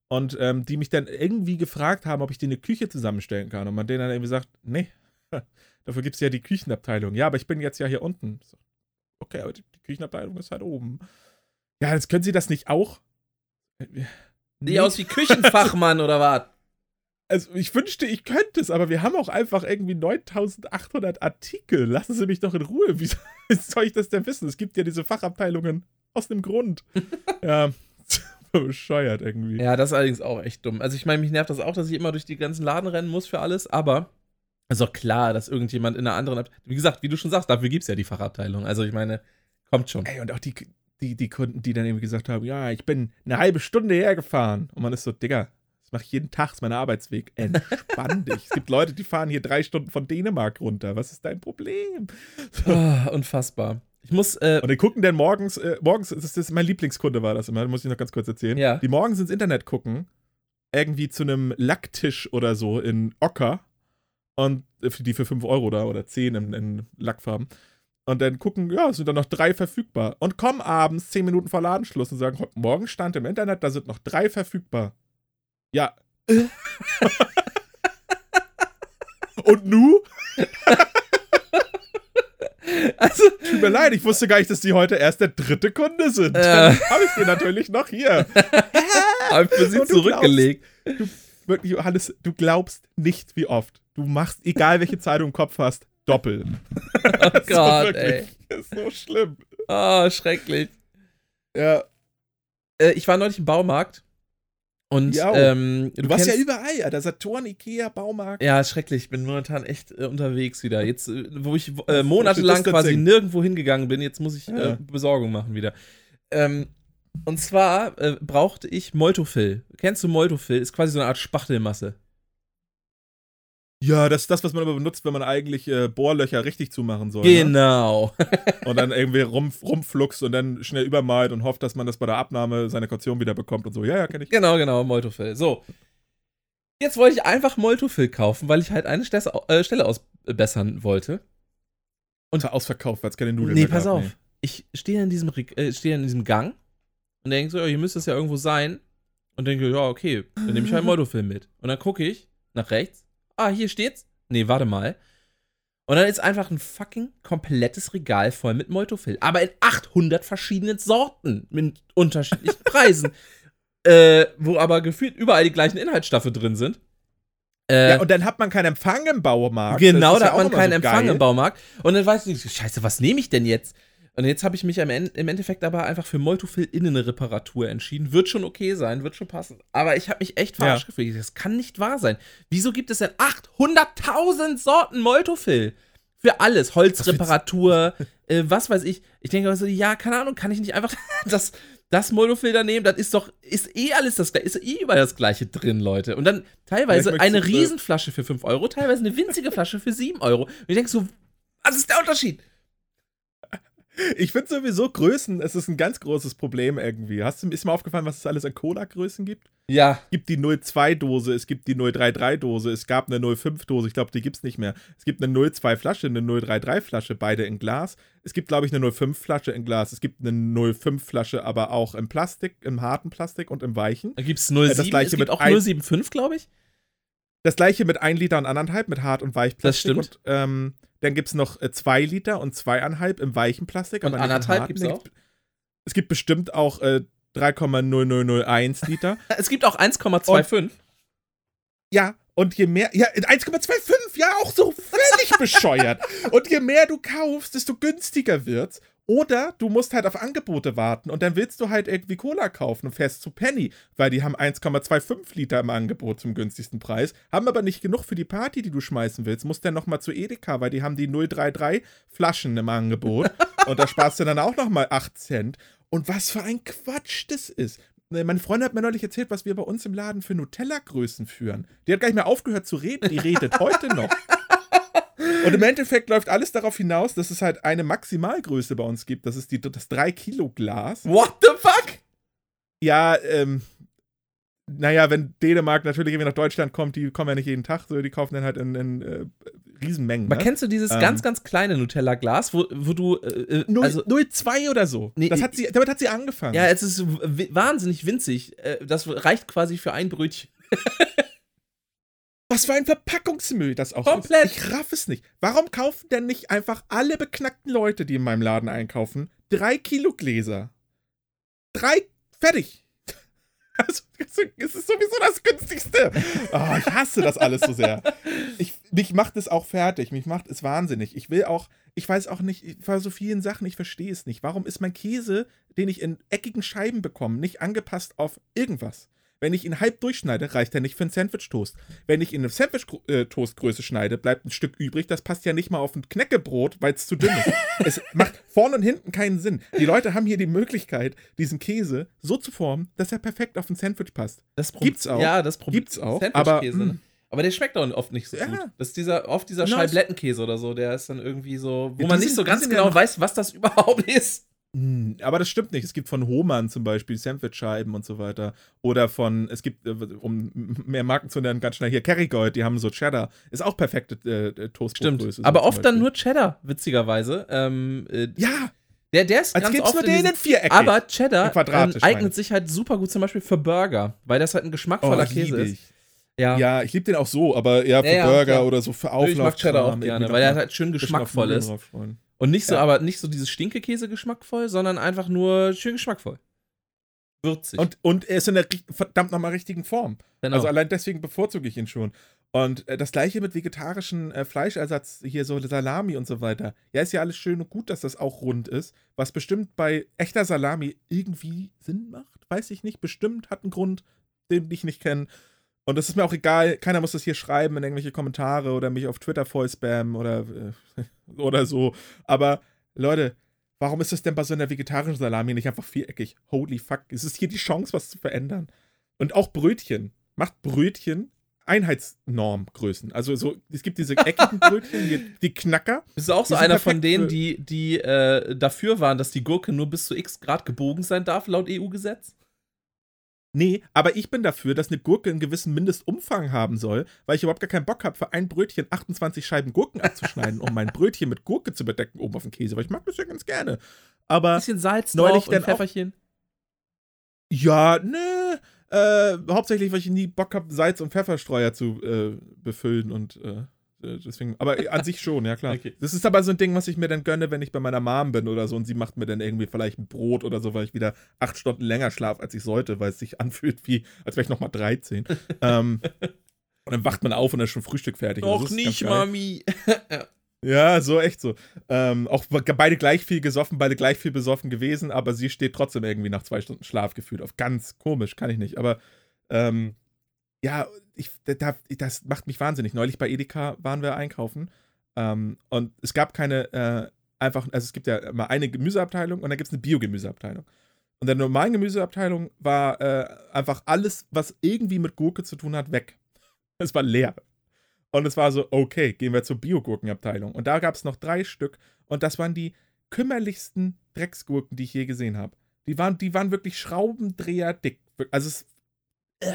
S2: Und ähm, die mich dann irgendwie gefragt haben, ob ich dir eine Küche zusammenstellen kann. Und man denen dann irgendwie sagt, nee, <laughs> Dafür gibt es ja die Küchenabteilung. Ja, aber ich bin jetzt ja hier unten. So, okay, aber die, Küchenabteilung ist halt oben. Ja, jetzt können Sie das nicht auch?
S1: Nee. aus wie Küchenfachmann <laughs> oder was?
S2: Also, ich wünschte, ich könnte es, aber wir haben auch einfach irgendwie 9800 Artikel. Lassen Sie mich doch in Ruhe. Wie <laughs> soll ich das denn wissen? Es gibt ja diese Fachabteilungen aus dem Grund. <laughs> ja, bescheuert irgendwie.
S1: Ja, das ist allerdings auch echt dumm. Also, ich meine, mich nervt das auch, dass ich immer durch die ganzen Laden rennen muss für alles, aber ist doch klar, dass irgendjemand in einer anderen Abteilung. Wie gesagt, wie du schon sagst, dafür gibt es ja die Fachabteilung. Also ich meine, kommt schon.
S2: Ey, und auch die, die, die Kunden, die dann irgendwie gesagt haben, ja, ich bin eine halbe Stunde hergefahren. Und man ist so, Digga, das mache ich jeden Tag, das ist mein Arbeitsweg. Entspann dich. Es gibt Leute, die fahren hier drei Stunden von Dänemark runter. Was ist dein Problem?
S1: Oh, unfassbar. Ich muss. Äh,
S2: und die gucken dann morgens, äh, morgens, das ist mein Lieblingskunde war das immer, muss ich noch ganz kurz erzählen.
S1: Ja.
S2: Die morgens ins Internet gucken, irgendwie zu einem Lacktisch oder so in Ocker und äh, die für 5 Euro da oder 10 in, in Lackfarben. Und dann gucken, ja, es sind dann noch drei verfügbar. Und kommen abends 10 Minuten vor Ladenschluss und sagen, heute Morgen stand im Internet, da sind noch drei verfügbar. Ja. <laughs> Und nu? <laughs>
S1: also,
S2: Tut mir leid, ich wusste gar nicht, dass die heute erst der dritte Kunde sind.
S1: Äh.
S2: Dann habe ich den natürlich noch hier. <laughs>
S1: hab ich für sie zurückgelegt.
S2: Du, wirklich, Johannes, du glaubst nicht, wie oft. Du machst, egal welche Zeit du im Kopf hast, doppelt. <laughs>
S1: Oh
S2: So
S1: Gott,
S2: wirklich.
S1: ey.
S2: Das ist so schlimm.
S1: Oh, schrecklich.
S2: Ja.
S1: Äh, ich war neulich im Baumarkt. Und
S2: Ja.
S1: ähm,
S2: Du, warst ja
S1: kennst-
S2: überall, Alter. Saturn, Ikea, Baumarkt.
S1: Ja, schrecklich. Ich bin momentan echt äh, unterwegs wieder. Jetzt, äh, wo ich äh, monatelang quasi nirgendwo hingegangen bin, jetzt muss ich
S2: Ja.
S1: äh, Besorgung machen wieder. Ähm, und zwar äh, brauchte ich Moltofill. Kennst du Moltofill? Ist quasi so eine Art Spachtelmasse.
S2: Ja, das ist das, was man aber benutzt, wenn man eigentlich äh, Bohrlöcher richtig zumachen soll.
S1: Genau.
S2: Ne? Und dann irgendwie rum, rumfluxt und dann schnell übermalt und hofft, dass man das bei der Abnahme seine Kaution wieder bekommt und so. Ja, ja, kenn ich.
S1: genau, genau, Moltofill. So. Jetzt wollte ich einfach Moltofill kaufen, weil ich halt eine Stesse, äh, Stelle ausbessern wollte.
S2: Und ausverkauft, weil es keine Nudeln
S1: nee, pass
S2: gab,
S1: auf.
S2: nee.
S1: Ich stehe in diesem äh, stehe in diesem Gang und denke so, ja, hier müsste es ja irgendwo sein. Und denke, ja, okay, dann nehme ich halt <laughs> Mottofilm mit. Und dann gucke ich nach rechts. Ah, hier steht's. Nee, warte mal. Und dann ist einfach ein fucking komplettes Regal voll mit Moltofill. Aber in 800 verschiedenen Sorten mit unterschiedlichen <laughs> Preisen. äh, wo aber gefühlt überall die gleichen Inhaltsstoffe drin sind. Äh,
S2: Ja, und dann hat man keinen Empfang im Baumarkt.
S1: Genau, da hat man keinen
S2: so
S1: Empfang
S2: geil.
S1: im Baumarkt. Und dann weiß ich, scheiße, was nehme ich denn jetzt? Und jetzt habe ich mich im Endeffekt aber einfach für Moltofill Innenreparatur entschieden. Wird schon okay sein, wird schon passen. Aber ich habe mich echt verarscht
S2: Ja.
S1: gefühlt. Das kann nicht wahr sein. Wieso gibt es denn 800.000 Sorten Moltofill? Für alles. Holzreparatur, <laughs> äh, was weiß ich. Ich denke also, ja, keine Ahnung, kann ich nicht einfach <laughs> das, das da nehmen? Das ist doch, ist eh alles das gleiche, ist eh überall das gleiche drin, Leute. Und dann teilweise eine Riesenflasche für 5 Euro, teilweise eine winzige Flasche für 7 Euro. Und ich denke so, was ist der Unterschied?
S2: Ich finde sowieso Größen, es ist ein ganz großes Problem irgendwie. Hast du, ist mir aufgefallen, was es alles an Cola-Größen gibt?
S1: Ja.
S2: Es gibt die 02-Dose, es gibt die 033-Dose, es gab eine 05-Dose, ich glaube, die gibt es nicht mehr. Es gibt eine 02-Flasche, eine 033-Flasche, beide in Glas. Es gibt, glaube ich, eine 05-Flasche in Glas. Es gibt eine 05-Flasche, aber auch im Plastik, im harten Plastik und im weichen.
S1: Da gibt es 07,
S2: das gleiche
S1: es gibt
S2: mit
S1: auch
S2: ein-
S1: 075, glaube ich.
S2: Das gleiche mit 1 Liter und 1,5 mit hart und weich
S1: Das stimmt.
S2: Und, ähm, dann gibt es noch 2 Liter und 2,5 im weichen Plastik.
S1: Und anderthalb gibt's
S2: Dann
S1: auch?
S2: Es gibt bestimmt auch äh, 3,0001 Liter. <laughs>
S1: Es gibt auch 1,25.
S2: Ja, und je mehr, ja, 1,25, ja, auch so völlig bescheuert. <laughs> Und je mehr du kaufst, desto günstiger wird's. Oder du musst halt auf Angebote warten und dann willst du halt irgendwie Cola kaufen und fährst zu Penny, weil die haben 1,25 Liter im Angebot zum günstigsten Preis, haben aber nicht genug für die Party, die du schmeißen willst. Musst dann nochmal zu Edeka, weil die haben die 033 Flaschen im Angebot <laughs> und da sparst du dann auch nochmal 8 Cent. Und was für ein Quatsch das ist. Ne, Meine Freundin hat mir neulich erzählt, was wir bei uns im Laden für Nutella-Größen führen. Die hat gar nicht mehr aufgehört zu reden, die redet <laughs> heute noch. Und im Endeffekt läuft alles darauf hinaus, dass es halt eine Maximalgröße bei uns gibt. Das ist die, das 3-Kilo-Glas.
S1: What the fuck?
S2: Ja, ähm, naja, wenn Dänemark natürlich irgendwie nach Deutschland kommt, die kommen ja nicht jeden Tag, so, die kaufen dann halt in, in äh, Riesenmengen.
S1: Aber
S2: Ne?
S1: kennst du dieses
S2: Ähm.
S1: ganz, ganz kleine Nutella-Glas, wo, wo du. Äh, äh, also,
S2: 0,2 oder so.
S1: Nee,
S2: das hat sie, damit hat sie angefangen.
S1: ja, es ist wahnsinnig winzig. Äh, das reicht quasi für ein Brötchen. <laughs>
S2: Was für ein Verpackungsmüll das auch
S1: Komplett.
S2: ist. Ich raff es nicht. Warum kaufen denn nicht einfach alle beknackten Leute, die in meinem Laden einkaufen, drei Kilo Gläser? Drei, fertig. <laughs> Also, es ist sowieso das günstigste. Oh, ich hasse das alles so sehr. Ich, mich macht es auch fertig. Mich macht es wahnsinnig. Ich will auch, ich weiß auch nicht, bei so vielen Sachen, ich verstehe es nicht. Warum ist mein Käse, den ich in eckigen Scheiben bekomme, nicht angepasst auf irgendwas? Wenn ich ihn halb durchschneide, reicht er nicht für einen Sandwich-Toast. Wenn ich ihn eine Sandwich-Toast-Größe schneide, bleibt ein Stück übrig. Das passt ja nicht mal auf ein Knäckebrot, weil es zu dünn ist. es macht vorne und hinten keinen Sinn. Die Leute haben hier die Möglichkeit, diesen Käse so zu formen, dass er perfekt auf ein Sandwich passt.
S1: Das Pro
S2: Gibt's auch.
S1: Ja, das Problem.
S2: Gibt's auch. Aber,
S1: Sandwich-Käse,
S2: mh,
S1: ne? aber der schmeckt auch oft nicht so
S2: Ja.
S1: gut. Das ist dieser, oft dieser
S2: Genau,
S1: Scheiblettenkäse oder so, der ist dann irgendwie so, wo
S2: Ja,
S1: man nicht so ganz genau weiß, was das <laughs> überhaupt ist.
S2: Hm, Aber das stimmt nicht. Es gibt von Hohmann zum Beispiel Sandwichscheiben und so weiter. Oder von, es gibt, äh, um mehr Marken zu nennen, ganz schnell hier Kerrygold, die haben so Cheddar. Ist auch perfekte äh, Toastbrotgröße.
S1: Stimmt. Aber oft dann nur Cheddar, witzigerweise. Ähm, äh,
S2: Ja,
S1: der, der ist
S2: als
S1: ganz
S2: gibt's
S1: oft
S2: nur
S1: in
S2: den
S1: diesen-
S2: in Viereck.
S1: Aber Cheddar
S2: In
S1: ähm, eignet sich halt super gut zum Beispiel für Burger, weil das halt ein geschmackvoller
S2: oh,
S1: Käse ist. Ja.
S2: Ja, ich liebe den auch so, aber eher für
S1: Ja, ja,
S2: Burger oder so für Auflauf.
S1: ich mag Cheddar auch gerne, weil er halt schön geschmackvoll ist. Und nicht so,
S2: Ja.
S1: aber nicht so dieses Stinkekäse geschmackvoll, sondern einfach nur schön geschmackvoll. Würzig.
S2: Und, und er ist in der verdammt nochmal richtigen Form.
S1: genau.
S2: Also allein deswegen bevorzuge ich ihn schon. Und äh, das gleiche mit vegetarischen äh, Fleischersatz, hier so Salami und so weiter. Ja, ist ja alles schön und gut, dass das auch rund ist. Was bestimmt bei echter Salami irgendwie Sinn macht, weiß ich nicht. Bestimmt hat einen Grund, den ich nicht kenne. Und das ist mir auch egal. Keiner muss das hier schreiben in irgendwelche Kommentare oder mich auf Twitter voll spammen oder, äh, oder so. Aber Leute, warum ist das denn bei so einer vegetarischen Salami nicht einfach viereckig? Holy fuck. Es ist hier die Chance, was zu verändern. Und auch Brötchen. Macht Brötchen Einheitsnormgrößen. Also so, es gibt diese eckigen <laughs> Brötchen, die, die Knacker.
S1: Bist du auch so einer von denen, die, die äh, dafür waren, dass die Gurke nur bis zu x Grad gebogen sein darf, laut EU-Gesetz?
S2: Nee, aber ich bin dafür, dass eine Gurke einen gewissen Mindestumfang haben soll, weil ich überhaupt gar keinen Bock habe, für ein Brötchen 28 Scheiben Gurken abzuschneiden, um mein Brötchen mit Gurke zu bedecken oben auf dem Käse, weil ich mag das ja ganz gerne. Aber
S1: bisschen Salz
S2: neulich
S1: drauf
S2: dann auch-
S1: Pfefferchen.
S2: Ja, ne. Äh, hauptsächlich, weil ich nie Bock habe, Salz- und Pfefferstreuer zu äh, befüllen und äh, deswegen. Aber an sich schon, ja klar.
S1: Okay.
S2: Das ist aber so ein Ding, was ich mir dann gönne, wenn ich bei meiner Mom bin oder so und sie macht mir dann irgendwie vielleicht ein Brot oder so, weil ich wieder acht Stunden länger schlafe, als ich sollte, weil es sich <laughs> anfühlt wie, als wäre ich nochmal 13. ähm, und dann wacht man auf und dann ist schon Frühstück fertig. Ganz geil.
S1: Mami. <laughs>
S2: Ja, so echt so. Ähm, auch beide gleich viel gesoffen, beide gleich viel besoffen gewesen, aber sie steht trotzdem irgendwie nach zwei Stunden Schlaf gefühlt auf. Ganz komisch, kann ich nicht. Aber ähm, ja, ich, da, das macht mich wahnsinnig. Neulich bei Edeka waren wir einkaufen ähm, und es gab keine äh, einfach, also es gibt ja immer eine Gemüseabteilung und dann gibt es eine Biogemüseabteilung. Und der normalen Gemüseabteilung war äh, einfach alles, was irgendwie mit Gurke zu tun hat, weg. <laughs> Es war leer. Und es war so, okay, gehen wir zur Biogurkenabteilung. Und da gab es noch drei Stück. Und das waren die kümmerlichsten Drecksgurken, die ich je gesehen habe. Die waren, die waren wirklich Schraubendreher dick. Also es äh,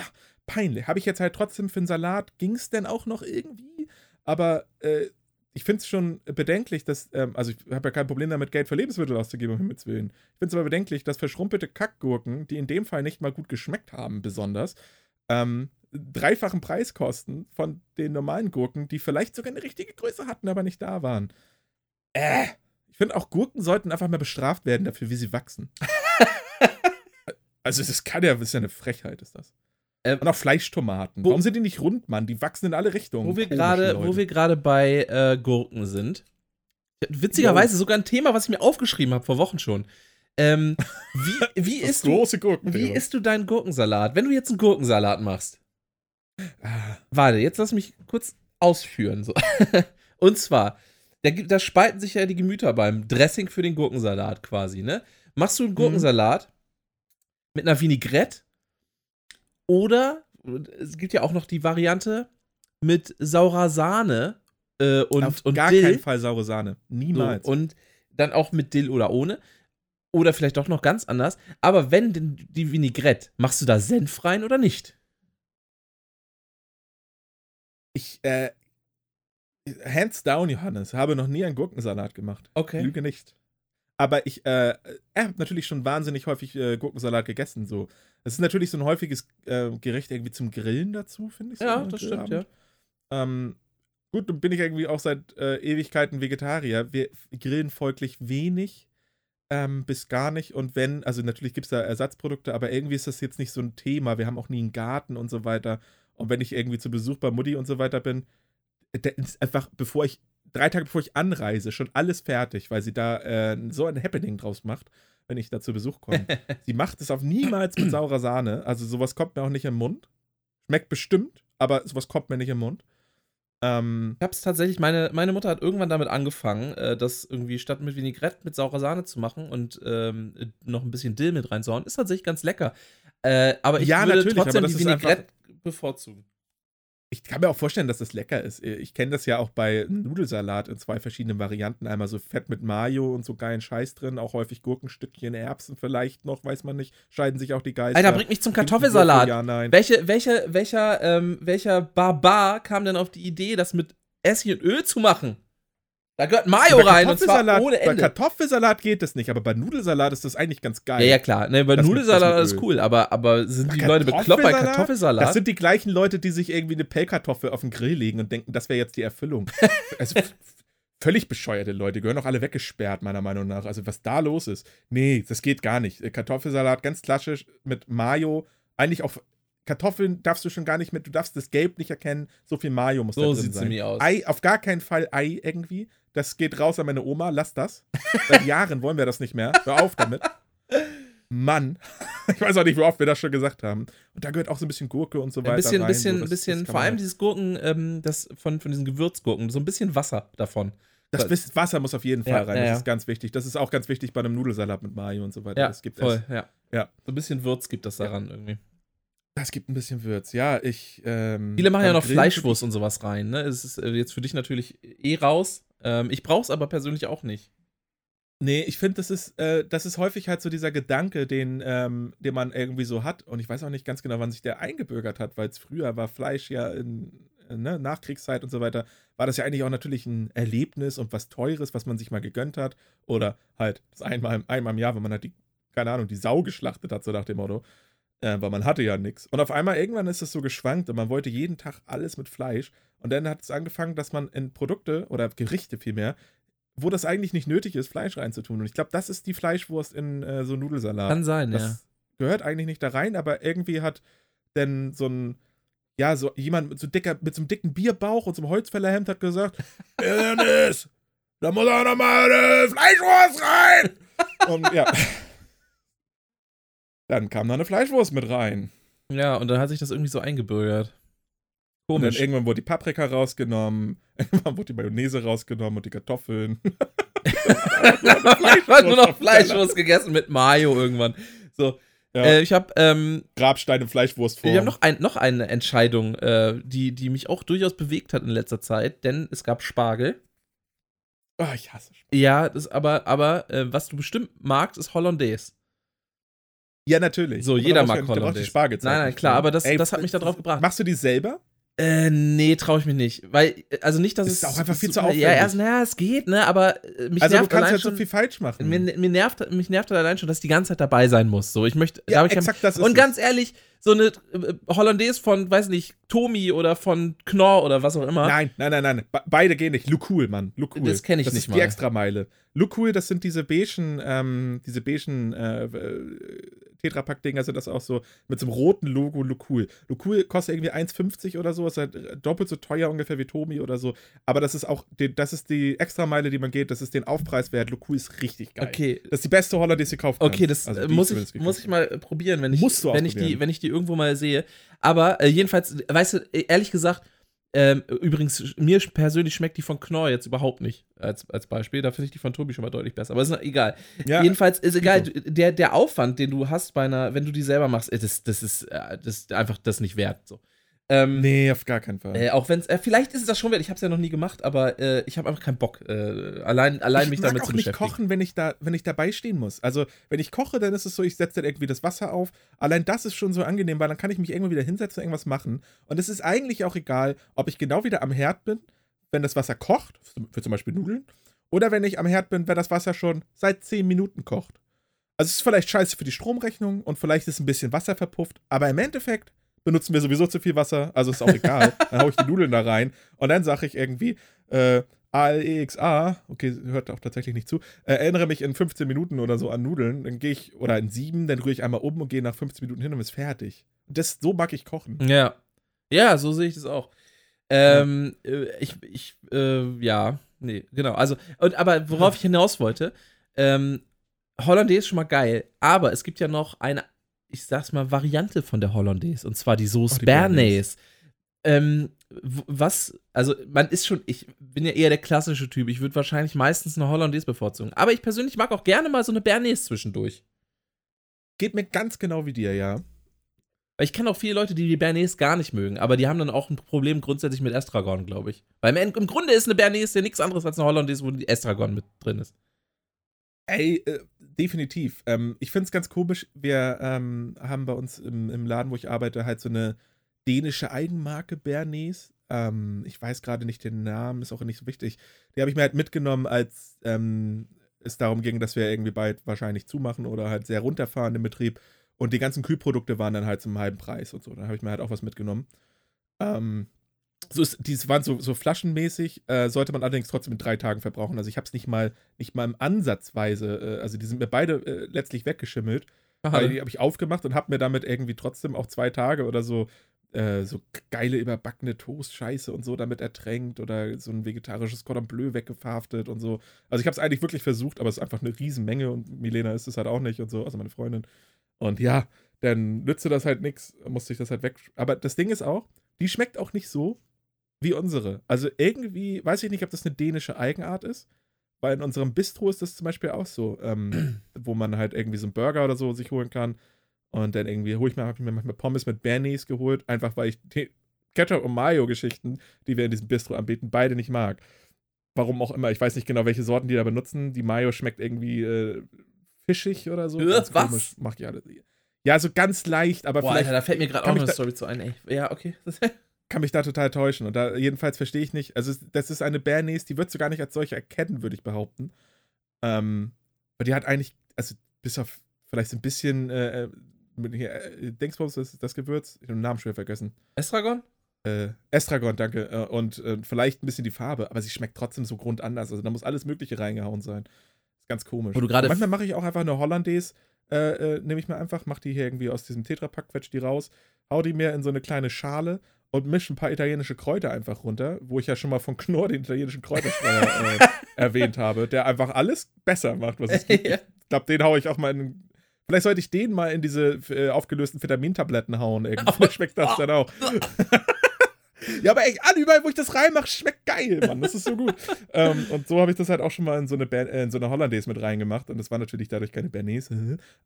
S2: peinlich. Habe ich jetzt halt trotzdem für einen Salat, ging es denn auch noch irgendwie? Aber äh, ich finde es schon bedenklich, dass, ähm, also ich habe ja kein Problem damit, Geld für Lebensmittel auszugeben, um Himmels Willen. Ich finde es aber bedenklich, dass verschrumpelte Kackgurken, die in dem Fall nicht mal gut geschmeckt haben, besonders, ähm, dreifachen Preis kosten von den normalen Gurken, die vielleicht sogar eine richtige Größe hatten, aber nicht da waren. Äh. Ich finde auch Gurken sollten einfach mal bestraft werden dafür, wie sie wachsen. <laughs> also das kann ja, das ist ja eine Frechheit, ist das.
S1: Ähm,
S2: Und auch Fleischtomaten.
S1: wo-
S2: Warum sind die nicht rund, Mann? Die wachsen in alle Richtungen.
S1: Wo wir gerade,
S2: Leute.
S1: wo wir gerade bei äh, Gurken sind. Witzigerweise sogar ein Thema, was ich mir aufgeschrieben habe vor Wochen schon. Ähm, wie <laughs> wie
S2: das
S1: isst du, wie isst du deinen Gurkensalat? Wenn du jetzt einen Gurkensalat machst.
S2: Ah,
S1: Warte, jetzt lass mich kurz ausführen. So. <laughs> Und zwar, da, da spalten sich ja die Gemüter beim Dressing für den Gurkensalat quasi, ne? Machst du einen Gurkensalat mit einer Vinaigrette oder es gibt ja auch noch die Variante mit saurer Sahne äh, und,
S2: Auf
S1: und
S2: gar
S1: Dill.
S2: keinen Fall saure Sahne. Niemals.
S1: So, und dann auch mit Dill oder ohne. Oder vielleicht doch noch ganz anders. Aber wenn denn die Vinaigrette, machst du da Senf rein oder nicht?
S2: ich, äh, hands down, Johannes, habe noch nie einen Gurkensalat gemacht.
S1: Okay.
S2: Lüge nicht. Aber ich äh, er habe natürlich schon wahnsinnig häufig äh, Gurkensalat gegessen. So. Das ist natürlich so ein häufiges äh, Gericht irgendwie zum Grillen dazu, finde ich. So
S1: Ja, das stimmt,
S2: Grillabend. Ähm, gut, nun bin ich irgendwie auch seit äh, Ewigkeiten Vegetarier. Wir grillen folglich wenig ähm, bis gar nicht. Und wenn, also natürlich gibt es da Ersatzprodukte, aber irgendwie ist das jetzt nicht so ein Thema. Wir haben auch nie einen Garten und so weiter. Und wenn ich irgendwie zu Besuch bei Mutti und so weiter bin, einfach, bevor ich, drei Tage bevor ich anreise, schon alles fertig, weil sie da äh, so ein Happening draus macht. wenn ich da zu Besuch komme. <laughs> sie macht es auf niemals mit saurer Sahne. Also sowas kommt mir auch nicht im Mund. Schmeckt bestimmt, aber sowas kommt mir nicht im Mund.
S1: Ähm, ich hab's tatsächlich, meine, meine Mutter hat irgendwann damit angefangen, äh, das irgendwie statt mit Vinaigrette mit saurer Sahne zu machen und ähm, noch ein bisschen Dill mit reinsauen. Ist tatsächlich ganz lecker. Äh, aber ich
S2: ja,
S1: würde
S2: trotzdem
S1: die Vinaigrette bevorzugen
S2: ich kann mir auch vorstellen, dass das lecker ist. Ich kenne das ja auch bei Nudelsalat in zwei verschiedenen Varianten. Einmal so Fett mit Mayo und so geilen Scheiß drin, auch häufig Gurkenstückchen, Erbsen vielleicht noch, weiß man nicht. Scheiden sich auch die Geister.
S1: Alter, bringt mich zum Kartoffelsalat. Ja, nein. Welche, welche, welcher, ähm, welcher Barbar kam denn auf die Idee, das mit Essig und Öl zu machen? Da gehört Mayo rein und zwar ohne Ende.
S2: Bei Kartoffelsalat geht das nicht, aber bei Nudelsalat ist das eigentlich ganz geil.
S1: Ja, ja klar. Ne, bei das Nudelsalat ist cool, aber, aber sind bei die Leute bekloppt bei Kartoffelsalat?
S2: Das sind die gleichen Leute, die sich irgendwie eine Pellkartoffel auf den Grill legen und denken, das wäre jetzt die Erfüllung. <laughs> also, völlig bescheuerte Leute, gehören auch alle weggesperrt, meiner Meinung nach. Also, was da los ist. Nee, das geht gar nicht. Kartoffelsalat ganz klassisch mit Mayo, eigentlich auch Kartoffeln darfst du schon gar nicht mehr, du darfst das Gelb nicht erkennen, so viel Mayo muss
S1: so
S2: da drin
S1: sieht
S2: sein.
S1: So aus.
S2: Ei, auf gar keinen Fall Ei irgendwie. Das geht raus an meine Oma, lass das. Seit Jahren wollen wir das nicht mehr. Hör auf damit. Mann. Ich weiß auch nicht, wie oft wir das schon gesagt haben. Und da gehört auch so ein bisschen Gurke und so weiter.
S1: Ein bisschen,
S2: rein,
S1: bisschen,
S2: so,
S1: das, bisschen, das vor allem halt. dieses Gurken, ähm, das von, von diesen Gewürzgurken, so ein bisschen Wasser davon.
S2: Das Wasser muss auf jeden Fall ja, rein, das ja. ist ganz wichtig. Das ist auch ganz wichtig bei einem Nudelsalat mit Mayo und so weiter.
S1: Ja,
S2: das gibt
S1: voll, es.
S2: ja.
S1: ja. So ein bisschen Würz gibt das daran irgendwie.
S2: Das gibt ein bisschen Würz, ja. Ich, ähm,
S1: Viele machen ja noch Fleischwurst und sowas rein, ne? Es ist äh, jetzt für dich natürlich eh raus. Ähm, ich brauch's aber persönlich auch nicht.
S2: Nee, ich finde, das ist, äh, das ist häufig halt so dieser Gedanke, den, ähm, den man irgendwie so hat. Und ich weiß auch nicht ganz genau, wann sich der eingebürgert hat, weil es früher war Fleisch ja in äh, ne, Nachkriegszeit und so weiter, war das ja eigentlich auch natürlich ein Erlebnis und was Teures, was man sich mal gegönnt hat. Oder halt das einmal, einmal im Jahr, wenn man halt die, keine Ahnung, die Sau geschlachtet hat, so nach dem Motto äh, weil man hatte ja nichts. Und auf einmal irgendwann ist es so geschwankt und man wollte jeden Tag alles mit Fleisch. Und dann hat es angefangen, dass man in Produkte oder Gerichte vielmehr, wo das eigentlich nicht nötig ist, Fleisch reinzutun. Und ich glaube, das ist die Fleischwurst in äh, so Nudelsalat.
S1: Kann sein,
S2: das
S1: ja.
S2: Gehört eigentlich nicht da rein, aber irgendwie hat denn so ein, ja, so jemand mit so, dicker, mit so einem dicken Bierbauch und so einem Holzfällerhemd hat gesagt: <laughs> Dennis, da muss auch nochmal eine Fleischwurst rein! und ja. Dann kam da eine Fleischwurst mit rein.
S1: Ja, und dann hat sich das irgendwie so eingebürgert.
S2: Komisch. Und dann irgendwann wurde die Paprika rausgenommen, <laughs> irgendwann wurde die Mayonnaise rausgenommen und die Kartoffeln. <laughs>
S1: Einfach nur noch Fleischwurst gegessen mit Mayo irgendwann. So. Ja. Äh, ich habe ähm,
S2: Grabstein im Fleischwurstform.
S1: Wir haben noch, ein, noch eine Entscheidung, äh, die, die mich auch durchaus bewegt hat in letzter Zeit, denn es gab Spargel.
S2: Oh, ich hasse Spargel.
S1: Ja, das, aber, aber äh, was du bestimmt magst, ist Hollandaise.
S2: Ja, natürlich.
S1: So, jeder mag
S2: Hollandaise. Spargel
S1: nein, nein, klar, aber das, Ey, das hat mich darauf gebracht.
S2: Machst du die selber?
S1: Äh, nee, traue ich mich nicht. Weil, also nicht, dass
S2: es.
S1: Ist
S2: auch einfach viel zu aufwendig.
S1: Ja, erst, naja, es geht, ne, aber äh, mich
S2: also
S1: nervt
S2: du kannst halt
S1: schon,
S2: so viel falsch machen.
S1: Mir, mir, nervt, mich nervt halt allein schon, dass ich die ganze Zeit dabei sein muss. So, ich möchte.
S2: Ja, exakt
S1: kein,
S2: das ist
S1: Und ganz ehrlich, so eine äh, Hollandaise von, weiß nicht, Tomi oder von Knorr oder was auch immer.
S2: Nein, nein, nein, nein. Be beide gehen nicht. Lukul, Mann. Lukul.
S1: Das kenne ich
S2: das
S1: nicht
S2: mal. Das ist die Extrameile. Lukul, das sind diese beigen, ähm, diese beigen äh, Tetrapack-Dinger sind das auch so mit so einem roten Logo Lukul. Lukul kostet irgendwie 1,50 oder so, ist halt doppelt so teuer ungefähr wie Tomi oder so. Aber das ist auch, die, das ist die Extrameile, die man geht, das ist den Aufpreis wert. Lukul ist richtig geil.
S1: Okay.
S2: Das ist die beste Hollandaise, die du kaufen kannst.
S1: Okay, das also muss, ich, muss ich mal probieren, wenn ich,
S2: Musst du
S1: wenn ich, die, wenn ich die irgendwo mal sehe. Aber äh, jedenfalls, weißt du, ehrlich gesagt, ähm, übrigens, mir persönlich schmeckt die von Knorr jetzt überhaupt nicht, als, als Beispiel. Da finde ich die von Tobi schon mal deutlich besser. Aber ist egal. Ja, Jedenfalls ist egal, der, der Aufwand, den du hast bei einer, wenn du die selber machst, das, das, ist, äh, das ist einfach das nicht wert. So.
S2: Ähm, nee, auf gar keinen Fall.
S1: Äh, auch wenn es, äh, vielleicht ist es das schon wert, ich habe es ja noch nie gemacht, aber äh, ich habe einfach keinen Bock, äh, allein, allein mich damit zu beschäftigen. Ich
S2: mag auch nicht kochen, wenn ich, da, wenn ich dabei stehen muss. Also, wenn ich koche, dann ist es so, ich setze dann irgendwie das Wasser auf. Allein das ist schon so angenehm, weil dann kann ich mich irgendwann wieder hinsetzen und irgendwas machen. Und es ist eigentlich auch egal, ob ich genau wieder am Herd bin, wenn das Wasser kocht, für zum Beispiel Nudeln, oder wenn ich am Herd bin, wenn das Wasser schon seit 10 Minuten kocht. Also, es ist vielleicht scheiße für die Stromrechnung und vielleicht ist ein bisschen Wasser verpufft, aber im Endeffekt benutzen wir sowieso zu viel Wasser, also ist auch egal. <laughs> dann haue ich die Nudeln da rein und dann sage ich irgendwie, äh, ALEXA, okay, hört auch tatsächlich nicht zu, äh, erinnere mich in 15 Minuten oder so an Nudeln, dann gehe ich, oder in sieben, dann rühre ich einmal um und gehe nach 15 Minuten hin und ist fertig. Das, so mag ich kochen.
S1: Ja. Ja, so sehe ich das auch. Ähm, ja. Äh, ich, ich, äh, ja, nee, genau. Also, und, aber worauf ich hinaus wollte, ähm, Hollandaise ist schon mal geil, aber es gibt ja noch eine, ich sag's mal, Variante von der Hollandaise und zwar die Sauce
S2: Oh, die
S1: Bernays. Ähm, was, also man ist schon, ich bin ja eher der klassische Typ. Ich würde wahrscheinlich meistens eine Hollandaise bevorzugen. Aber ich persönlich mag auch gerne mal so eine Bernays zwischendurch.
S2: Geht mir ganz genau wie dir, ja.
S1: Weil ich kenne auch viele Leute, die die Bernays gar nicht mögen, aber die haben dann auch ein Problem grundsätzlich mit Estragon, glaube ich. Weil im, im Grunde ist eine Bernays ja nichts anderes als eine Hollandaise, wo die Estragon mit drin ist.
S2: Ey, äh, definitiv. Ähm, ich finde es ganz komisch. Wir ähm, haben bei uns im, im Laden, wo ich arbeite, halt so eine dänische Eigenmarke Bernays. Ähm, ich weiß gerade nicht den Namen, ist auch nicht so wichtig. Die habe ich mir halt mitgenommen, als ähm, es darum ging, dass wir irgendwie bald wahrscheinlich zumachen oder halt sehr runterfahren im Betrieb. Und die ganzen Kühlprodukte waren dann halt zum halben Preis und so. Dann habe ich mir halt auch was mitgenommen. Ähm, so ist, die waren so, so flaschenmäßig, äh, sollte man allerdings trotzdem in drei Tagen verbrauchen. Also ich habe es nicht mal, nicht mal im Ansatzweise, äh, also die sind mir beide äh, letztlich weggeschimmelt. Weil die habe ich aufgemacht und habe mir damit irgendwie trotzdem auch zwei Tage oder so äh, so geile überbackene Toast-Scheiße und so damit ertränkt oder so ein vegetarisches Cordon Bleu weggeverhaftet und so. Also ich habe es eigentlich wirklich versucht, aber es ist einfach eine Riesenmenge und Milena ist es halt auch nicht und so, also meine Freundin. Und ja, dann nützte das halt nichts, musste ich das halt weg. Aber das Ding ist auch, die schmeckt auch nicht so wie unsere. Also irgendwie, weiß ich nicht, ob das eine dänische Eigenart ist, weil in unserem Bistro ist das zum Beispiel auch so, ähm, <clears throat> wo man halt irgendwie so einen Burger oder so sich holen kann. Und dann irgendwie hole ich mir, habe ich mir manchmal Pommes mit Bernays geholt, einfach weil ich die Ketchup und Mayo-Geschichten, die wir in diesem Bistro anbieten, beide nicht mag. Warum auch immer. Ich weiß nicht genau, welche Sorten die da benutzen. Die Mayo schmeckt irgendwie äh, fischig oder so.
S1: Äh, was?
S2: komisch. Mach ich alle. Ja, so ganz leicht, aber
S1: Boah,
S2: vielleicht
S1: Alter, da fällt mir gerade auch noch eine Story zu ein, ey. Ja, okay. <laughs>
S2: kann mich da total täuschen. Und da jedenfalls verstehe ich nicht. Also, das ist eine Bernays, die würdest du gar nicht als solche erkennen, würde ich behaupten. Ähm, aber die hat eigentlich, also bis auf vielleicht so ein bisschen, äh, mit hier, äh, Dingsbums, das, das Gewürz, ich habe den Namen schwer vergessen.
S1: Estragon?
S2: Äh, Estragon, danke. Äh, und äh, vielleicht ein bisschen die Farbe, aber sie schmeckt trotzdem so grundanders. Also da muss alles Mögliche reingehauen sein. Ist ganz komisch.
S1: Wo du
S2: manchmal mache ich auch einfach eine Hollandaise, äh, äh, nehme ich mir einfach, mache die hier irgendwie aus diesem Tetrapack, quetsch die raus, hau die mir in so eine kleine Schale und mische ein paar italienische Kräuter einfach runter, wo ich ja schon mal von Knorr den italienischen Kräuterstreuer <laughs> äh, erwähnt habe, der einfach alles besser macht, was es gibt. <laughs> Ich glaube, den haue ich auch mal in. Vielleicht sollte ich den mal in diese äh, aufgelösten Vitamintabletten hauen. <laughs> Irgendwie. Vielleicht schmeckt das dann auch. ja, aber ey, überall, wo ich das reinmache, schmeckt geil, Mann. Das ist so gut. ähm, und so habe ich das halt auch schon mal in so eine, Ber äh, in so eine Hollandaise mit reingemacht. Und das war natürlich dadurch keine Bernays.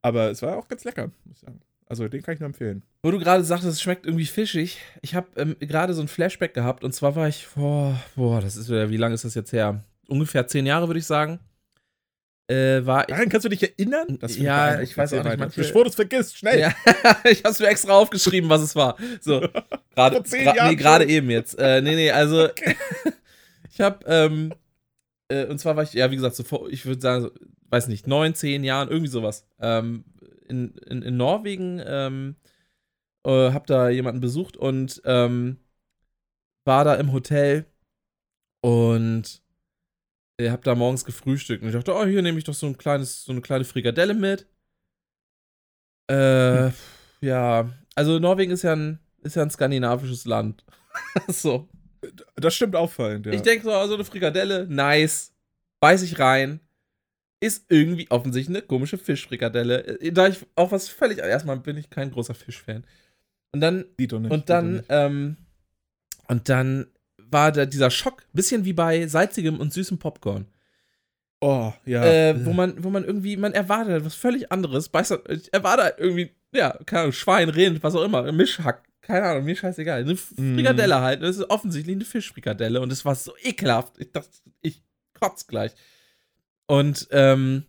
S2: Aber es war auch ganz lecker, muss ich sagen. Also den kann ich nur empfehlen.
S1: Wo du gerade sagtest, es schmeckt irgendwie fischig. Ich habe ähm, gerade so ein Flashback gehabt und zwar war ich vor, boah, das ist wieder, wie lange ist das jetzt her? Ungefähr zehn Jahre, würde ich sagen. Äh, war
S2: Daran kannst du dich erinnern?
S1: Ja, ich weiß auch nicht, manche-
S2: Bevor du es vergisst, schnell.
S1: Ja, <laughs> ich hab's mir extra aufgeschrieben, was es war. So, <laughs> gerade, gra nee, gerade eben jetzt. Äh, nee, nee, also <laughs> ich hab, ähm, äh, und zwar war ich, ja, wie gesagt, so vor, ich würde sagen, so, weiß nicht, neun, zehn Jahren, irgendwie sowas. Ähm, in, in, in Norwegen, ähm, äh, hab da jemanden besucht und ähm, war da im Hotel und äh, hab da morgens gefrühstückt und ich dachte, oh, hier nehme ich doch so ein kleines, so eine kleine Frikadelle mit. Äh, ja, also Norwegen ist ja ein, ist ja ein skandinavisches Land. <laughs> so.
S2: Das stimmt auffallend, ja.
S1: Ich denke so, so eine Frikadelle, nice. Beiß ich rein. Ist irgendwie offensichtlich eine komische Fischfrikadelle. Äh, Da ich auch was völlig. Erstmal bin ich kein großer Fischfan. Und dann
S2: nicht,
S1: und dann, ähm, und dann war da dieser Schock, bisschen wie bei salzigem und süßem Popcorn.
S2: Oh, ja.
S1: Äh, wo man, wo man irgendwie, man erwartet halt was völlig anderes. Beißt, ich erwarte halt irgendwie, ja, keine Ahnung, Schwein, Rind, was auch immer, Mischhack, keine Ahnung, mir scheißegal. Eine
S2: Mm.
S1: Frikadelle halt. Das ist offensichtlich eine Fischfrikadelle und es war so ekelhaft. Ich dachte, ich kotz gleich. Und, ähm,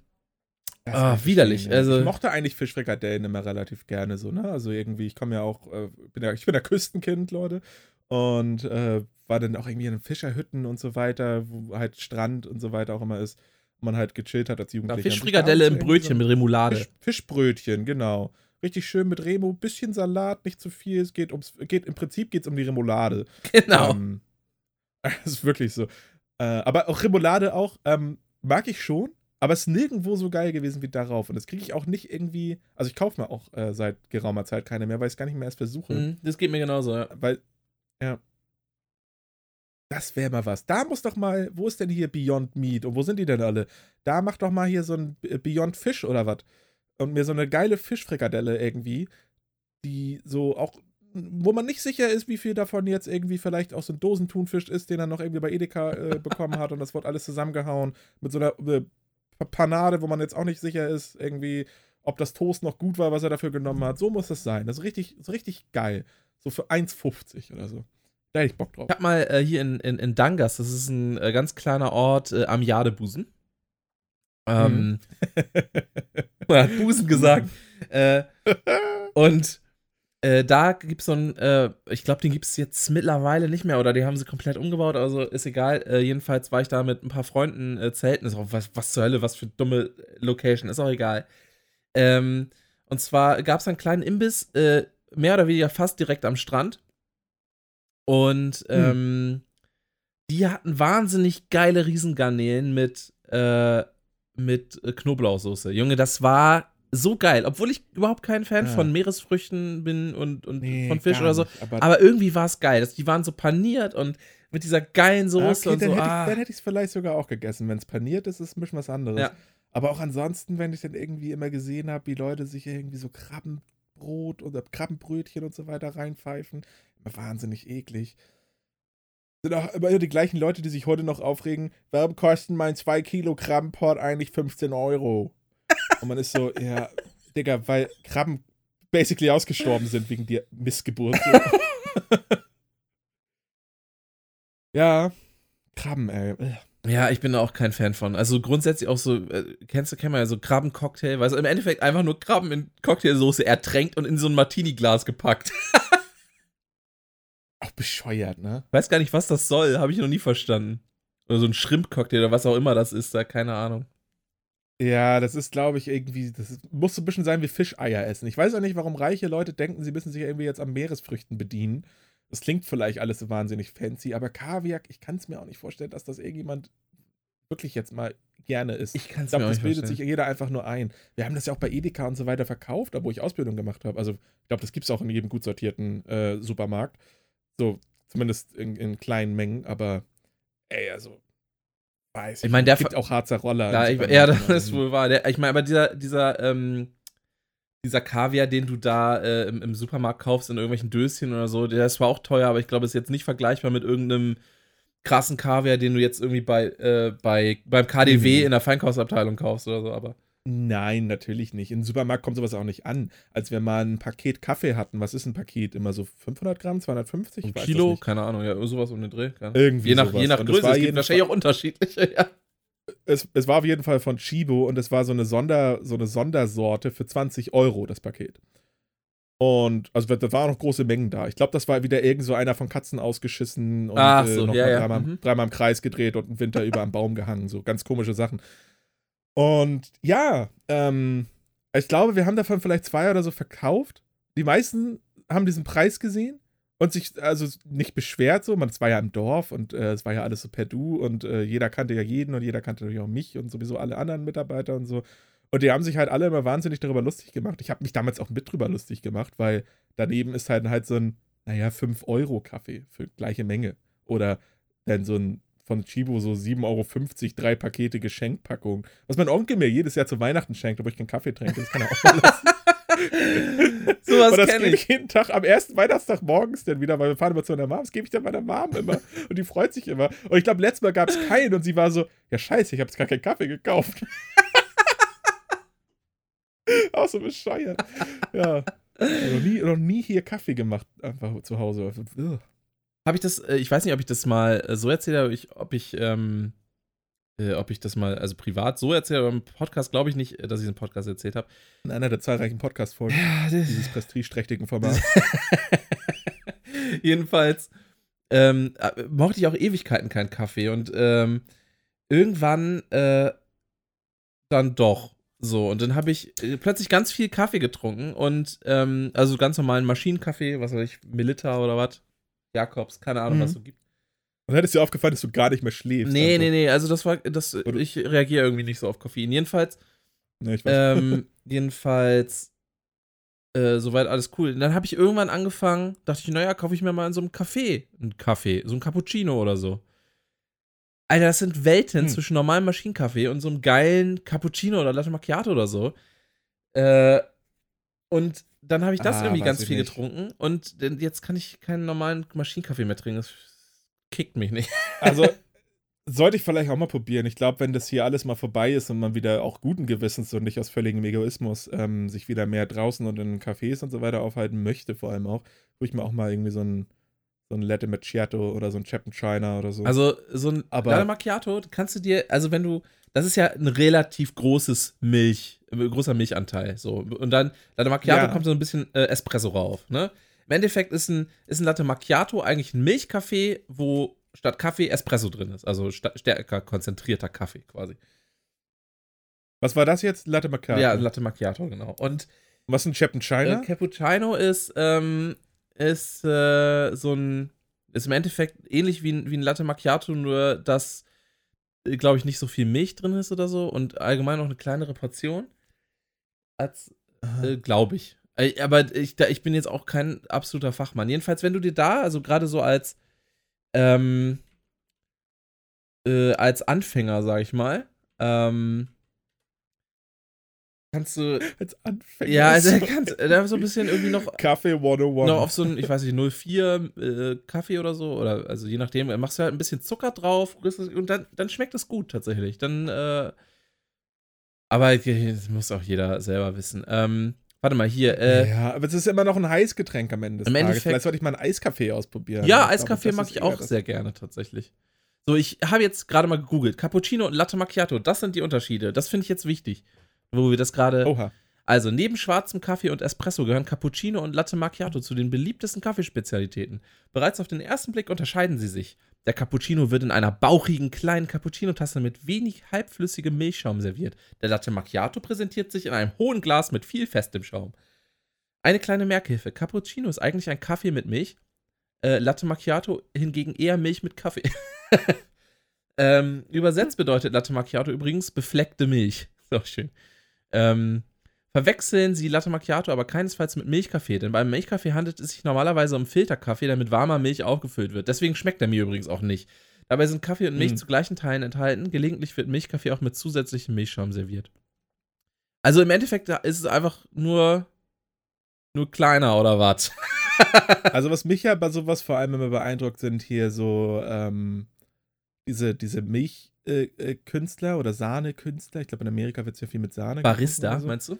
S2: Das
S1: ah, widerlich,
S2: ja.
S1: also-
S2: ich mochte eigentlich Fischfrikadellen immer relativ gerne so, ne? Also irgendwie, ich komme ja auch, äh, bin ja, ich bin ja Küstenkind, Leute. Und äh, war dann auch irgendwie in Fischerhütten und so weiter, wo halt Strand und so weiter auch immer ist. wo Man halt gechillt hat als
S1: ja,
S2: Jugendlicher.
S1: Fischfrikadelle im Brötchen mit
S2: irgendwie
S1: Remoulade.
S2: so Fisch, Fischbrötchen, genau. Richtig schön mit Remo, bisschen Salat, nicht zu viel. Es geht ums, geht, im Prinzip geht es um die Remoulade.
S1: Genau.
S2: Ähm, <laughs> das ist wirklich so. Äh, aber auch Remoulade auch, ähm, mag ich schon, aber es ist nirgendwo so geil gewesen wie darauf. Und das kriege ich auch nicht irgendwie. Also ich kaufe mir auch äh, seit geraumer Zeit keine mehr, weil ich es gar nicht mehr erst versuche.
S1: Mhm, das geht mir genauso, ja.
S2: Weil, ja. das wäre mal was. Da muss doch mal, wo ist denn hier Beyond Meat und wo sind die denn alle? Da mach doch mal hier so ein Beyond Fish oder was. Und mir so eine geile Fischfrikadelle irgendwie, die so auch, wo man nicht sicher ist, wie viel davon jetzt irgendwie vielleicht auch so ein Dosentunfisch ist, den er noch irgendwie bei Edeka äh, <laughs> bekommen hat und das wird alles zusammengehauen mit so einer äh, Panade, wo man jetzt auch nicht sicher ist, irgendwie, ob das Toast noch gut war, was er dafür genommen hat. So muss das sein. Das ist richtig, so richtig geil. So für 1,50 oder so. Da hätte ich Bock drauf.
S1: Ich hab mal äh, hier in, in, in Dangas, das ist ein äh, ganz kleiner Ort äh, am Jadebusen. Ähm, man <laughs> hat Busen gesagt. <laughs> äh, und äh, da gibt es so ein, äh, ich glaube, den gibt es jetzt mittlerweile nicht mehr oder die haben sie komplett umgebaut, also ist egal. Äh, jedenfalls war ich da mit ein paar Freunden äh, zelten. Ist auch, was, was zur Hölle, was für dumme Location, ist auch egal. Ähm, und zwar gab es einen kleinen Imbiss, äh, mehr oder weniger fast direkt am Strand. Und hm. ähm, hm. die hatten wahnsinnig geile Riesengarnelen mit, äh, mit Knoblauchsoße. Junge, das war so geil. Obwohl ich überhaupt kein Fan ja. von Meeresfrüchten bin und, und nee, von Fisch oder so. Nicht, aber, aber, irgendwie war es geil. Die waren so paniert und mit dieser geilen Soße okay, und
S2: dann
S1: so.
S2: Hätte ah. ich, dann hätte ich es vielleicht sogar auch gegessen. Wenn es paniert ist, ist es ein bisschen was anderes. Ja. Aber auch ansonsten, wenn ich dann irgendwie immer gesehen habe, wie Leute sich irgendwie so Krabbenbrot oder Krabbenbrötchen und so weiter reinpfeifen, wahnsinnig eklig. Sind auch immer die gleichen Leute, die sich heute noch aufregen, warum kosten mein 2 Kilo Krabbenport eigentlich 15 Euro? Und man ist so, ja, Digga, weil Krabben basically ausgestorben sind wegen der Missgeburt. <laughs> ja, Krabben, ey.
S1: Ja, ich bin da auch kein Fan von. Also grundsätzlich auch so, äh, kennst du, kennt man ja so Krabbencocktail, weil es im Endeffekt einfach nur Krabben in Cocktailsoße ertränkt und in so ein Martini-Glas gepackt.
S2: auch bescheuert, ne?
S1: Weiß gar nicht, was das soll, habe ich noch nie verstanden. Oder so ein Shrimp-Cocktail oder was auch immer das ist, da, keine Ahnung.
S2: Ja, das ist, glaube ich, irgendwie, das muss so ein bisschen sein wie Fischeier essen. Ich weiß auch nicht, warum reiche Leute denken, sie müssen sich irgendwie jetzt am Meeresfrüchten bedienen. Das klingt vielleicht alles so wahnsinnig fancy, aber Kaviar, ich kann es mir auch nicht vorstellen, dass das irgendjemand wirklich jetzt mal gerne isst.
S1: Ich kann es mir auch
S2: das bildet sich jeder einfach nur ein. Wir haben das ja auch bei Edeka und so weiter verkauft, wo ich Ausbildung gemacht habe. Also, ich glaube, das gibt es auch in jedem gut sortierten äh, Supermarkt. So, zumindest in, in kleinen Mengen, aber ey, also
S1: weiß. Ich meine, der
S2: gibt auch Harzer Roller.
S1: Da, ich, ja, das ist wohl wahr. Der, ich meine, aber dieser, dieser, ähm, dieser Kaviar, den du da äh, im, im, Supermarkt kaufst in irgendwelchen Döschen oder so, der ist zwar auch teuer, aber ich glaube, ist jetzt nicht vergleichbar mit irgendeinem krassen Kaviar, den du jetzt irgendwie bei, äh, bei beim KDW mhm. in der Feinkaufsabteilung kaufst oder so, aber.
S2: Nein, natürlich nicht. In den Supermarkt kommt sowas auch nicht an. Als wir mal ein Paket Kaffee hatten, was ist ein Paket? Immer so 500 Gramm, 250?
S1: Ein Kilo? Keine Ahnung, ja, sowas um den Dreh.
S2: Irgendwie
S1: je nach, sowas. Je nach Größe, es gibt wahrscheinlich auch unterschiedliche, ja.
S2: Es, es, war auf jeden Fall von Chibo und es war so eine, Sonder, so eine Sondersorte für 20 Euro, das Paket. Und also da waren noch große Mengen da. Ich glaube, das war wieder irgend so einer von Katzen ausgeschissen und
S1: Ach so,
S2: äh, noch
S1: ja, ja.
S2: Dreimal, mhm. dreimal, im Kreis gedreht und im Winter über am Baum gehangen. So ganz komische Sachen. Und ja, ähm, ich glaube, wir haben davon vielleicht zwei oder so verkauft. Die meisten haben diesen Preis gesehen und sich also nicht beschwert so. Man, es war ja im Dorf und äh, es war ja alles so per Du und äh, jeder kannte ja jeden und jeder kannte natürlich auch mich und sowieso alle anderen Mitarbeiter und so. Und die haben sich halt alle immer wahnsinnig darüber lustig gemacht. Ich habe mich damals auch mit drüber lustig gemacht, weil daneben ist halt halt so ein, naja, 5-Euro-Kaffee für gleiche Menge. Oder dann so ein von Chibo so 7,50 Euro, drei Pakete Geschenkpackung. Was mein Onkel mir jedes Jahr zu Weihnachten schenkt, obwohl ich keinen Kaffee trinke. Das kann er auch mal lassen. <laughs>
S1: so was das gebe ich
S2: jeden Tag am ersten Weihnachtstag morgens dann wieder, weil wir fahren immer zu einer Mom. Das gebe ich dann meiner Mom immer. <laughs> Und die freut sich immer. Und ich glaube, letztes Mal gab es keinen und sie war so: Ja, scheiße, ich habe jetzt gar keinen Kaffee gekauft. <laughs> auch so bescheuert. Ja. Noch nie, noch nie hier Kaffee gemacht, einfach zu Hause. Ugh.
S1: Habe ich das, äh, ich weiß nicht, ob ich das mal äh, so erzähle, ob ich, ob ich, ähm, äh, ob ich das mal, also privat so erzähle, aber im Podcast glaube ich nicht, dass ich einen Podcast erzählt habe.
S2: In einer der zahlreichen Podcast-Folgen
S1: ja,
S2: dieses prestigeträchtigen Formats. <laughs>
S1: Jedenfalls ähm, mochte ich auch Ewigkeiten keinen Kaffee und ähm, irgendwann äh, dann doch. So, und dann habe ich plötzlich ganz viel Kaffee getrunken und ähm, also ganz normalen Maschinenkaffee, was weiß ich, Melitta oder was, Jakobs, keine Ahnung, mhm. was es so gibt.
S2: Und dann ist dir aufgefallen, dass du gar nicht mehr schläfst.
S1: Nee, also. nee, nee, also das war, das, ich reagiere irgendwie nicht so auf Koffein. Jedenfalls,
S2: nee,
S1: ähm, <laughs> jedenfalls äh, soweit alles cool. Und dann habe ich irgendwann angefangen, dachte ich, naja, kaufe ich mir mal in so einem Café einen Kaffee, so ein Cappuccino oder so. Alter, das sind Welten hm. zwischen normalem Maschinenkaffee und so einem geilen Cappuccino oder Latte Macchiato oder so. Äh, und dann habe ich das ah, irgendwie ganz viel nicht. getrunken und jetzt kann ich keinen normalen Maschinenkaffee mehr trinken. Das kickt mich nicht. <laughs>
S2: Also sollte ich vielleicht auch mal probieren. Ich glaube, wenn das hier alles mal vorbei ist und man wieder auch guten Gewissens und nicht aus völligem Egoismus ähm, sich wieder mehr draußen und in Cafés und so weiter aufhalten möchte, vor allem auch, wo ich mir auch mal irgendwie so ein so ein Latte Macchiato oder so ein China oder so.
S1: Also so ein Aber Latte Macchiato kannst du dir, also wenn du, das ist ja ein relativ großes Milch, äh, großer Milchanteil, so und dann Latte Macchiato ja. kommt so ein bisschen äh, Espresso rauf, ne? Im Endeffekt ist ein, ist ein Latte Macchiato eigentlich ein Milchkaffee, wo statt Kaffee Espresso drin ist. Also stärker konzentrierter Kaffee quasi.
S2: Was war das jetzt? Latte Macchiato?
S1: Ja, Latte Macchiato, genau. Und
S2: was ist ein Cappuccino?
S1: Äh, Cappuccino ist, ähm, ist äh, so ein, ist im Endeffekt ähnlich wie ein, wie ein Latte Macchiato, nur dass, glaube ich, nicht so viel Milch drin ist oder so und allgemein noch eine kleinere Portion. Als, äh, glaube ich. Äh, aber ich, da, ich bin jetzt auch kein absoluter Fachmann. Jedenfalls, wenn du dir da, also gerade so als ähm, äh, als Anfänger, sag ich mal, ähm, kannst du.
S2: Als Anfänger?
S1: Ja, also kannst da so ein bisschen irgendwie noch.
S2: Kaffee 101.
S1: Noch auf so ein, ich weiß nicht, 04 äh, Kaffee oder so, oder also je nachdem, machst du halt ein bisschen Zucker drauf und dann, dann schmeckt es gut tatsächlich. Dann, äh, aber das muss auch jeder selber wissen. Ähm, Warte mal, hier. Äh,
S2: ja, aber es ist immer noch ein Heißgetränk am Ende des
S1: Tages. Endeffekt,
S2: Vielleicht sollte ich mal einen Eiskaffee ausprobieren.
S1: Ja, Eiskaffee mag ich auch sehr gerne tatsächlich. So, ich habe jetzt gerade mal gegoogelt. Cappuccino und Latte Macchiato, das sind die Unterschiede. Das finde ich jetzt wichtig, wo wir das gerade. Oha. Also, neben schwarzem Kaffee und Espresso gehören Cappuccino und Latte Macchiato zu den beliebtesten Kaffeespezialitäten. Bereits auf den ersten Blick unterscheiden sie sich. Der Cappuccino wird in einer bauchigen kleinen Cappuccino-Tasse mit wenig halbflüssigem Milchschaum serviert. Der Latte Macchiato präsentiert sich in einem hohen Glas mit viel festem Schaum. Eine kleine Merkhilfe: Cappuccino ist eigentlich ein Kaffee mit Milch. Äh, Latte Macchiato hingegen eher Milch mit Kaffee. <laughs> ähm, übersetzt bedeutet Latte Macchiato übrigens befleckte Milch. Auch schön. Ähm, Verwechseln Sie Latte Macchiato aber keinesfalls mit Milchkaffee, denn beim Milchkaffee handelt es sich normalerweise um Filterkaffee, der mit warmer Milch aufgefüllt wird. Deswegen schmeckt er mir übrigens auch nicht. Dabei sind Kaffee und Milch mhm. zu gleichen Teilen enthalten. Gelegentlich wird Milchkaffee auch mit zusätzlichem Milchschaum serviert. Also im Endeffekt ist es einfach nur, nur kleiner oder was?
S2: also was mich ja bei sowas vor allem immer beeindruckt, sind hier so ähm, diese, diese Milchkünstler äh, äh, oder Sahnekünstler. Ich glaube, in Amerika wird es ja viel mit Sahne.
S1: Barista, so. meinst du?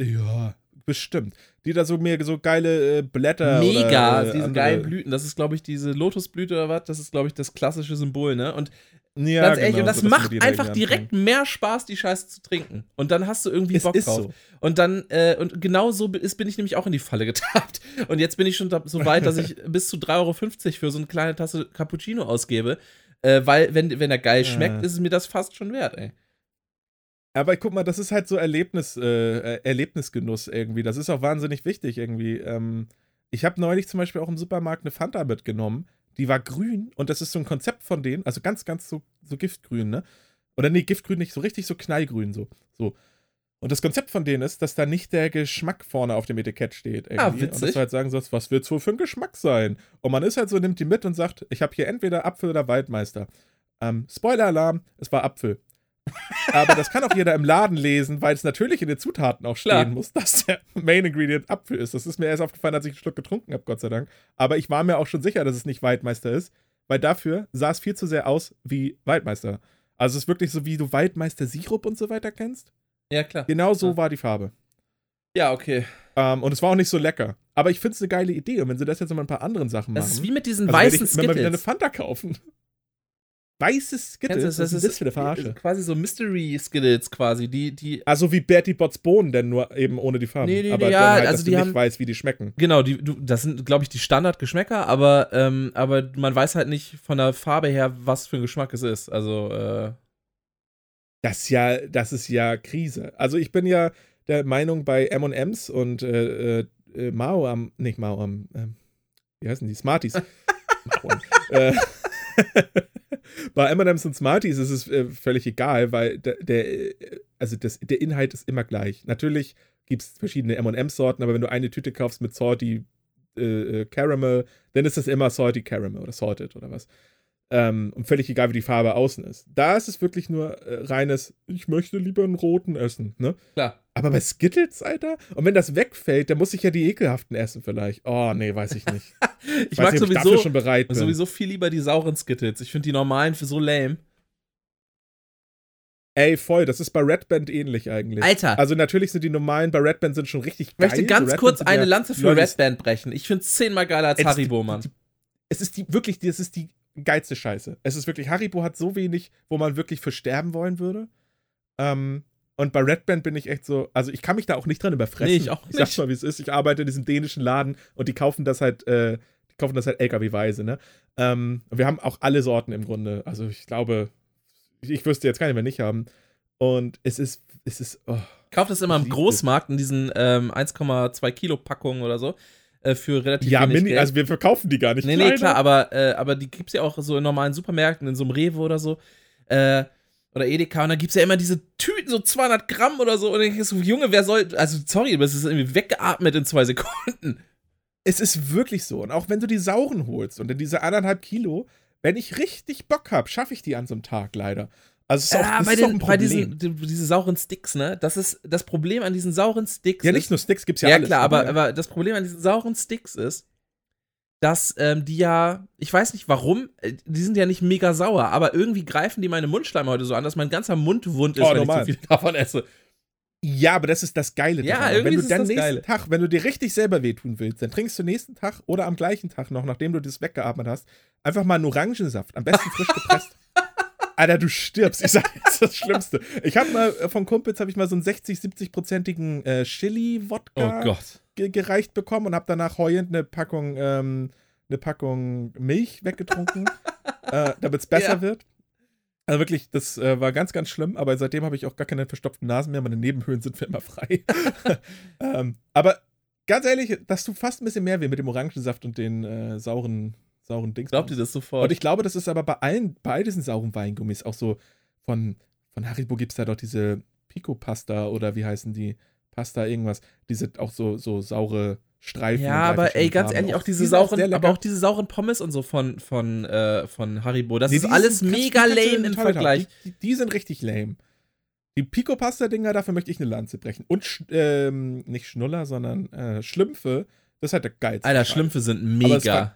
S2: Ja, bestimmt. Die da so mehr so geile äh, Blätter.
S1: Mega,
S2: oder,
S1: äh, diese geilen Blüten. Das ist, glaube ich, diese Lotusblüte oder was. Das ist, glaube ich, das klassische Symbol, ne? Und ja, ganz ehrlich, genau, und das so, macht einfach direkt mehr Spaß, die Scheiße zu trinken. Und dann hast du irgendwie es Bock drauf. So. Und dann, äh, und genau so ist, bin ich nämlich auch in die Falle <laughs> getappt. Und jetzt bin ich schon so weit, dass ich <laughs> bis zu 3,50 Euro für so eine kleine Tasse Cappuccino ausgebe. Äh, weil, wenn, wenn er geil schmeckt, ja. ist es mir das fast schon wert, ey.
S2: Aber guck mal, das ist halt so Erlebnis, äh, Erlebnisgenuss irgendwie. Das ist auch wahnsinnig wichtig irgendwie. Ähm, ich habe neulich zum Beispiel auch im Supermarkt eine Fanta mitgenommen. Die war grün und das ist so ein Konzept von denen, also ganz, ganz so, so giftgrün, ne? Oder nee, giftgrün nicht, so richtig so knallgrün, so. so. Und das Konzept von denen ist, dass da nicht der Geschmack vorne auf dem Etikett steht.
S1: Irgendwie. Ah, witzig.
S2: Und dass du halt sagen sollst, was wird es wohl für ein Geschmack sein? Und man ist halt so, nimmt die mit und sagt, ich habe hier entweder Apfel oder Waldmeister. Ähm, Spoiler-Alarm, es war Apfel. Aber das kann auch jeder im Laden lesen, weil es natürlich in den Zutaten auch stehen Klar. muss, dass der Main Ingredient Apfel ist. Das ist mir erst aufgefallen, als ich einen Schluck getrunken habe, Gott sei Dank. Aber ich war mir auch schon sicher, dass es nicht Waldmeister ist, weil dafür sah es viel zu sehr aus wie Waldmeister. Also es ist wirklich so, wie du Waldmeister Sirup und so weiter kennst.
S1: Ja, klar.
S2: Genau so ja. war die Farbe.
S1: Ja, okay.
S2: Ähm, und es war auch nicht so lecker. Aber ich finde es eine geile Idee. Und wenn sie das jetzt noch mit ein paar anderen Sachen machen. Das
S1: ist wie mit diesen also weißen ich, Skittles. Wenn wir
S2: wieder eine Fanta kaufen weißes Skittles.
S1: Das, das, ist, das für eine Verarsche? quasi so Mystery Skittles quasi, die die
S2: Also wie Bertie Bots Bohnen, denn nur eben ohne die Farben. Nee, nee, aber ja, halt, also die haben, nicht weiß, wie die schmecken.
S1: Genau, die du, das sind glaube ich die Standardgeschmäcker, aber ähm, aber man weiß halt nicht von der Farbe her, was für ein Geschmack es ist. Also äh
S2: das ist ja das ist ja Krise. Also ich bin ja der Meinung bei M&M's und äh, äh, Mao am nicht Mao am äh, wie heißen die Smarties. <laughs> äh, <laughs> Bei M&M's und Smarties ist es äh, völlig egal, weil der, der, also das, der Inhalt ist immer gleich. Natürlich gibt es verschiedene MM-Sorten, aber wenn du eine Tüte kaufst mit Salty äh, äh, Caramel, dann ist das immer Salty Caramel oder Salted oder was. Ähm, und völlig egal, wie die Farbe außen ist. Da ist es wirklich nur äh, reines, ich möchte lieber einen roten essen, ne?
S1: Klar.
S2: Aber bei Skittles, Alter? Und wenn das wegfällt, dann muss ich ja die ekelhaften essen vielleicht. Oh, nee, weiß ich nicht. <laughs>
S1: ich,
S2: Ich
S1: mag
S2: weiß nicht, ich
S1: sowieso,
S2: schon bereit bin.
S1: sowieso viel lieber die sauren Skittles. Ich finde die normalen für so lame.
S2: Ey, voll, das ist bei Red Band ähnlich eigentlich.
S1: Alter.
S2: Also natürlich sind die normalen bei Red Band sind schon richtig
S1: Ich
S2: geil.
S1: möchte ganz
S2: So
S1: kurz eine
S2: ja
S1: Lanze für Red Band brechen. Ich finde es zehnmal geiler als Haribo,
S2: die-
S1: Mann.
S2: die- Es ist die wirklich, das ist die geilste Scheiße. Es ist wirklich, Haribo hat so wenig, wo man wirklich für sterben wollen würde. Ähm, und bei Red Band bin ich echt so, also ich kann mich da auch nicht dran überfressen.
S1: Nee, ich auch
S2: Ich sag's
S1: nicht.
S2: mal, wie es ist. Ich arbeite in diesem dänischen Laden und die kaufen das halt, äh, die kaufen das halt LKW-weise, ne? Ähm, wir haben auch alle Sorten im Grunde. Also ich glaube, ich, ich wüsste jetzt keine mehr nicht haben. Und es ist, es ist, oh.
S1: Kauft das immer
S2: Ich
S1: im Großmarkt in diesen ähm, 1,2 Kilo Packungen oder so. Äh, für relativ
S2: Ja,
S1: wenig
S2: Mini,
S1: Geld.
S2: also wir verkaufen die gar nicht.
S1: Nee, nee,
S2: kleiner.
S1: klar, aber, äh, aber die gibt's ja auch so in normalen Supermärkten, in so einem Rewe oder so. Äh, oder Edeka. Und da gibt's ja immer diese Tüten, so 200 Gramm oder so. Und dann denke ich so, Junge, wer soll. Also, sorry, aber es ist irgendwie weggeatmet in zwei Sekunden. <laughs>
S2: Es ist wirklich so. Und auch wenn du die sauren holst und in diese anderthalb Kilo, wenn ich richtig Bock habe, schaffe ich die an so einem Tag leider. Also es ist auch,
S1: Ja,
S2: das
S1: bei,
S2: ist auch
S1: den,
S2: ein
S1: bei diesen die, diese sauren Sticks, ne? Das ist das Problem an diesen sauren Sticks.
S2: ja, nicht nur Sticks gibt's ja,
S1: Ja,
S2: alles.
S1: klar, aber,
S2: ja.
S1: aber das Problem an diesen sauren Sticks ist, dass ähm, die ja, ich weiß nicht warum, äh, die sind ja nicht mega sauer, aber irgendwie greifen die meine Mundschleim heute so an, dass mein ganzer Mund wund ist,
S2: Oh,
S1: wenn
S2: normal.
S1: ich zu viel <laughs> davon esse.
S2: Ja, aber das ist das Geile
S1: Ja,
S2: daran.
S1: irgendwie
S2: wenn du
S1: ist
S2: dann
S1: das
S2: nächsten
S1: Geile.
S2: Tag, wenn du dir richtig selber wehtun willst, dann trinkst du nächsten Tag oder am gleichen Tag noch, nachdem du das weggeatmet hast, einfach mal einen Orangensaft, am besten frisch gepresst. <laughs> Alter, du stirbst. Ich sag, das ist das Schlimmste. Ich habe mal äh, von Kumpels habe ich mal so einen 60, 70-prozentigen äh, Chili-Wodka
S1: Oh Gott.
S2: Ge gereicht bekommen und habe danach heulend eine Packung, ähm, eine Packung Milch weggetrunken, <laughs> äh, damit es besser
S1: Ja.
S2: wird. Also wirklich, das äh, war ganz, ganz schlimm, aber seitdem habe ich auch gar keine verstopften Nasen mehr. Meine Nebenhöhlen sind für immer frei. <laughs> ähm, aber ganz ehrlich, das tut fast ein bisschen mehr weh mit dem Orangensaft und den äh, sauren, sauren Dings.
S1: Glaubt ihr das sofort?
S2: Und ich glaube, das ist aber bei allen, bei diesen sauren Weingummis auch so von, von Haribo gibt es da doch diese Pico-Pasta oder wie heißen die? Pasta irgendwas. Diese auch so, so saure Streifen.
S1: ja, aber ey, ganz
S2: Farben.
S1: ehrlich, auch diese sauren, aber auch diese sauren Pommes und so von, von, äh, von Haribo, das
S2: Nee,
S1: ist alles
S2: sind-
S1: mega
S2: kannst
S1: lame im Vergleich.
S2: Die, die, die sind richtig lame. Die Pico-Pasta-Dinger, dafür möchte ich eine Lanze brechen. Und, Sch- ähm, nicht Schnuller, sondern äh, Schlümpfe, das ist halt der geilste.
S1: Alter,
S2: Scheiß.
S1: Schlümpfe sind mega.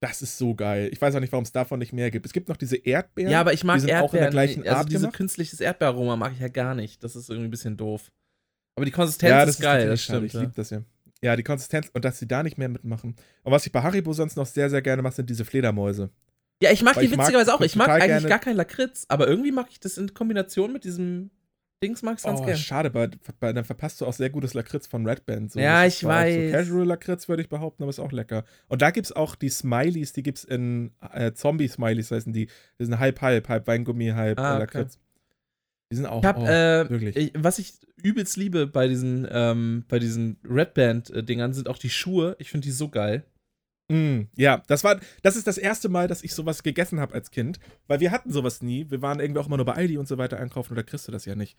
S2: Das ist so geil. Ich weiß auch nicht, warum es davon nicht mehr gibt. Es gibt noch diese Erdbeeren.
S1: Ja, aber ich mag
S2: die sind auch in
S1: Erdbeeren.
S2: der gleichen
S1: also
S2: Art
S1: diese
S2: gemacht.
S1: künstliches Erdbeeraroma mag ich ja gar nicht. Das ist irgendwie ein bisschen doof. Aber die Konsistenz
S2: ja, das
S1: ist geil, das
S2: schade.
S1: stimmt.
S2: Ich
S1: Ja.
S2: liebe das ja. Ja, die Konsistenz und dass sie da nicht mehr mitmachen. Und was ich bei Haribo sonst noch sehr, sehr gerne mache, sind diese Fledermäuse.
S1: ja, ich mag
S2: Weil
S1: die
S2: ich mag
S1: witzigerweise auch. Ich mag eigentlich
S2: gerne-
S1: gar keinen Lakritz, aber irgendwie mag ich das in Kombination mit diesem Dings mag ich ganz
S2: Oh,
S1: gern.
S2: schade, bei, bei, dann verpasst du auch sehr gutes Lakritz von Red Band. So.
S1: Ja,
S2: ist
S1: ich weiß.
S2: So Casual Lakritz würde ich behaupten, aber ist auch lecker. Und da gibt es auch die Smileys, die gibt es in äh, Zombie-Smileys, heißen die. Die sind halb-halb, halb Weingummi, halb
S1: Ah,
S2: äh,
S1: okay.
S2: Lakritz. Die sind auch.
S1: Ich hab,
S2: oh,
S1: äh,
S2: wirklich.
S1: ich, was ich übelst liebe bei diesen, ähm, bei diesen Red Band-Dingern sind auch die Schuhe. Ich finde die so geil.
S2: Mm, ja, das war, das ist das erste Mal, dass ich sowas gegessen habe als Kind, weil wir hatten sowas nie. Wir waren irgendwie auch immer nur bei Aldi und so weiter einkaufen oder kriegst du das ja nicht.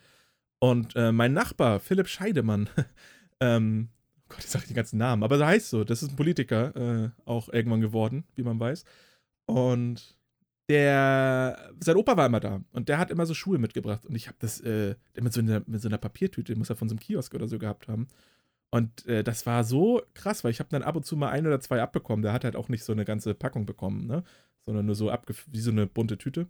S2: Und äh, mein Nachbar, Philipp Scheidemann, <laughs> ähm, oh Gott, ich sag die ganzen Namen, aber so heißt so, das ist ein Politiker, äh, auch irgendwann geworden, wie man weiß. Und der, sein Opa war immer da und der hat immer so Schuhe mitgebracht und ich habe das äh, mit so, einer, mit so einer Papiertüte, muss er von so einem Kiosk oder so gehabt haben. Und äh, das war so krass, weil ich habe dann ab und zu mal ein oder zwei abbekommen. Der hat halt auch nicht so eine ganze Packung bekommen, ne? Sondern nur so abge wie so eine bunte Tüte.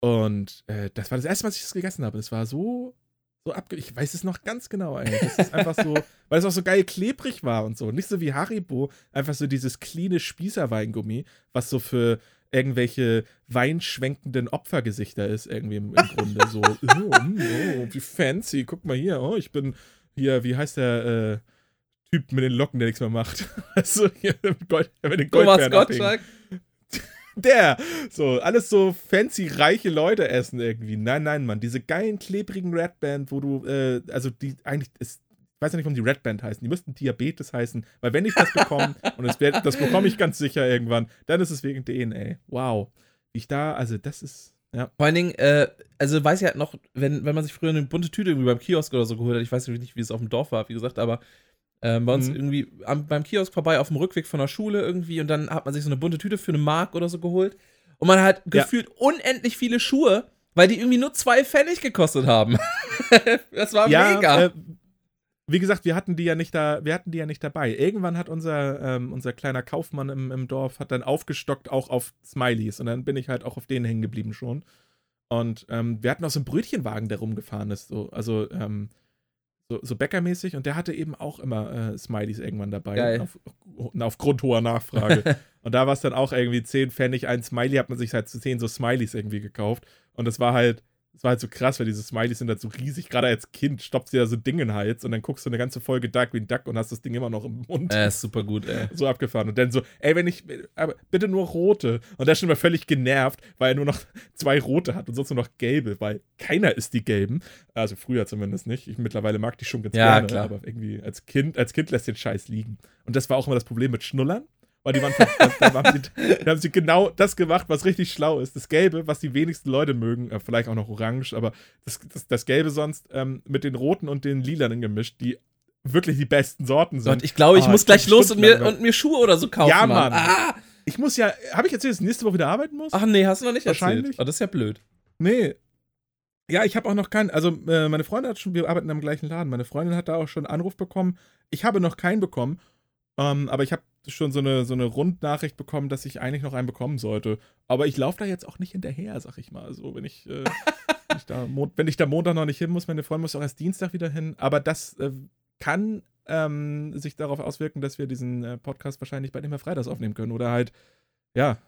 S2: Und äh, das war das erste Mal, dass ich das gegessen habe. Das war so, so abge... Ich weiß es noch ganz genau, ey. Das ist einfach so, <laughs> weil es auch so geil klebrig war und so. Nicht so wie Haribo, einfach so dieses cleane Spießerweingummi, was so für irgendwelche weinschwenkenden Opfergesichter ist, irgendwie im, im Grunde. So, <laughs> oh, oh, wie fancy, guck mal hier, oh, ich bin hier, wie heißt der äh, Typ mit den Locken, der nichts mehr macht? <laughs> Also hier mit, Gold, mit den
S1: Thomas
S2: Goldbeeren.
S1: Gottschalk. <laughs>
S2: Der! So, alles so fancy, reiche Leute essen irgendwie. Nein, nein, Mann. Diese geilen, klebrigen Red Band, wo du, äh, also die eigentlich ist. Ich weiß ja nicht, warum die Red Band heißen. Die müssten Diabetes heißen, weil wenn ich das bekomme, <laughs> und das, das bekomme ich ganz sicher irgendwann, dann ist es wegen DNA. Wow. Wie ich da, also das ist, Ja.
S1: Vor allen Dingen, äh, also weiß ich halt noch, wenn, wenn man sich früher eine bunte Tüte irgendwie beim Kiosk oder so geholt hat, ich weiß nicht, wie es auf dem Dorf war, wie gesagt, aber ähm, bei uns
S2: Mhm.
S1: irgendwie am, beim Kiosk vorbei auf dem Rückweg von der Schule irgendwie und dann hat man sich so eine bunte Tüte für eine Mark oder so geholt und man hat
S2: Ja.
S1: gefühlt unendlich viele Schuhe, weil die irgendwie nur zwei Pfennig gekostet haben. <laughs> das war mega.
S2: Äh, wie gesagt, wir hatten die ja nicht da, wir hatten die ja nicht dabei. Irgendwann hat unser, ähm, unser kleiner Kaufmann im, im Dorf hat dann aufgestockt auch auf Smileys und dann bin ich halt auch auf denen hängen geblieben schon. Und ähm, wir hatten auch so einen Brötchenwagen, der rumgefahren ist, so, also ähm, so, so bäckermäßig und der hatte eben auch immer äh, Smileys irgendwann dabei. Auf, aufgrund hoher Nachfrage. <laughs> und da war es dann auch irgendwie 10 Pfennig, ein Smiley, hat man sich halt zu 10 so Smileys irgendwie gekauft. Und das war halt, das war halt so krass, weil diese Smileys sind halt so riesig, gerade als Kind stopfst du da so Dinge in den Hals und dann guckst du eine ganze Folge Darkwing Duck und hast das Ding immer noch im Mund.
S1: äh, ist super gut, ey.
S2: So abgefahren. Und dann so, ey, wenn ich, aber bitte nur rote. Und der ist schon mal völlig genervt, weil er nur noch <laughs> zwei rote hat und sonst nur noch gelbe, weil keiner ist die gelben. Also früher zumindest nicht. Ich mittlerweile mag die schon ganz
S1: Ja,
S2: gerne,
S1: klar.
S2: aber irgendwie als Kind, als Kind lässt den Scheiß liegen. Und das war auch immer das Problem mit Schnullern. Weil die waren, da, da, haben sie, da haben sie genau das gemacht, was richtig schlau ist. Das Gelbe, was die wenigsten Leute mögen, äh, vielleicht auch noch Orange, aber das, das, das Gelbe sonst ähm, mit den roten und den lilanen gemischt, die wirklich die besten Sorten sind.
S1: Gott, ich glaube, ich
S2: Ah,
S1: muss
S2: ich
S1: gleich los und mir, und mir Schuhe oder so kaufen.
S2: Ja, Mann.
S1: Ah!
S2: Ich muss ja, habe ich erzählt, dass ich nächste Woche wieder arbeiten muss?
S1: Ach nee, hast du noch nicht erzählt.
S2: Wahrscheinlich.
S1: Oh, das ist ja blöd.
S2: Nee. Ja, ich habe auch noch keinen, also äh, meine Freundin hat schon, wir arbeiten im gleichen Laden, meine Freundin hat da auch schon einen Anruf bekommen. Ich habe noch keinen bekommen, ähm, aber ich habe schon so eine, so eine Rundnachricht bekommen, dass ich eigentlich noch einen bekommen sollte. Aber ich laufe da jetzt auch nicht hinterher, sag ich mal. So, wenn ich, äh, <laughs> wenn, ich da, wenn ich da Montag noch nicht hin muss, meine Freundin muss auch erst Dienstag wieder hin. Aber das äh, kann ähm, sich darauf auswirken, dass wir diesen äh, Podcast wahrscheinlich bei dem Herr Freitags aufnehmen können. Oder halt, ja,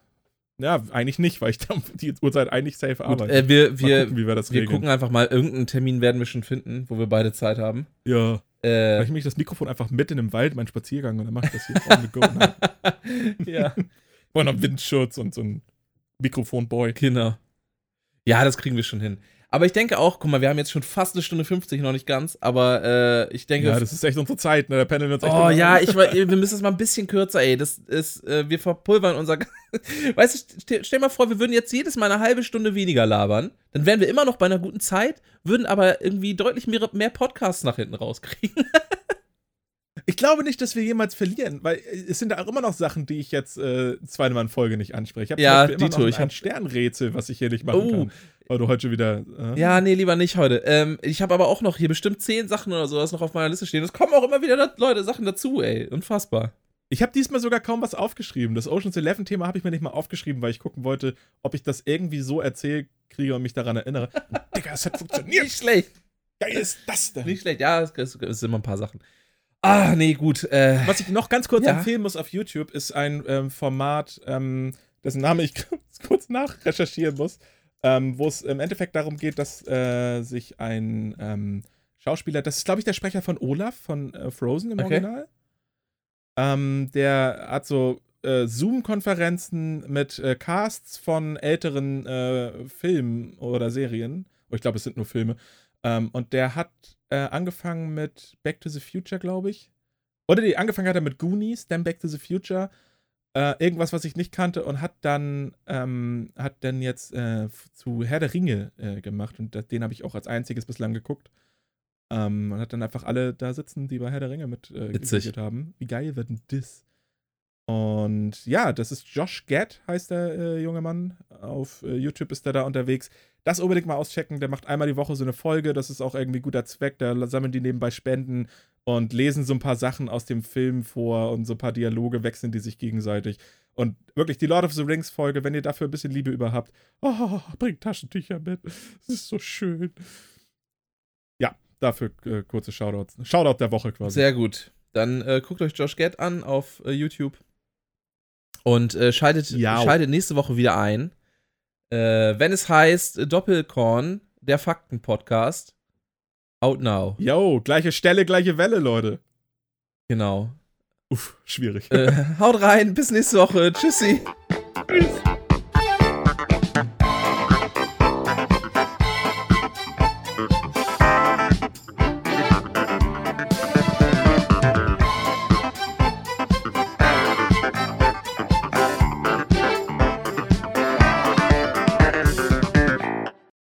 S2: ja, eigentlich nicht, weil ich da <laughs> die Uhrzeit eigentlich safe arbeite.
S1: äh, wir, wir,
S2: gucken, wie wir das
S1: wir gucken einfach mal, irgendeinen Termin werden wir schon finden, wo wir beide Zeit haben.
S2: Ja.
S1: Äh,
S2: Vielleicht mich das Mikrofon einfach mitten im Wald, meinen Spaziergang, und dann mache ich das hier on the go. <laughs>
S1: Ja,
S2: Und noch Windschutz und so ein Mikrofonboy.
S1: genau. Ja, das kriegen wir schon hin. Aber ich denke auch, guck mal, wir haben jetzt schon fast eine Stunde 50, noch nicht ganz, aber äh, ich denke.
S2: Ja, das ist echt unsere Zeit, ne? Da pendeln wir uns echt
S1: Oh ja, ich, wir müssen es mal ein bisschen kürzer, ey. Das ist, äh, wir verpulvern unser. <laughs> weißt du, stell, stell mal vor, wir würden jetzt jedes Mal eine halbe Stunde weniger labern. Dann wären wir immer noch bei einer guten Zeit, würden aber irgendwie deutlich mehr, mehr Podcasts nach hinten rauskriegen. <laughs>
S2: Ich glaube nicht, dass wir jemals verlieren, weil äh, es sind da auch immer noch Sachen, die ich jetzt äh, zweimal in Folge nicht anspreche. Ich habe
S1: Ja,
S2: immer
S1: Dito,
S2: noch
S1: ich
S2: ein
S1: hab-
S2: Sternrätsel, was ich hier nicht machen
S1: Oh.
S2: kann. Weil du heute schon wieder. Äh,
S1: Ja, nee, lieber nicht heute. Ähm, ich habe aber auch noch hier bestimmt zehn Sachen oder sowas noch auf meiner Liste stehen. Es kommen auch immer wieder da- Leute Sachen dazu, ey. Unfassbar.
S2: Ich habe diesmal sogar kaum was aufgeschrieben. Das Ocean's Eleven Thema habe ich mir nicht mal aufgeschrieben, weil ich gucken wollte, ob ich das irgendwie so erzählt kriege und mich daran erinnere. <laughs> Digga, es hat funktioniert.
S1: Nicht schlecht.
S2: Geil ist das denn?
S1: Nicht schlecht. Ja, es, es, es sind immer ein paar Sachen. Ah, nee, gut. Äh,
S2: Was ich noch ganz kurz
S1: Ja.
S2: empfehlen muss auf YouTube, ist ein ähm, Format, ähm, dessen Name ich <laughs> kurz nachrecherchieren muss, ähm, wo es im Endeffekt darum geht, dass äh, sich ein ähm, Schauspieler, das ist glaube ich der Sprecher von Olaf von äh, Frozen im
S1: Okay.
S2: Original, ähm, der hat so äh, Zoom-Konferenzen mit äh, Casts von älteren äh, Filmen oder Serien. Oh, ich glaube, es sind nur Filme. Ähm, und der hat äh, angefangen mit Back to the Future, glaube ich. Oder nee, angefangen hat er mit Goonies, dann Back to the Future. Äh, irgendwas, was ich nicht kannte und hat dann, ähm, hat dann jetzt äh, zu Herr der Ringe äh, gemacht und das, den habe ich auch als einziges bislang geguckt. Ähm, und hat dann einfach alle da sitzen, die bei Herr der Ringe mit äh, haben. Wie geil wird denn das? Und ja, das ist Josh Gad, heißt der äh, junge Mann. Auf äh, YouTube ist er da unterwegs. Das unbedingt mal auschecken. Der macht einmal die Woche so eine Folge. Das ist auch irgendwie guter Zweck. Da sammeln die nebenbei Spenden und lesen so ein paar Sachen aus dem Film vor und so ein paar Dialoge wechseln die sich gegenseitig. Und wirklich, die Lord of the Rings Folge, wenn ihr dafür ein bisschen Liebe über habt, oh, bringt Taschentücher mit. Das ist so schön. Ja, dafür äh, kurze Shoutouts. Shoutout der Woche quasi.
S1: Sehr gut. Dann äh, guckt euch Josh Gad an auf äh, YouTube. Und äh, schaltet, schaltet nächste Woche wieder ein. Äh, wenn es heißt äh, Doppelkorn, der Fakten-Podcast. Out now.
S2: Yo, gleiche Stelle, gleiche Welle, Leute.
S1: Genau.
S2: Uff, schwierig.
S1: Äh, haut rein, bis nächste Woche. Tschüssi.
S2: Tschüss.